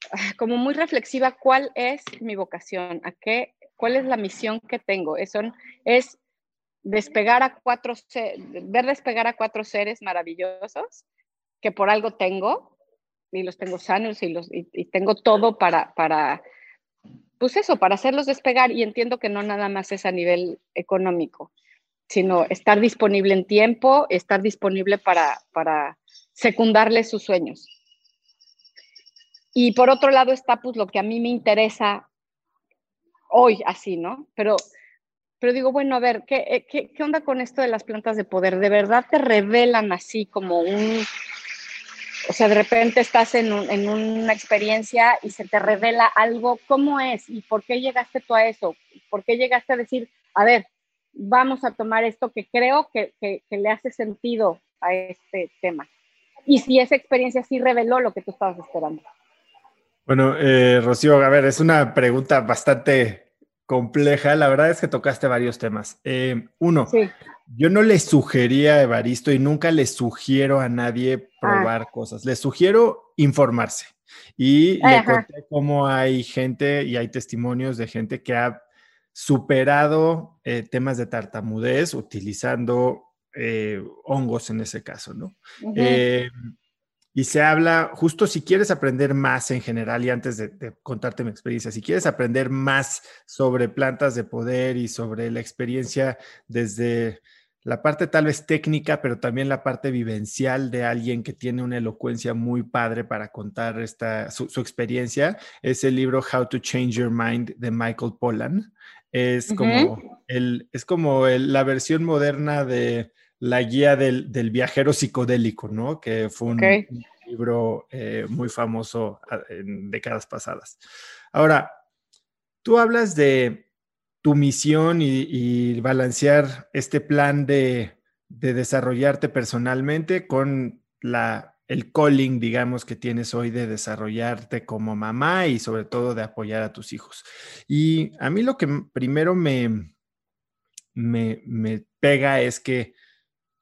como muy reflexiva cuál es mi vocación, a qué ¿Cuál es la misión que tengo? Eso es despegar a cuatro, ver despegar a cuatro seres maravillosos que por algo tengo y los tengo sanos y, los, y, tengo todo para, para, pues eso, para hacerlos despegar y entiendo que no nada más es a nivel económico, sino estar disponible en tiempo, estar disponible para, para secundarles sus sueños. Y por otro lado está pues lo que a mí me interesa hoy así, ¿no? Pero, pero digo, bueno, a ver, eh, ¿qué, ¿qué, onda con esto de las plantas de poder? ¿De verdad te revelan así como un... O sea, de repente estás en, en una experiencia y se te revela algo, ¿cómo es? ¿Y por qué llegaste tú a eso? ¿Por qué llegaste a decir, a ver, vamos a tomar esto que creo que, que, que le hace sentido a este tema? Y si esa experiencia sí reveló lo que tú estabas esperando. Bueno, eh, Rocío, a ver, es una pregunta bastante compleja. La verdad es que tocaste varios temas. Eh, uno, yo no le sugería a Evaristo y nunca le sugiero a nadie probar ah. cosas. Le sugiero informarse. Y le conté cómo hay gente y hay testimonios de gente que ha superado eh, temas de tartamudez utilizando eh, hongos en ese caso, ¿no? Y se habla, justo si quieres aprender más en general, y antes de, contarte mi experiencia, si quieres aprender más sobre plantas de poder y sobre la experiencia desde la parte tal vez técnica, pero también la parte vivencial de alguien que tiene una elocuencia muy padre para contar esta, su, experiencia, es el libro How to Change Your Mind de Michael Pollan. Es como, el, es como la versión moderna de la guía del, viajero psicodélico, ¿no? Que fue un, libro eh, muy famoso ah, en décadas pasadas. Ahora, tú hablas de tu misión y, balancear este plan de, desarrollarte personalmente con la, el calling, digamos, que tienes hoy de desarrollarte como mamá y sobre todo de apoyar a tus hijos. Y a mí lo que primero me, me, me pega es que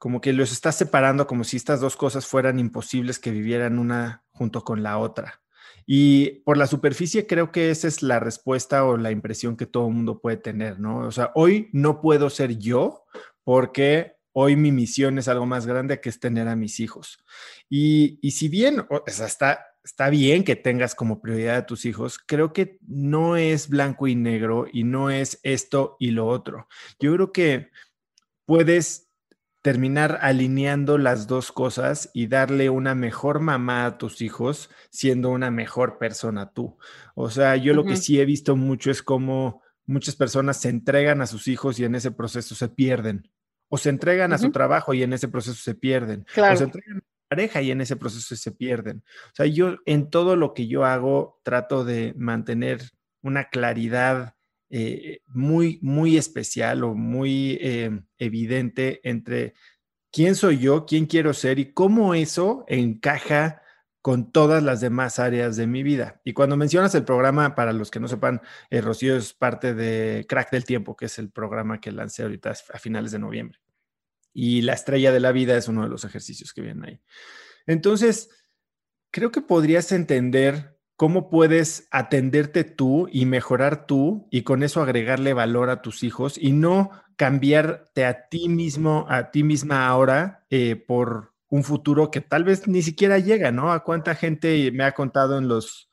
como que los estás separando como si estas dos cosas fueran imposibles que vivieran una junto con la otra. Y por la superficie creo que esa es la respuesta o la impresión que todo el mundo puede tener, ¿no? O sea, hoy no puedo ser yo porque hoy mi misión es algo más grande que es tener a mis hijos. Y, si bien, o sea, está, está bien que tengas como prioridad a tus hijos, creo que no es blanco y negro y no es esto y lo otro. Yo creo que puedes terminar alineando las dos cosas y darle una mejor mamá a tus hijos siendo una mejor persona tú. O sea, yo lo que sí he visto mucho es como muchas personas se entregan a sus hijos y en ese proceso se pierden. O se entregan a su trabajo y en ese proceso se pierden. O se entregan a su pareja y en ese proceso se pierden. O sea, yo en todo lo que yo hago trato de mantener una claridad eh, muy, muy especial o muy eh, evidente entre quién soy yo, quién quiero ser y cómo eso encaja con todas las demás áreas de mi vida. Y cuando mencionas el programa, para los que no sepan, eh, Rocío es parte de Crack del Tiempo, que es el programa que lancé ahorita a finales de noviembre. Y la estrella de la vida es uno de los ejercicios que vienen ahí. Entonces, creo que podrías entender cómo puedes atenderte tú y mejorar tú y con eso agregarle valor a tus hijos y no cambiarte a ti mismo, a ti misma ahora eh, por un futuro que tal vez ni siquiera llega, ¿no? A cuánta gente me ha contado en los,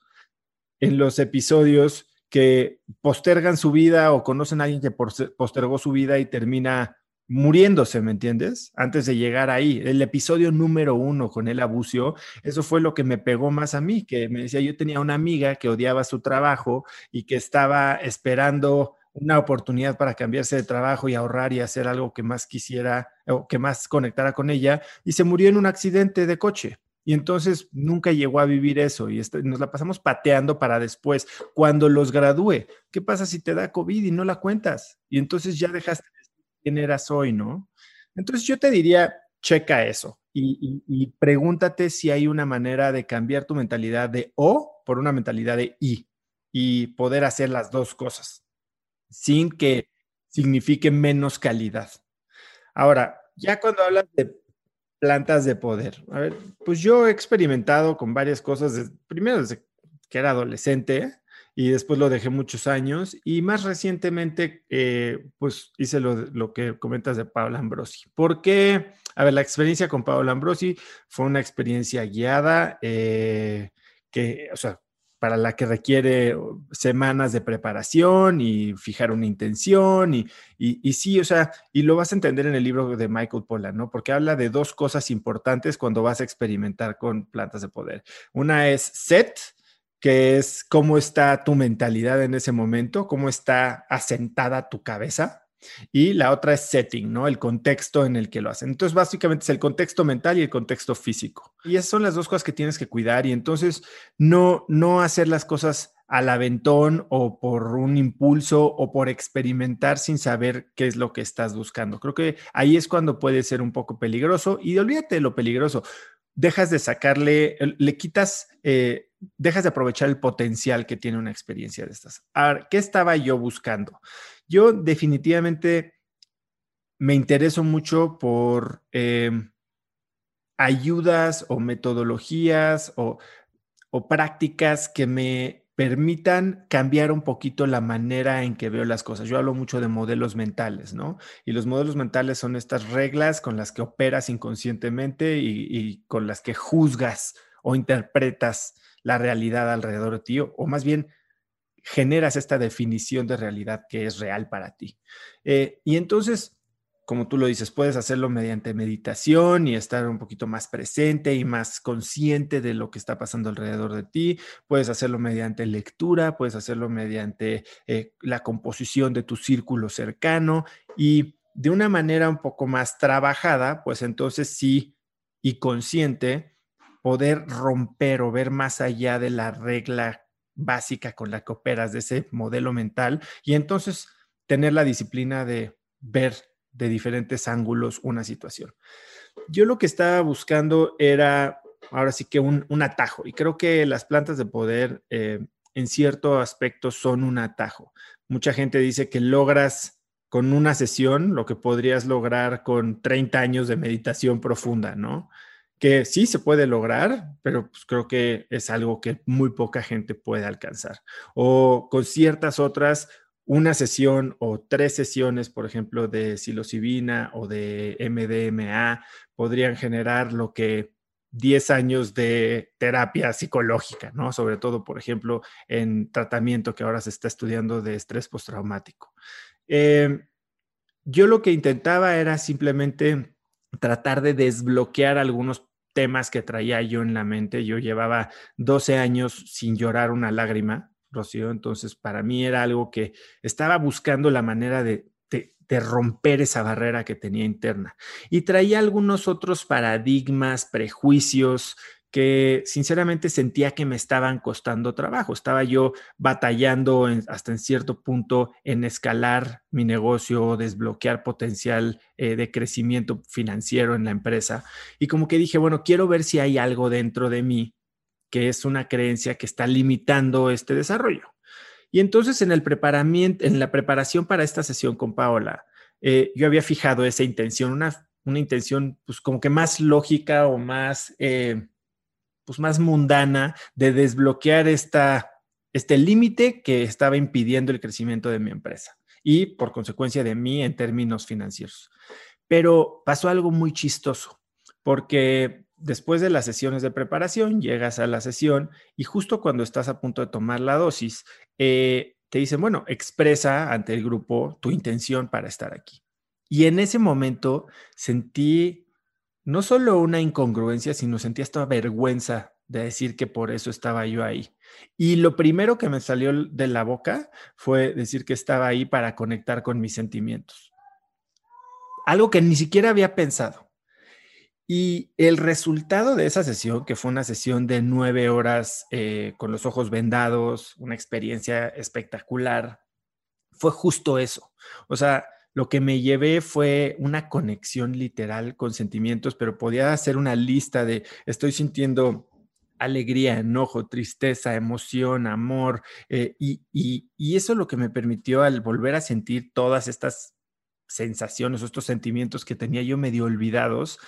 en los episodios que postergan su vida o conocen a alguien que postergó su vida y termina muriéndose, ¿me entiendes? Antes de llegar ahí. El episodio número uno con el abuso, eso fue lo que me pegó más a mí, que me decía, yo tenía una amiga que odiaba su trabajo y que estaba esperando una oportunidad para cambiarse de trabajo y ahorrar y hacer algo que más quisiera o que más conectara con ella y se murió en un accidente de coche. Y entonces nunca llegó a vivir eso y este, nos la pasamos pateando para después, cuando los gradúe. ¿Qué pasa si te da COVID y no la cuentas? Y entonces ya dejaste quién eras hoy, ¿no? Entonces yo te diría, checa eso y, pregúntate si hay una manera de cambiar tu mentalidad de O por una mentalidad de I y poder hacer las dos cosas sin que signifique menos calidad. Ahora, ya cuando hablas de plantas de poder, a ver, pues yo he experimentado con varias cosas, primero desde que era adolescente, y después lo dejé muchos años y más recientemente eh, pues hice lo, que comentas de Paolo Ambrosi. ¿Por qué? A ver, la experiencia con Paolo Ambrosi fue una experiencia guiada eh, que, o sea, para la que requiere semanas de preparación y fijar una intención y, y, y, sí, o sea, y lo vas a entender en el libro de Michael Pollan, ¿no? Porque habla de dos cosas importantes cuando vas a experimentar con plantas de poder. Una es set, que es cómo está tu mentalidad en ese momento, cómo está asentada tu cabeza. Y la otra es setting, ¿no? El contexto en el que lo hacen. Entonces, básicamente es el contexto mental y el contexto físico. Y esas son las dos cosas que tienes que cuidar. Y entonces, no, no hacer las cosas al aventón o por un impulso o por experimentar sin saber qué es lo que estás buscando. Creo que ahí es cuando puede ser un poco peligroso. Y olvídate de lo peligroso dejas de sacarle, le quitas, eh, dejas de aprovechar el potencial que tiene una experiencia de estas. Ahora, ¿qué estaba yo buscando? Yo definitivamente me intereso mucho por em, ayudas o metodologías o prácticas que me permitan cambiar un poquito la manera en que veo las cosas. Yo hablo mucho de modelos mentales, ¿no? Y los modelos mentales son estas reglas con las que operas inconscientemente y, con las que juzgas o interpretas la realidad alrededor de ti, o, más bien generas esta definición de realidad que es real para ti. Eh, y entonces, como tú lo dices, puedes hacerlo mediante meditación y estar un poquito más presente y más consciente de lo que está pasando alrededor de ti. Puedes hacerlo mediante lectura, puedes hacerlo mediante eh, la composición de tu círculo cercano y de una manera un poco más trabajada, pues entonces sí y consciente, poder romper o ver más allá de la regla básica con la que operas de ese modelo mental y entonces tener la disciplina de ver de diferentes ángulos una situación. Yo lo que estaba buscando era, ahora sí que un, atajo, y creo que las plantas de poder eh, en cierto aspecto son un atajo. Mucha gente dice que logras con una sesión lo que podrías lograr con 30 años de meditación profunda, ¿no? Que sí se puede lograr, pero pues creo que es algo que muy poca gente puede alcanzar. O con ciertas otras, una sesión o tres sesiones, por ejemplo, de psilocibina o de MDMA, podrían generar lo que 10 años de terapia psicológica, ¿no? Sobre todo, por ejemplo, en tratamiento que ahora se está estudiando de estrés postraumático. Eh, yo lo que intentaba era simplemente tratar de desbloquear algunos temas que traía yo en la mente. Yo llevaba 12 años sin llorar una lágrima, Rocío, entonces para mí era algo que estaba buscando la manera de de romper esa barrera que tenía interna. Y traía algunos otros paradigmas, prejuicios que sinceramente sentía que me estaban costando trabajo. Estaba yo batallando hasta en cierto punto en escalar mi negocio, desbloquear potencial eh, de crecimiento financiero en la empresa. Y como que dije, bueno, quiero ver si hay algo dentro de mí que es una creencia que está limitando este desarrollo. Y entonces en, el preparamiento, en la preparación para esta sesión con Paola, eh, yo había fijado esa intención, una, una intención pues como que más lógica o más, eh, pues más mundana de desbloquear esta, este límite que estaba impidiendo el crecimiento de mi empresa y por consecuencia de mí en términos financieros. Pero pasó algo muy chistoso, porque después de las sesiones de preparación, llegas a la sesión y justo cuando estás a punto de tomar la dosis, eh, te dicen, bueno, expresa ante el grupo tu intención para estar aquí. Y en ese momento sentí no solo una incongruencia, sino sentí esta vergüenza de decir que por eso estaba yo ahí. Y lo primero que me salió de la boca fue decir que estaba ahí para conectar con mis sentimientos. Algo que ni siquiera había pensado. Y el resultado de esa sesión, que fue una sesión de nueve horas eh, con los ojos vendados, una experiencia espectacular, fue justo eso. O sea, lo que me llevé fue una conexión literal con sentimientos, pero podía hacer una lista de estoy sintiendo alegría, enojo, tristeza, emoción, amor, eh, y, y eso lo que me permitió al volver a sentir todas estas sensaciones o estos sentimientos que tenía yo medio olvidados,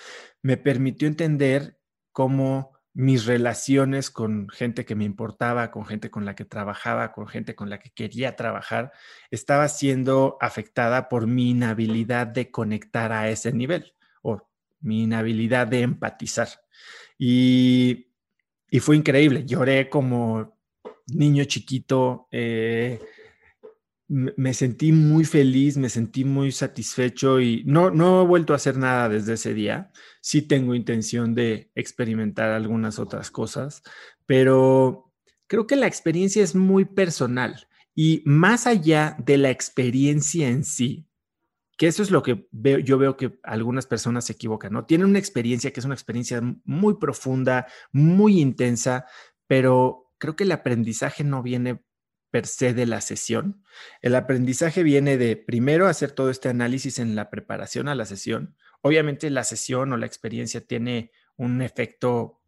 me permitió entender cómo mis relaciones con gente que me importaba, con gente con la que trabajaba, con gente con la que quería trabajar, estaba siendo afectada por mi inhabilidad de conectar a ese nivel o mi inhabilidad de empatizar. Y, fue increíble, lloré como niño chiquito. Eh, me sentí muy feliz, me sentí muy satisfecho y no, no he vuelto a hacer nada desde ese día. Sí tengo intención de experimentar algunas otras cosas, pero creo que la experiencia es muy personal y más allá de la experiencia en sí, que eso es lo que veo, yo veo que algunas personas se equivocan, ¿no? Tienen una experiencia que es una experiencia muy profunda, muy intensa, pero creo que el aprendizaje no viene per se de la sesión. El aprendizaje viene de primero hacer todo este análisis en la preparación a la sesión. Obviamente la sesión o la experiencia tiene un efecto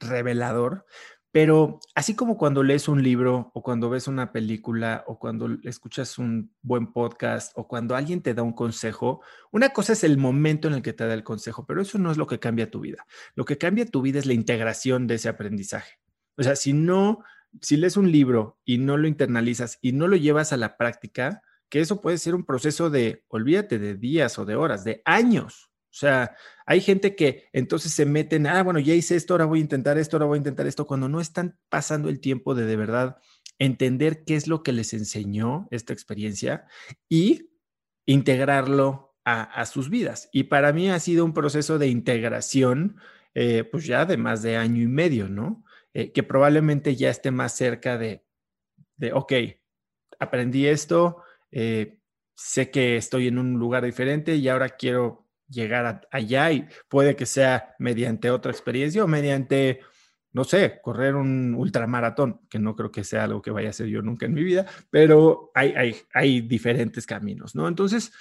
revelador, pero así como cuando lees un libro o cuando ves una película o cuando escuchas un buen podcast o cuando alguien te da un consejo, una cosa es el momento en el que te da el consejo, pero eso no es lo que cambia tu vida. Lo que cambia tu vida es la integración de ese aprendizaje. O sea, si no si lees un libro y no lo internalizas y no lo llevas a la práctica, que eso puede ser un proceso de, olvídate, de días o de horas, de años. O sea, hay gente que entonces se meten, ah, bueno, ya hice esto, ahora voy a intentar esto, ahora voy a intentar esto, cuando no están pasando el tiempo de de verdad entender qué es lo que les enseñó esta experiencia y integrarlo a, sus vidas. Y para mí ha sido un proceso de integración, eh, pues ya de más de año y medio, ¿no? Eh, que probablemente ya esté más cerca de, de ok, aprendí esto, eh, sé que estoy en un lugar diferente y ahora quiero llegar allá y puede que sea mediante otra experiencia o mediante, no sé, correr un ultramaratón, que no creo que sea algo que vaya a hacer yo nunca en mi vida, pero hay, hay, hay diferentes caminos, ¿no? Entonces,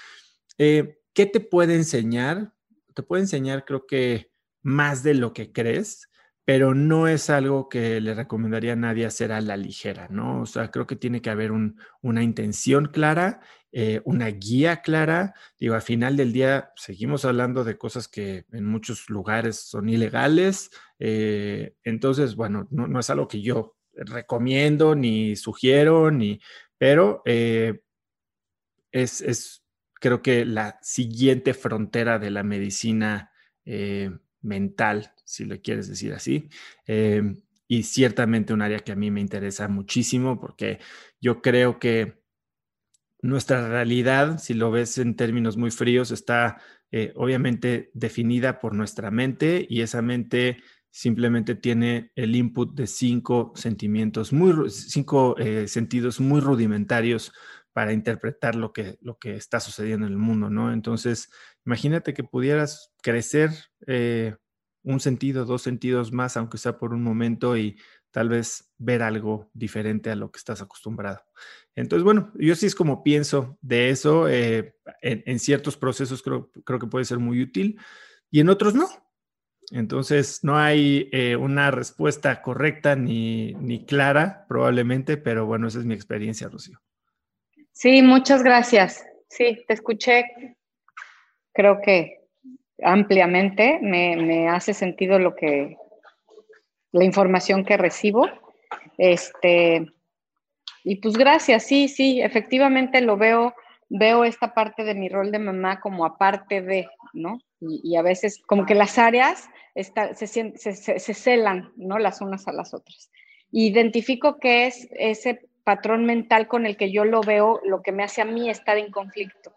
eh, ¿qué te puede enseñar? Te puede enseñar, creo que más de lo que crees, pero no es algo que le recomendaría a nadie hacer a la ligera, ¿no? O sea, creo que tiene que haber una intención clara, eh, una guía clara. Digo, al final del día seguimos hablando de cosas que en muchos lugares son ilegales. Eh, entonces, bueno, no, es algo que yo recomiendo ni sugiero, ni, pero eh, es, es, creo que la siguiente frontera de la medicina mental, si lo quieres decir así. Em, y ciertamente un área que a mí me interesa muchísimo porque yo creo que nuestra realidad, si lo ves en términos muy fríos, está eh, obviamente definida por nuestra mente y esa mente simplemente tiene el input de cinco sentimientos, muy, cinco eh, sentidos muy rudimentarios para interpretar lo que, lo que está sucediendo en el mundo, ¿no? Entonces, imagínate que pudieras crecer eh, un sentido, dos sentidos más, aunque sea por un momento, y tal vez ver algo diferente a lo que estás acostumbrado. Entonces, bueno, yo sí es como pienso de eso. Eh, en, ciertos procesos creo, creo que puede ser muy útil y en otros no. Entonces, no hay eh, una respuesta correcta ni, ni clara, probablemente, pero bueno, esa es mi experiencia, Rocío. Sí, muchas gracias. Sí, te escuché, creo que ampliamente, me, hace sentido lo que, la información que recibo. Este, y pues gracias, sí, sí, efectivamente lo veo, veo esta parte de mi rol de mamá como aparte de, ¿no? Y, a veces como que las áreas se, se, se, celan, ¿no? Las unas a las otras. Identifico que es ese patrón mental con el que yo lo veo, lo que me hace a mí estar en conflicto.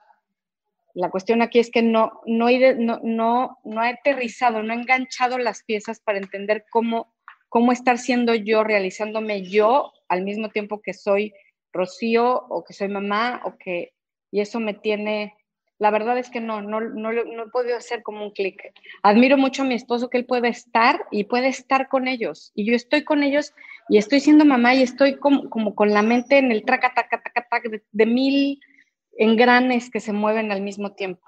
La cuestión aquí es que no, no, no, no, no he aterrizado, no he enganchado las piezas para entender cómo, cómo estar siendo yo, realizándome yo al mismo tiempo que soy Rocío o que soy mamá o que, y eso me tiene, la verdad es que no, no, no, no he podido hacer como un clic. Admiro mucho a mi esposo que él puede estar y puede estar con ellos. Y yo estoy con ellos y estoy siendo mamá y estoy como, como con la mente en el traca, taca, taca, taca de, de mil engranes que se mueven al mismo tiempo.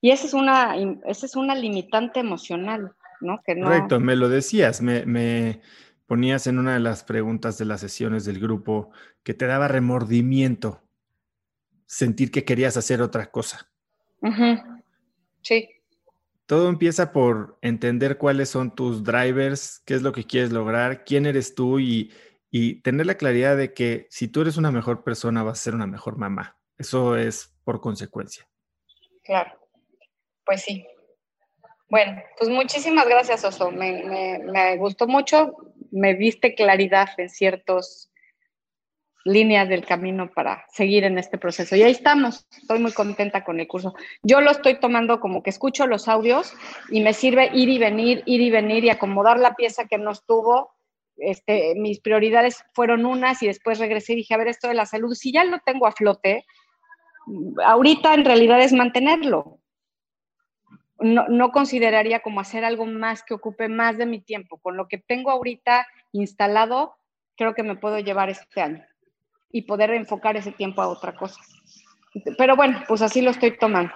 Y esa es una, esa es una limitante emocional, ¿no? Que Correcto, me lo decías, me, ponías en una de las preguntas de las sesiones del grupo que te daba remordimiento sentir que querías hacer otra cosa. Sí. Todo empieza por entender cuáles son tus drivers, qué es lo que quieres lograr, quién eres tú y, y tener la claridad de que si tú eres una mejor persona, vas a ser una mejor mamá. Eso es por consecuencia. Claro, pues sí. Bueno, pues muchísimas gracias, Oso. Me, gustó mucho. Me viste claridad en ciertas líneas del camino para seguir en este proceso. Y ahí estamos. Estoy muy contenta con el curso. Yo lo estoy tomando como que escucho los audios y me sirve ir y venir, ir y venir y acomodar la pieza que no estuvo. Este, mis prioridades fueron unas y después regresé y dije, a ver, esto de la salud, si ya lo tengo a flote, ahorita en realidad es mantenerlo. No, consideraría como hacer algo más que ocupe más de mi tiempo. Con lo que tengo ahorita instalado, creo que me puedo llevar este año y poder enfocar ese tiempo a otra cosa. Pero bueno, pues así lo estoy tomando.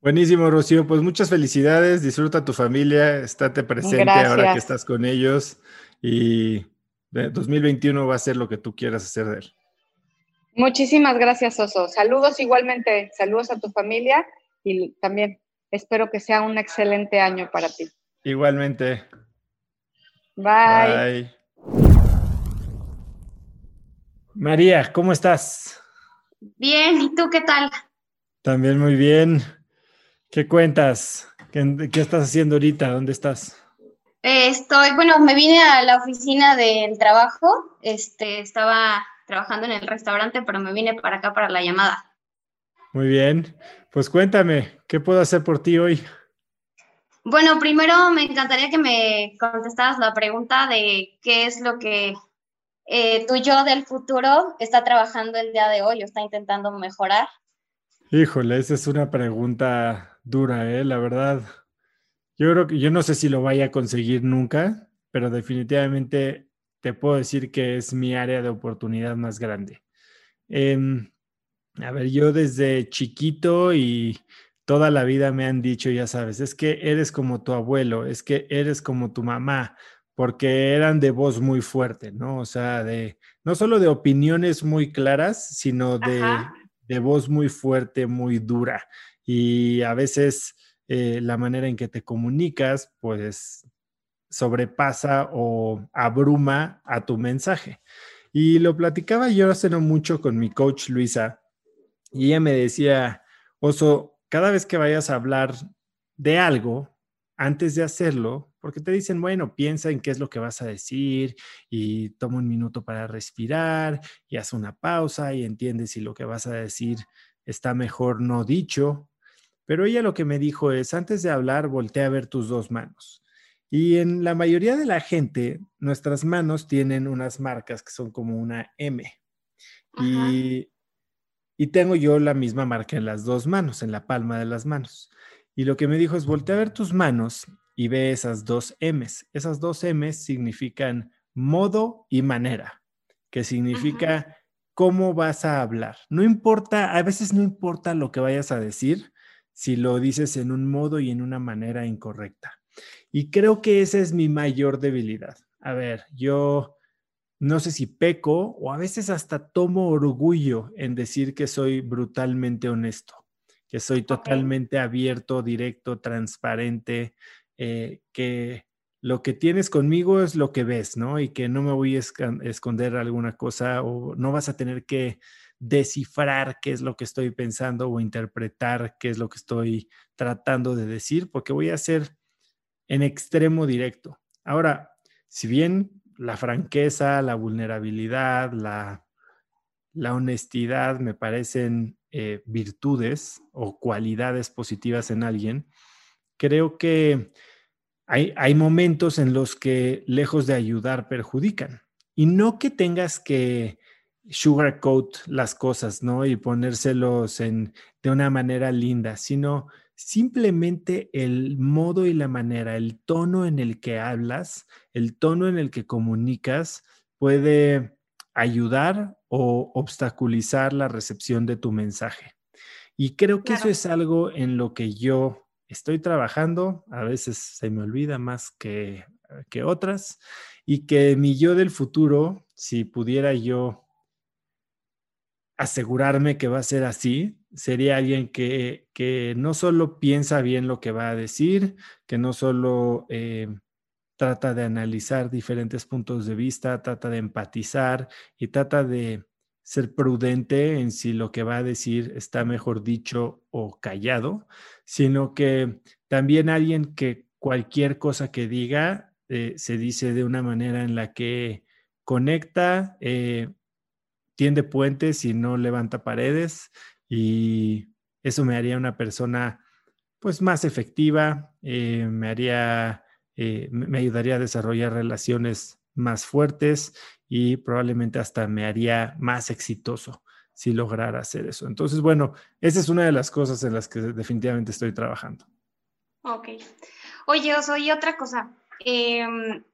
Buenísimo, Rocío. Pues muchas felicidades. Disfruta tu familia. Estate presente ahora que estás con ellos. Y 2021 va a ser lo que tú quieras hacer de él. Muchísimas gracias, Oso. Saludos igualmente, saludos a tu familia y también espero que sea un excelente año para ti. Igualmente. Bye. Bye. María, ¿cómo estás? Bien, ¿y tú qué tal? También muy bien. ¿Qué cuentas? ¿Qué, qué estás haciendo ahorita? ¿Dónde estás? Eh, estoy, bueno, me vine a la oficina del trabajo. Este, estaba trabajando en el restaurante, pero me vine para acá para la llamada. Muy bien. Pues cuéntame, ¿qué puedo hacer por ti hoy? Bueno, primero me encantaría que me contestaras la pregunta de qué es lo que eh, tu yo del futuro está trabajando el día de hoy o está intentando mejorar. Híjole, esa es una pregunta dura, ¿eh? La verdad. Yo creo que yo no sé si lo vaya a conseguir nunca, pero definitivamente te puedo decir que es mi área de oportunidad más grande. Em, a ver, yo desde chiquito y toda la vida me han dicho, ya sabes, es que eres como tu abuelo, es que eres como tu mamá, porque eran de voz muy fuerte, ¿no? O sea, de no solo de opiniones muy claras, sino de, de voz muy fuerte, muy dura. Y a veces eh, la manera en que te comunicas, pues sobrepasa o abruma a tu mensaje. Y lo platicaba yo hace no mucho con mi coach Luisa, y ella me decía, Oso, cada vez que vayas a hablar de algo, antes de hacerlo, porque te dicen, bueno, piensa en qué es lo que vas a decir y toma un minuto para respirar y haz una pausa y entiendes si lo que vas a decir está mejor no dicho. Pero ella lo que me dijo es, antes de hablar, voltea a ver tus dos manos. Y en la mayoría de la gente, nuestras manos tienen unas marcas que son como una M. Y, y tengo yo la misma marca en las dos manos, en la palma de las manos. Y lo que me dijo es, voltea a ver tus manos y ve esas dos M's. Esas dos M's significan modo y manera, que significa cómo vas a hablar. No importa, a veces no importa lo que vayas a decir si lo dices en un modo y en una manera incorrecta. Y creo que esa es mi mayor debilidad. A ver, yo no sé si peco o a veces hasta tomo orgullo en decir que soy brutalmente honesto que soy totalmente abierto, directo, transparente, eh, que lo que tienes conmigo es lo que ves, ¿no? Y que no me voy a esconder alguna cosa o no vas a tener que descifrar qué es lo que estoy pensando o interpretar qué es lo que estoy tratando de decir, porque voy a ser en extremo directo. Ahora, si bien la franqueza, la vulnerabilidad, la, la honestidad me parecen eh, virtudes o cualidades positivas en alguien, creo que hay, hay momentos en los que lejos de ayudar perjudican. Y no que tengas que sugarcoat las cosas, ¿no? Y ponérselos en, de una manera linda, sino simplemente el modo y la manera, el tono en el que hablas, el tono en el que comunicas puede ayudar o obstaculizar la recepción de tu mensaje. Y creo que eso es algo en lo que yo estoy trabajando, a veces se me olvida más que, que otras, y que mi yo del futuro, si pudiera yo asegurarme que va a ser así, sería alguien que, que no solo piensa bien lo que va a decir, que no solo eh, trata de analizar diferentes puntos de vista, trata de empatizar y trata de ser prudente en si lo que va a decir está mejor dicho o callado, sino que también alguien que cualquier cosa que diga eh, se dice de una manera en la que conecta, eh, tiende puentes y no levanta paredes y eso me haría una persona pues más efectiva, eh, me haría eh, me ayudaría a desarrollar relaciones más fuertes y probablemente hasta me haría más exitoso si lograra hacer eso. Entonces, bueno, esa es una de las cosas en las que definitivamente estoy trabajando. Ok. Oye, soy otra cosa. Em,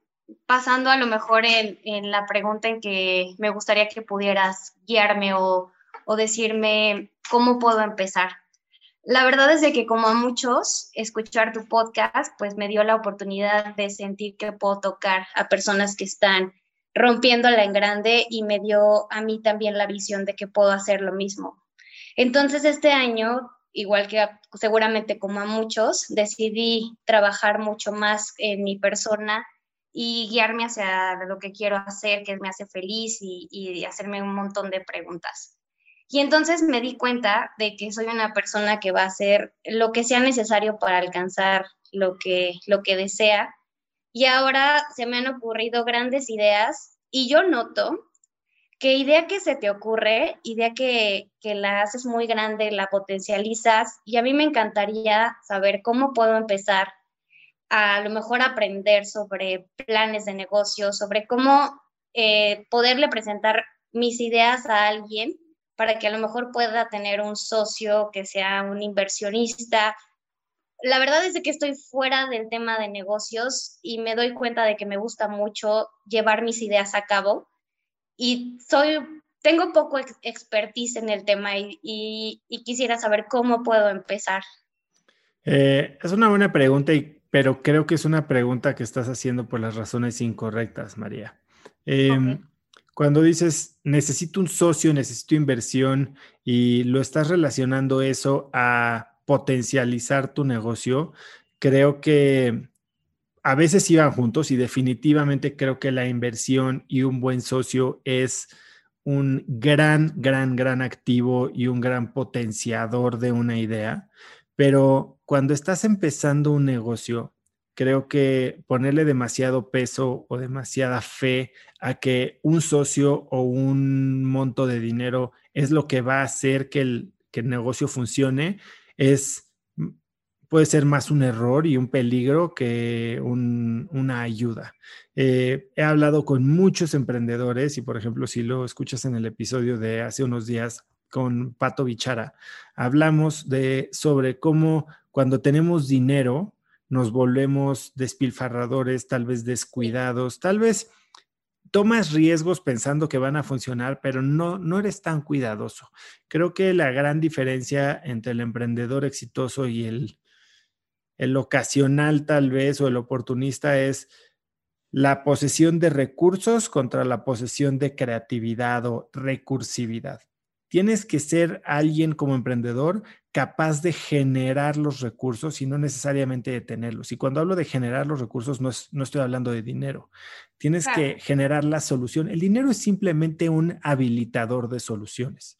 pasando a lo mejor en, la pregunta en que me gustaría que pudieras guiarme o, o decirme cómo puedo empezar. La verdad es de que como a muchos, escuchar tu podcast pues me dio la oportunidad de sentir que puedo tocar a personas que están rompiéndola en grande y me dio a mí también la visión de que puedo hacer lo mismo. Entonces este año, igual que seguramente como a muchos, decidí trabajar mucho más en mi persona y guiarme hacia lo que quiero hacer, que me hace feliz y, y hacerme un montón de preguntas. Y entonces me di cuenta de que soy una persona que va a hacer lo que sea necesario para alcanzar lo que, lo que desea. Y ahora se me han ocurrido grandes ideas y yo noto que idea que se te ocurre, idea que, que la haces muy grande, la potencializas y a mí me encantaría saber cómo puedo empezar a, lo mejor aprender sobre planes de negocio, sobre cómo eh, poderle presentar mis ideas a alguien para que a lo mejor pueda tener un socio que sea un inversionista. La verdad es que estoy fuera del tema de negocios y me doy cuenta de que me gusta mucho llevar mis ideas a cabo y soy tengo poco expertise en el tema y, quisiera saber cómo puedo empezar. Eh, es una buena pregunta y pero creo que es una pregunta que estás haciendo por las razones incorrectas, María. Em, cuando dices, necesito un socio, necesito inversión y lo estás relacionando eso a potencializar tu negocio, creo que a veces iban juntos y definitivamente creo que la inversión y un buen socio es un gran, gran, gran activo y un gran potenciador de una idea. Pero cuando estás empezando un negocio, creo que ponerle demasiado peso o demasiada fe a que un socio o un monto de dinero es lo que va a hacer que el, negocio funcione, es, puede ser más un error y un peligro que una ayuda. Eh, he hablado con muchos emprendedores y, por ejemplo, si lo escuchas en el episodio de hace unos días con Pato Bichara, hablamos de sobre cómo cuando tenemos dinero, nos volvemos despilfarradores, tal vez descuidados, tal vez tomas riesgos pensando que van a funcionar, pero no, no eres tan cuidadoso. Creo que la gran diferencia entre el emprendedor exitoso y el, el ocasional tal vez o el oportunista es la posesión de recursos contra la posesión de creatividad o recursividad. Tienes que ser alguien como emprendedor capaz de generar los recursos y no necesariamente de tenerlos. Y cuando hablo de generar los recursos, no, no estoy hablando de dinero. Tienes que generar la solución. El dinero es simplemente un habilitador de soluciones.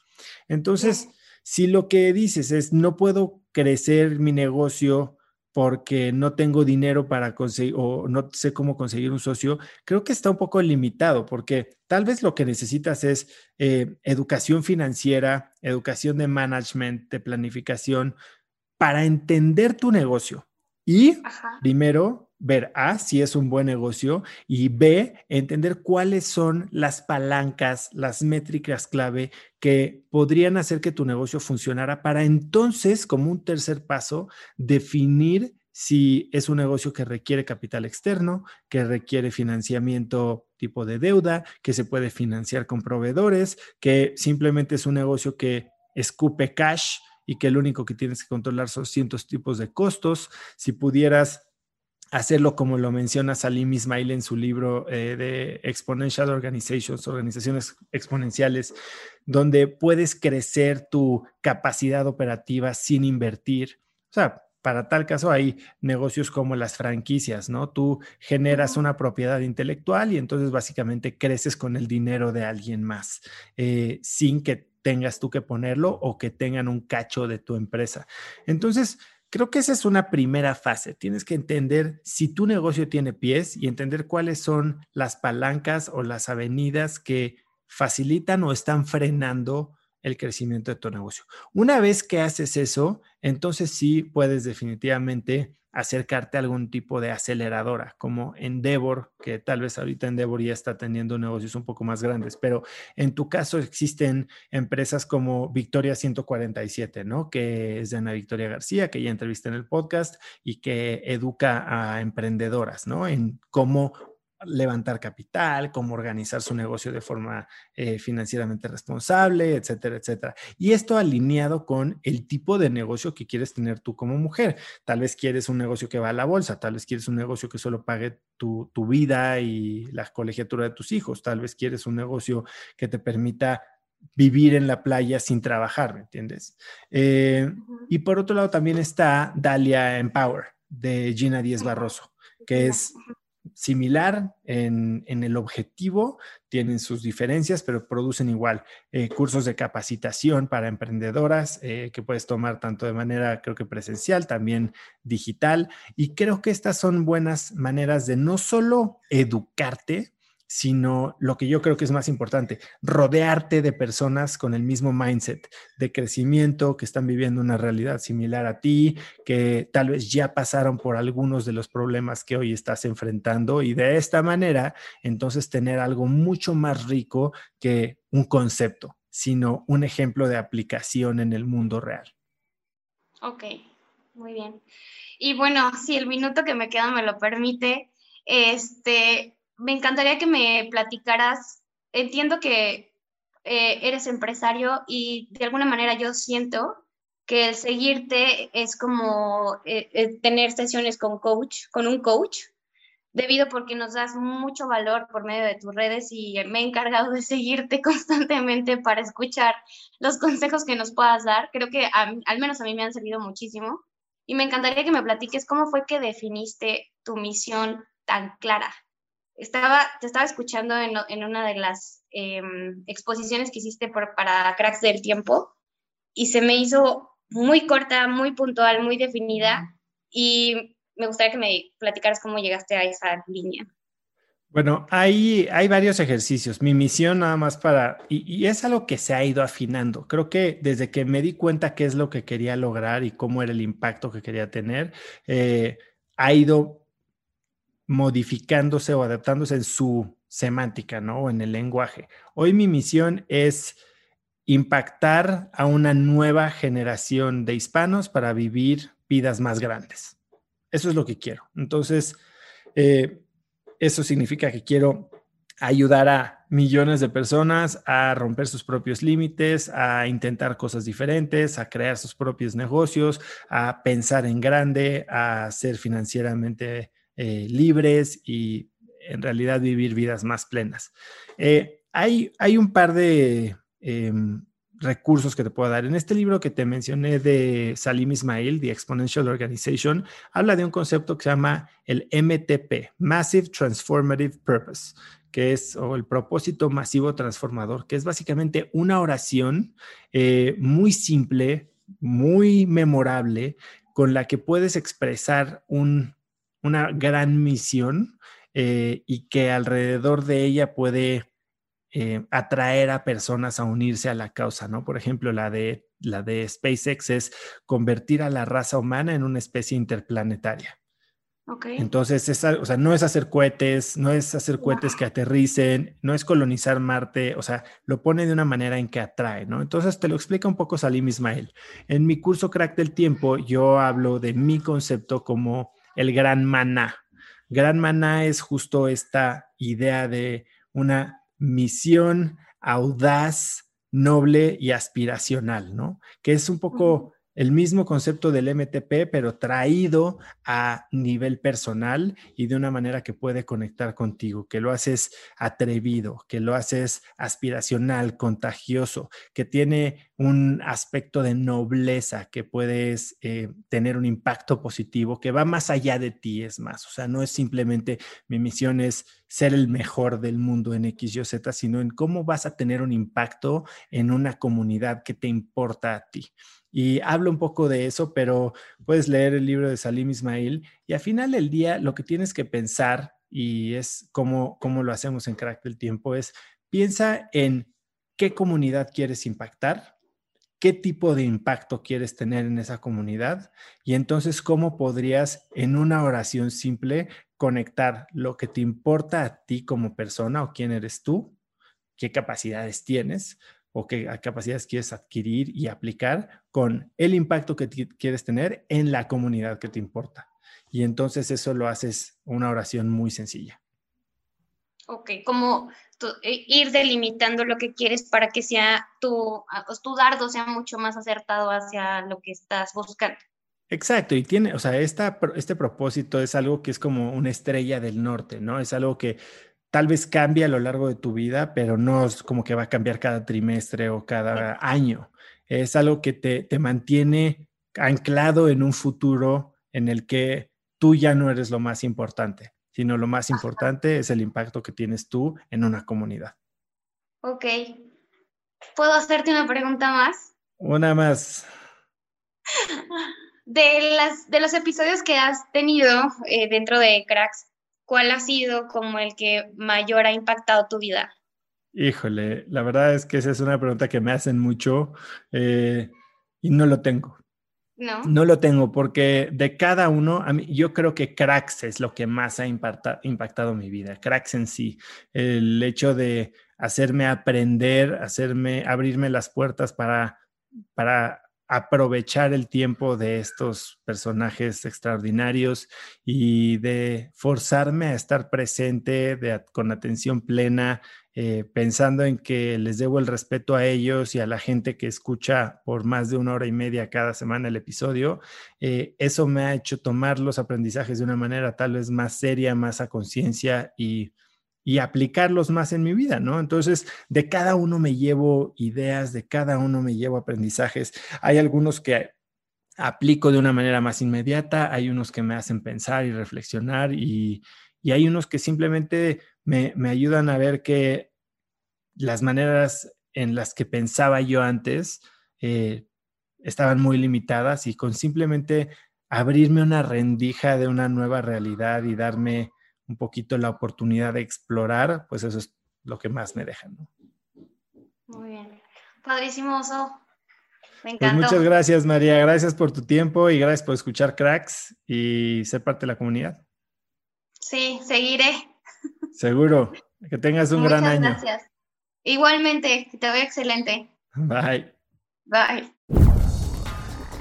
Entonces, si lo que dices es, no puedo crecer mi negocio porque no tengo dinero para conseguir o no sé cómo conseguir un socio, creo que está un poco limitado porque tal vez lo que necesitas es eh, educación financiera, educación de management, de planificación, para entender tu negocio. Y primero, ver A, si es un buen negocio, y B, entender cuáles son las palancas, las métricas clave que podrían hacer que tu negocio funcionara para entonces, como un tercer paso, definir si es un negocio que requiere capital externo, que requiere financiamiento tipo de deuda, que se puede financiar con proveedores, que simplemente es un negocio que escupe cash y que lo único que tienes que controlar son cientos tipos de costos. Si pudieras hacerlo como lo menciona Salim Ismail en su libro eh, de Exponential Organizations, organizaciones exponenciales, donde puedes crecer tu capacidad operativa sin invertir. O sea, para tal caso hay negocios como las franquicias, ¿no? Tú generas una propiedad intelectual y entonces básicamente creces con el dinero de alguien más, eh, sin que tengas tú que ponerlo o que tengan un cacho de tu empresa. Entonces, Creo que esa es una primera fase. Tienes que entender si tu negocio tiene pies y entender cuáles son las palancas o las avenidas que facilitan o están frenando el crecimiento de tu negocio. Una vez que haces eso, entonces sí puedes definitivamente acercarte a algún tipo de aceleradora, como Endeavor, que tal vez ahorita Endeavor ya está teniendo negocios un poco más grandes, pero en tu caso existen empresas como Victoria 147, ¿no? Que es de Ana Victoria García, que ya entrevisté en el podcast y que educa a emprendedoras, ¿no? En cómo levantar capital, cómo organizar su negocio de forma eh, financieramente responsable, etcétera, etcétera. Y esto alineado con el tipo de negocio que quieres tener tú como mujer. Tal vez quieres un negocio que va a la bolsa, tal vez quieres un negocio que solo pague tu, vida y la colegiatura de tus hijos, tal vez quieres un negocio que te permita vivir en la playa sin trabajar, ¿me entiendes? Eh, y por otro lado también está Dalia Empower de Gina Díez Barroso, que es similar en, el objetivo, tienen sus diferencias, pero producen igual eh, cursos de capacitación para emprendedoras eh, que puedes tomar tanto de manera, creo que presencial, también digital. Y creo que estas son buenas maneras de no solo educarte, sino lo que yo creo que es más importante, rodearte de personas con el mismo mindset de crecimiento, que están viviendo una realidad similar a ti, que tal vez ya pasaron por algunos de los problemas que hoy estás enfrentando y de esta manera, entonces tener algo mucho más rico que un concepto, sino un ejemplo de aplicación en el mundo real. Ok, muy bien. Y bueno, si el minuto que me queda me lo permite, este, me encantaría que me platicaras, entiendo que eh, eres empresario y de alguna manera yo siento que el seguirte es como eh, eh, tener sesiones con coach, con un coach, debido porque nos das mucho valor por medio de tus redes y me he encargado de seguirte constantemente para escuchar los consejos que nos puedas dar. Creo que al menos a mí me han servido muchísimo y me encantaría que me platiques cómo fue que definiste tu misión tan clara. Estaba, te estaba escuchando en, una de las em, exposiciones que hiciste para Cracks del Tiempo y se me hizo muy corta, muy puntual, muy definida y me gustaría que me platicaras cómo llegaste a esa línea. Bueno, hay, hay varios ejercicios. Mi misión nada más para, y, es algo que se ha ido afinando. Creo que desde que me di cuenta qué es lo que quería lograr y cómo era el impacto que quería tener, eh, ha ido modificándose o adaptándose en su semántica, ¿no? O en el lenguaje. Hoy mi misión es impactar a una nueva generación de hispanos para vivir vidas más grandes. Eso es lo que quiero. Entonces, eh, eso significa que quiero ayudar a millones de personas a romper sus propios límites, a intentar cosas diferentes, a crear sus propios negocios, a pensar en grande, a ser financieramente eh, libres y en realidad vivir vidas más plenas. Eh, hay, hay un par de Em, recursos que te puedo dar. En este libro que te mencioné de Salim Ismail, The Exponential Organization, habla de un concepto que se llama el MTP, Massive Transformative Purpose, que es o el propósito masivo transformador, que es básicamente una oración eh, muy simple, muy memorable, con la que puedes expresar una gran misión eh, y que alrededor de ella puede eh, atraer a personas a unirse a la causa, ¿no? Por ejemplo, la de, la de SpaceX es convertir a la raza humana en una especie interplanetaria. Okay. Entonces, o sea, no es hacer cohetes, no es hacer cohetes que aterricen, no es colonizar Marte, o sea, lo pone de una manera en que atrae, ¿no? Entonces, te lo explica un poco Salim Ismael. En mi curso Crack del Tiempo, yo hablo de mi concepto como el gran maná. Gran maná es justo esta idea de una misión audaz, noble y aspiracional, ¿no? Que es un poco el mismo concepto del MTP, pero traído a nivel personal y de una manera que puede conectar contigo, que lo haces atrevido, que lo haces aspiracional, contagioso, que tiene un aspecto de nobleza, que puedes eh, tener un impacto positivo, que va más allá de ti, es más. O sea, no es simplemente mi misión es ser el mejor del mundo en X, Y, Z, sino en cómo vas a tener un impacto en una comunidad que te importa a ti. Y hablo un poco de eso, pero puedes leer el libro de Salim Ismail y al final del día lo que tienes que pensar, y es como, como lo hacemos en Crack del Tiempo, es piensa en qué comunidad quieres impactar, qué tipo de impacto quieres tener en esa comunidad y entonces cómo podrías en una oración simple conectar lo que te importa a ti como persona o quién eres tú, qué capacidades tienes, o qué capacidades quieres adquirir y aplicar con el impacto que quieres tener en la comunidad que te importa. Y entonces eso lo haces una oración muy sencilla. Ok, como e, ir delimitando lo que quieres para que sea tu, tu dardo sea mucho más acertado hacia lo que estás buscando. Exacto, y tiene, o sea, esta, este propósito es algo que es como una estrella del norte, ¿no? Es algo que tal vez cambie a lo largo de tu vida, pero no es como que va a cambiar cada trimestre o cada año. Es algo que te, te mantiene anclado en un futuro en el que tú ya no eres lo más importante, sino lo más importante es el impacto que tienes tú en una comunidad. Ok. ¿Puedo hacerte una pregunta más? Una más. De, las, de los episodios que has tenido eh, dentro de Cracks, ¿cuál ha sido como el que mayor ha impactado tu vida? Híjole, la verdad es que esa es una pregunta que me hacen mucho eh, y no lo tengo. No. No lo tengo porque de cada uno, a mí, yo creo que Cracks es lo que más ha impactado mi vida, Cracks en sí. El hecho de hacerme aprender, hacerme, abrirme las puertas para, para aprovechar el tiempo de estos personajes extraordinarios y de forzarme a estar presente con atención plena eh, pensando en que les debo el respeto a ellos y a la gente que escucha por más de una hora y media cada semana el episodio, eh, eso me ha hecho tomar los aprendizajes de una manera tal vez más seria, más a conciencia y, y aplicarlos más en mi vida, ¿no? Entonces, de cada uno me llevo ideas, de cada uno me llevo aprendizajes. Hay algunos que aplico de una manera más inmediata, hay unos que me hacen pensar y reflexionar y, y hay unos que simplemente me, me, ayudan a ver que las maneras en las que pensaba yo antes eh, estaban muy limitadas y con simplemente abrirme una rendija de una nueva realidad y darme un poquito la oportunidad de explorar, pues eso es lo que más me deja. ¿no? Muy bien. Padrísimo, Oso. Me pues muchas gracias, María. Gracias por tu tiempo y gracias por escuchar Cracks y ser parte de la comunidad. Sí, seguiré. Seguro. Que tengas un gran año. Gracias. Igualmente, que te vaya excelente. Bye. Bye.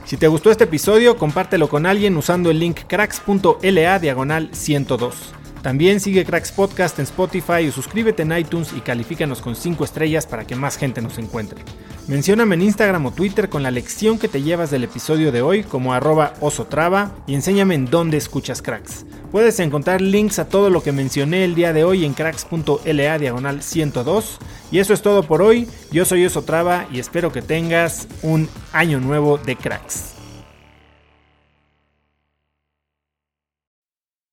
Si te gustó este episodio, compártelo con alguien usando el link cracks.la diagonal 102. También sigue Cracks Podcast en Spotify o suscríbete en iTunes y califícanos con 5 estrellas para que más gente nos encuentre. Mencióname en Instagram o Twitter con la lección que te llevas del episodio de hoy como arroba osotrava y enséñame en dónde escuchas Cracks. Puedes encontrar links a todo lo que mencioné el día de hoy en cracks.la diagonal 102. Y eso es todo por hoy. Yo soy Osotrava y espero que tengas un año nuevo de Cracks.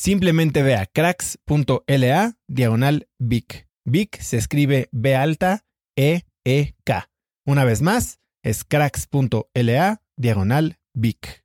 Simplemente ve a cracks.la diagonal Vic. Vic se escribe B alta E E K. Una vez más, es cracks.la diagonal Vic.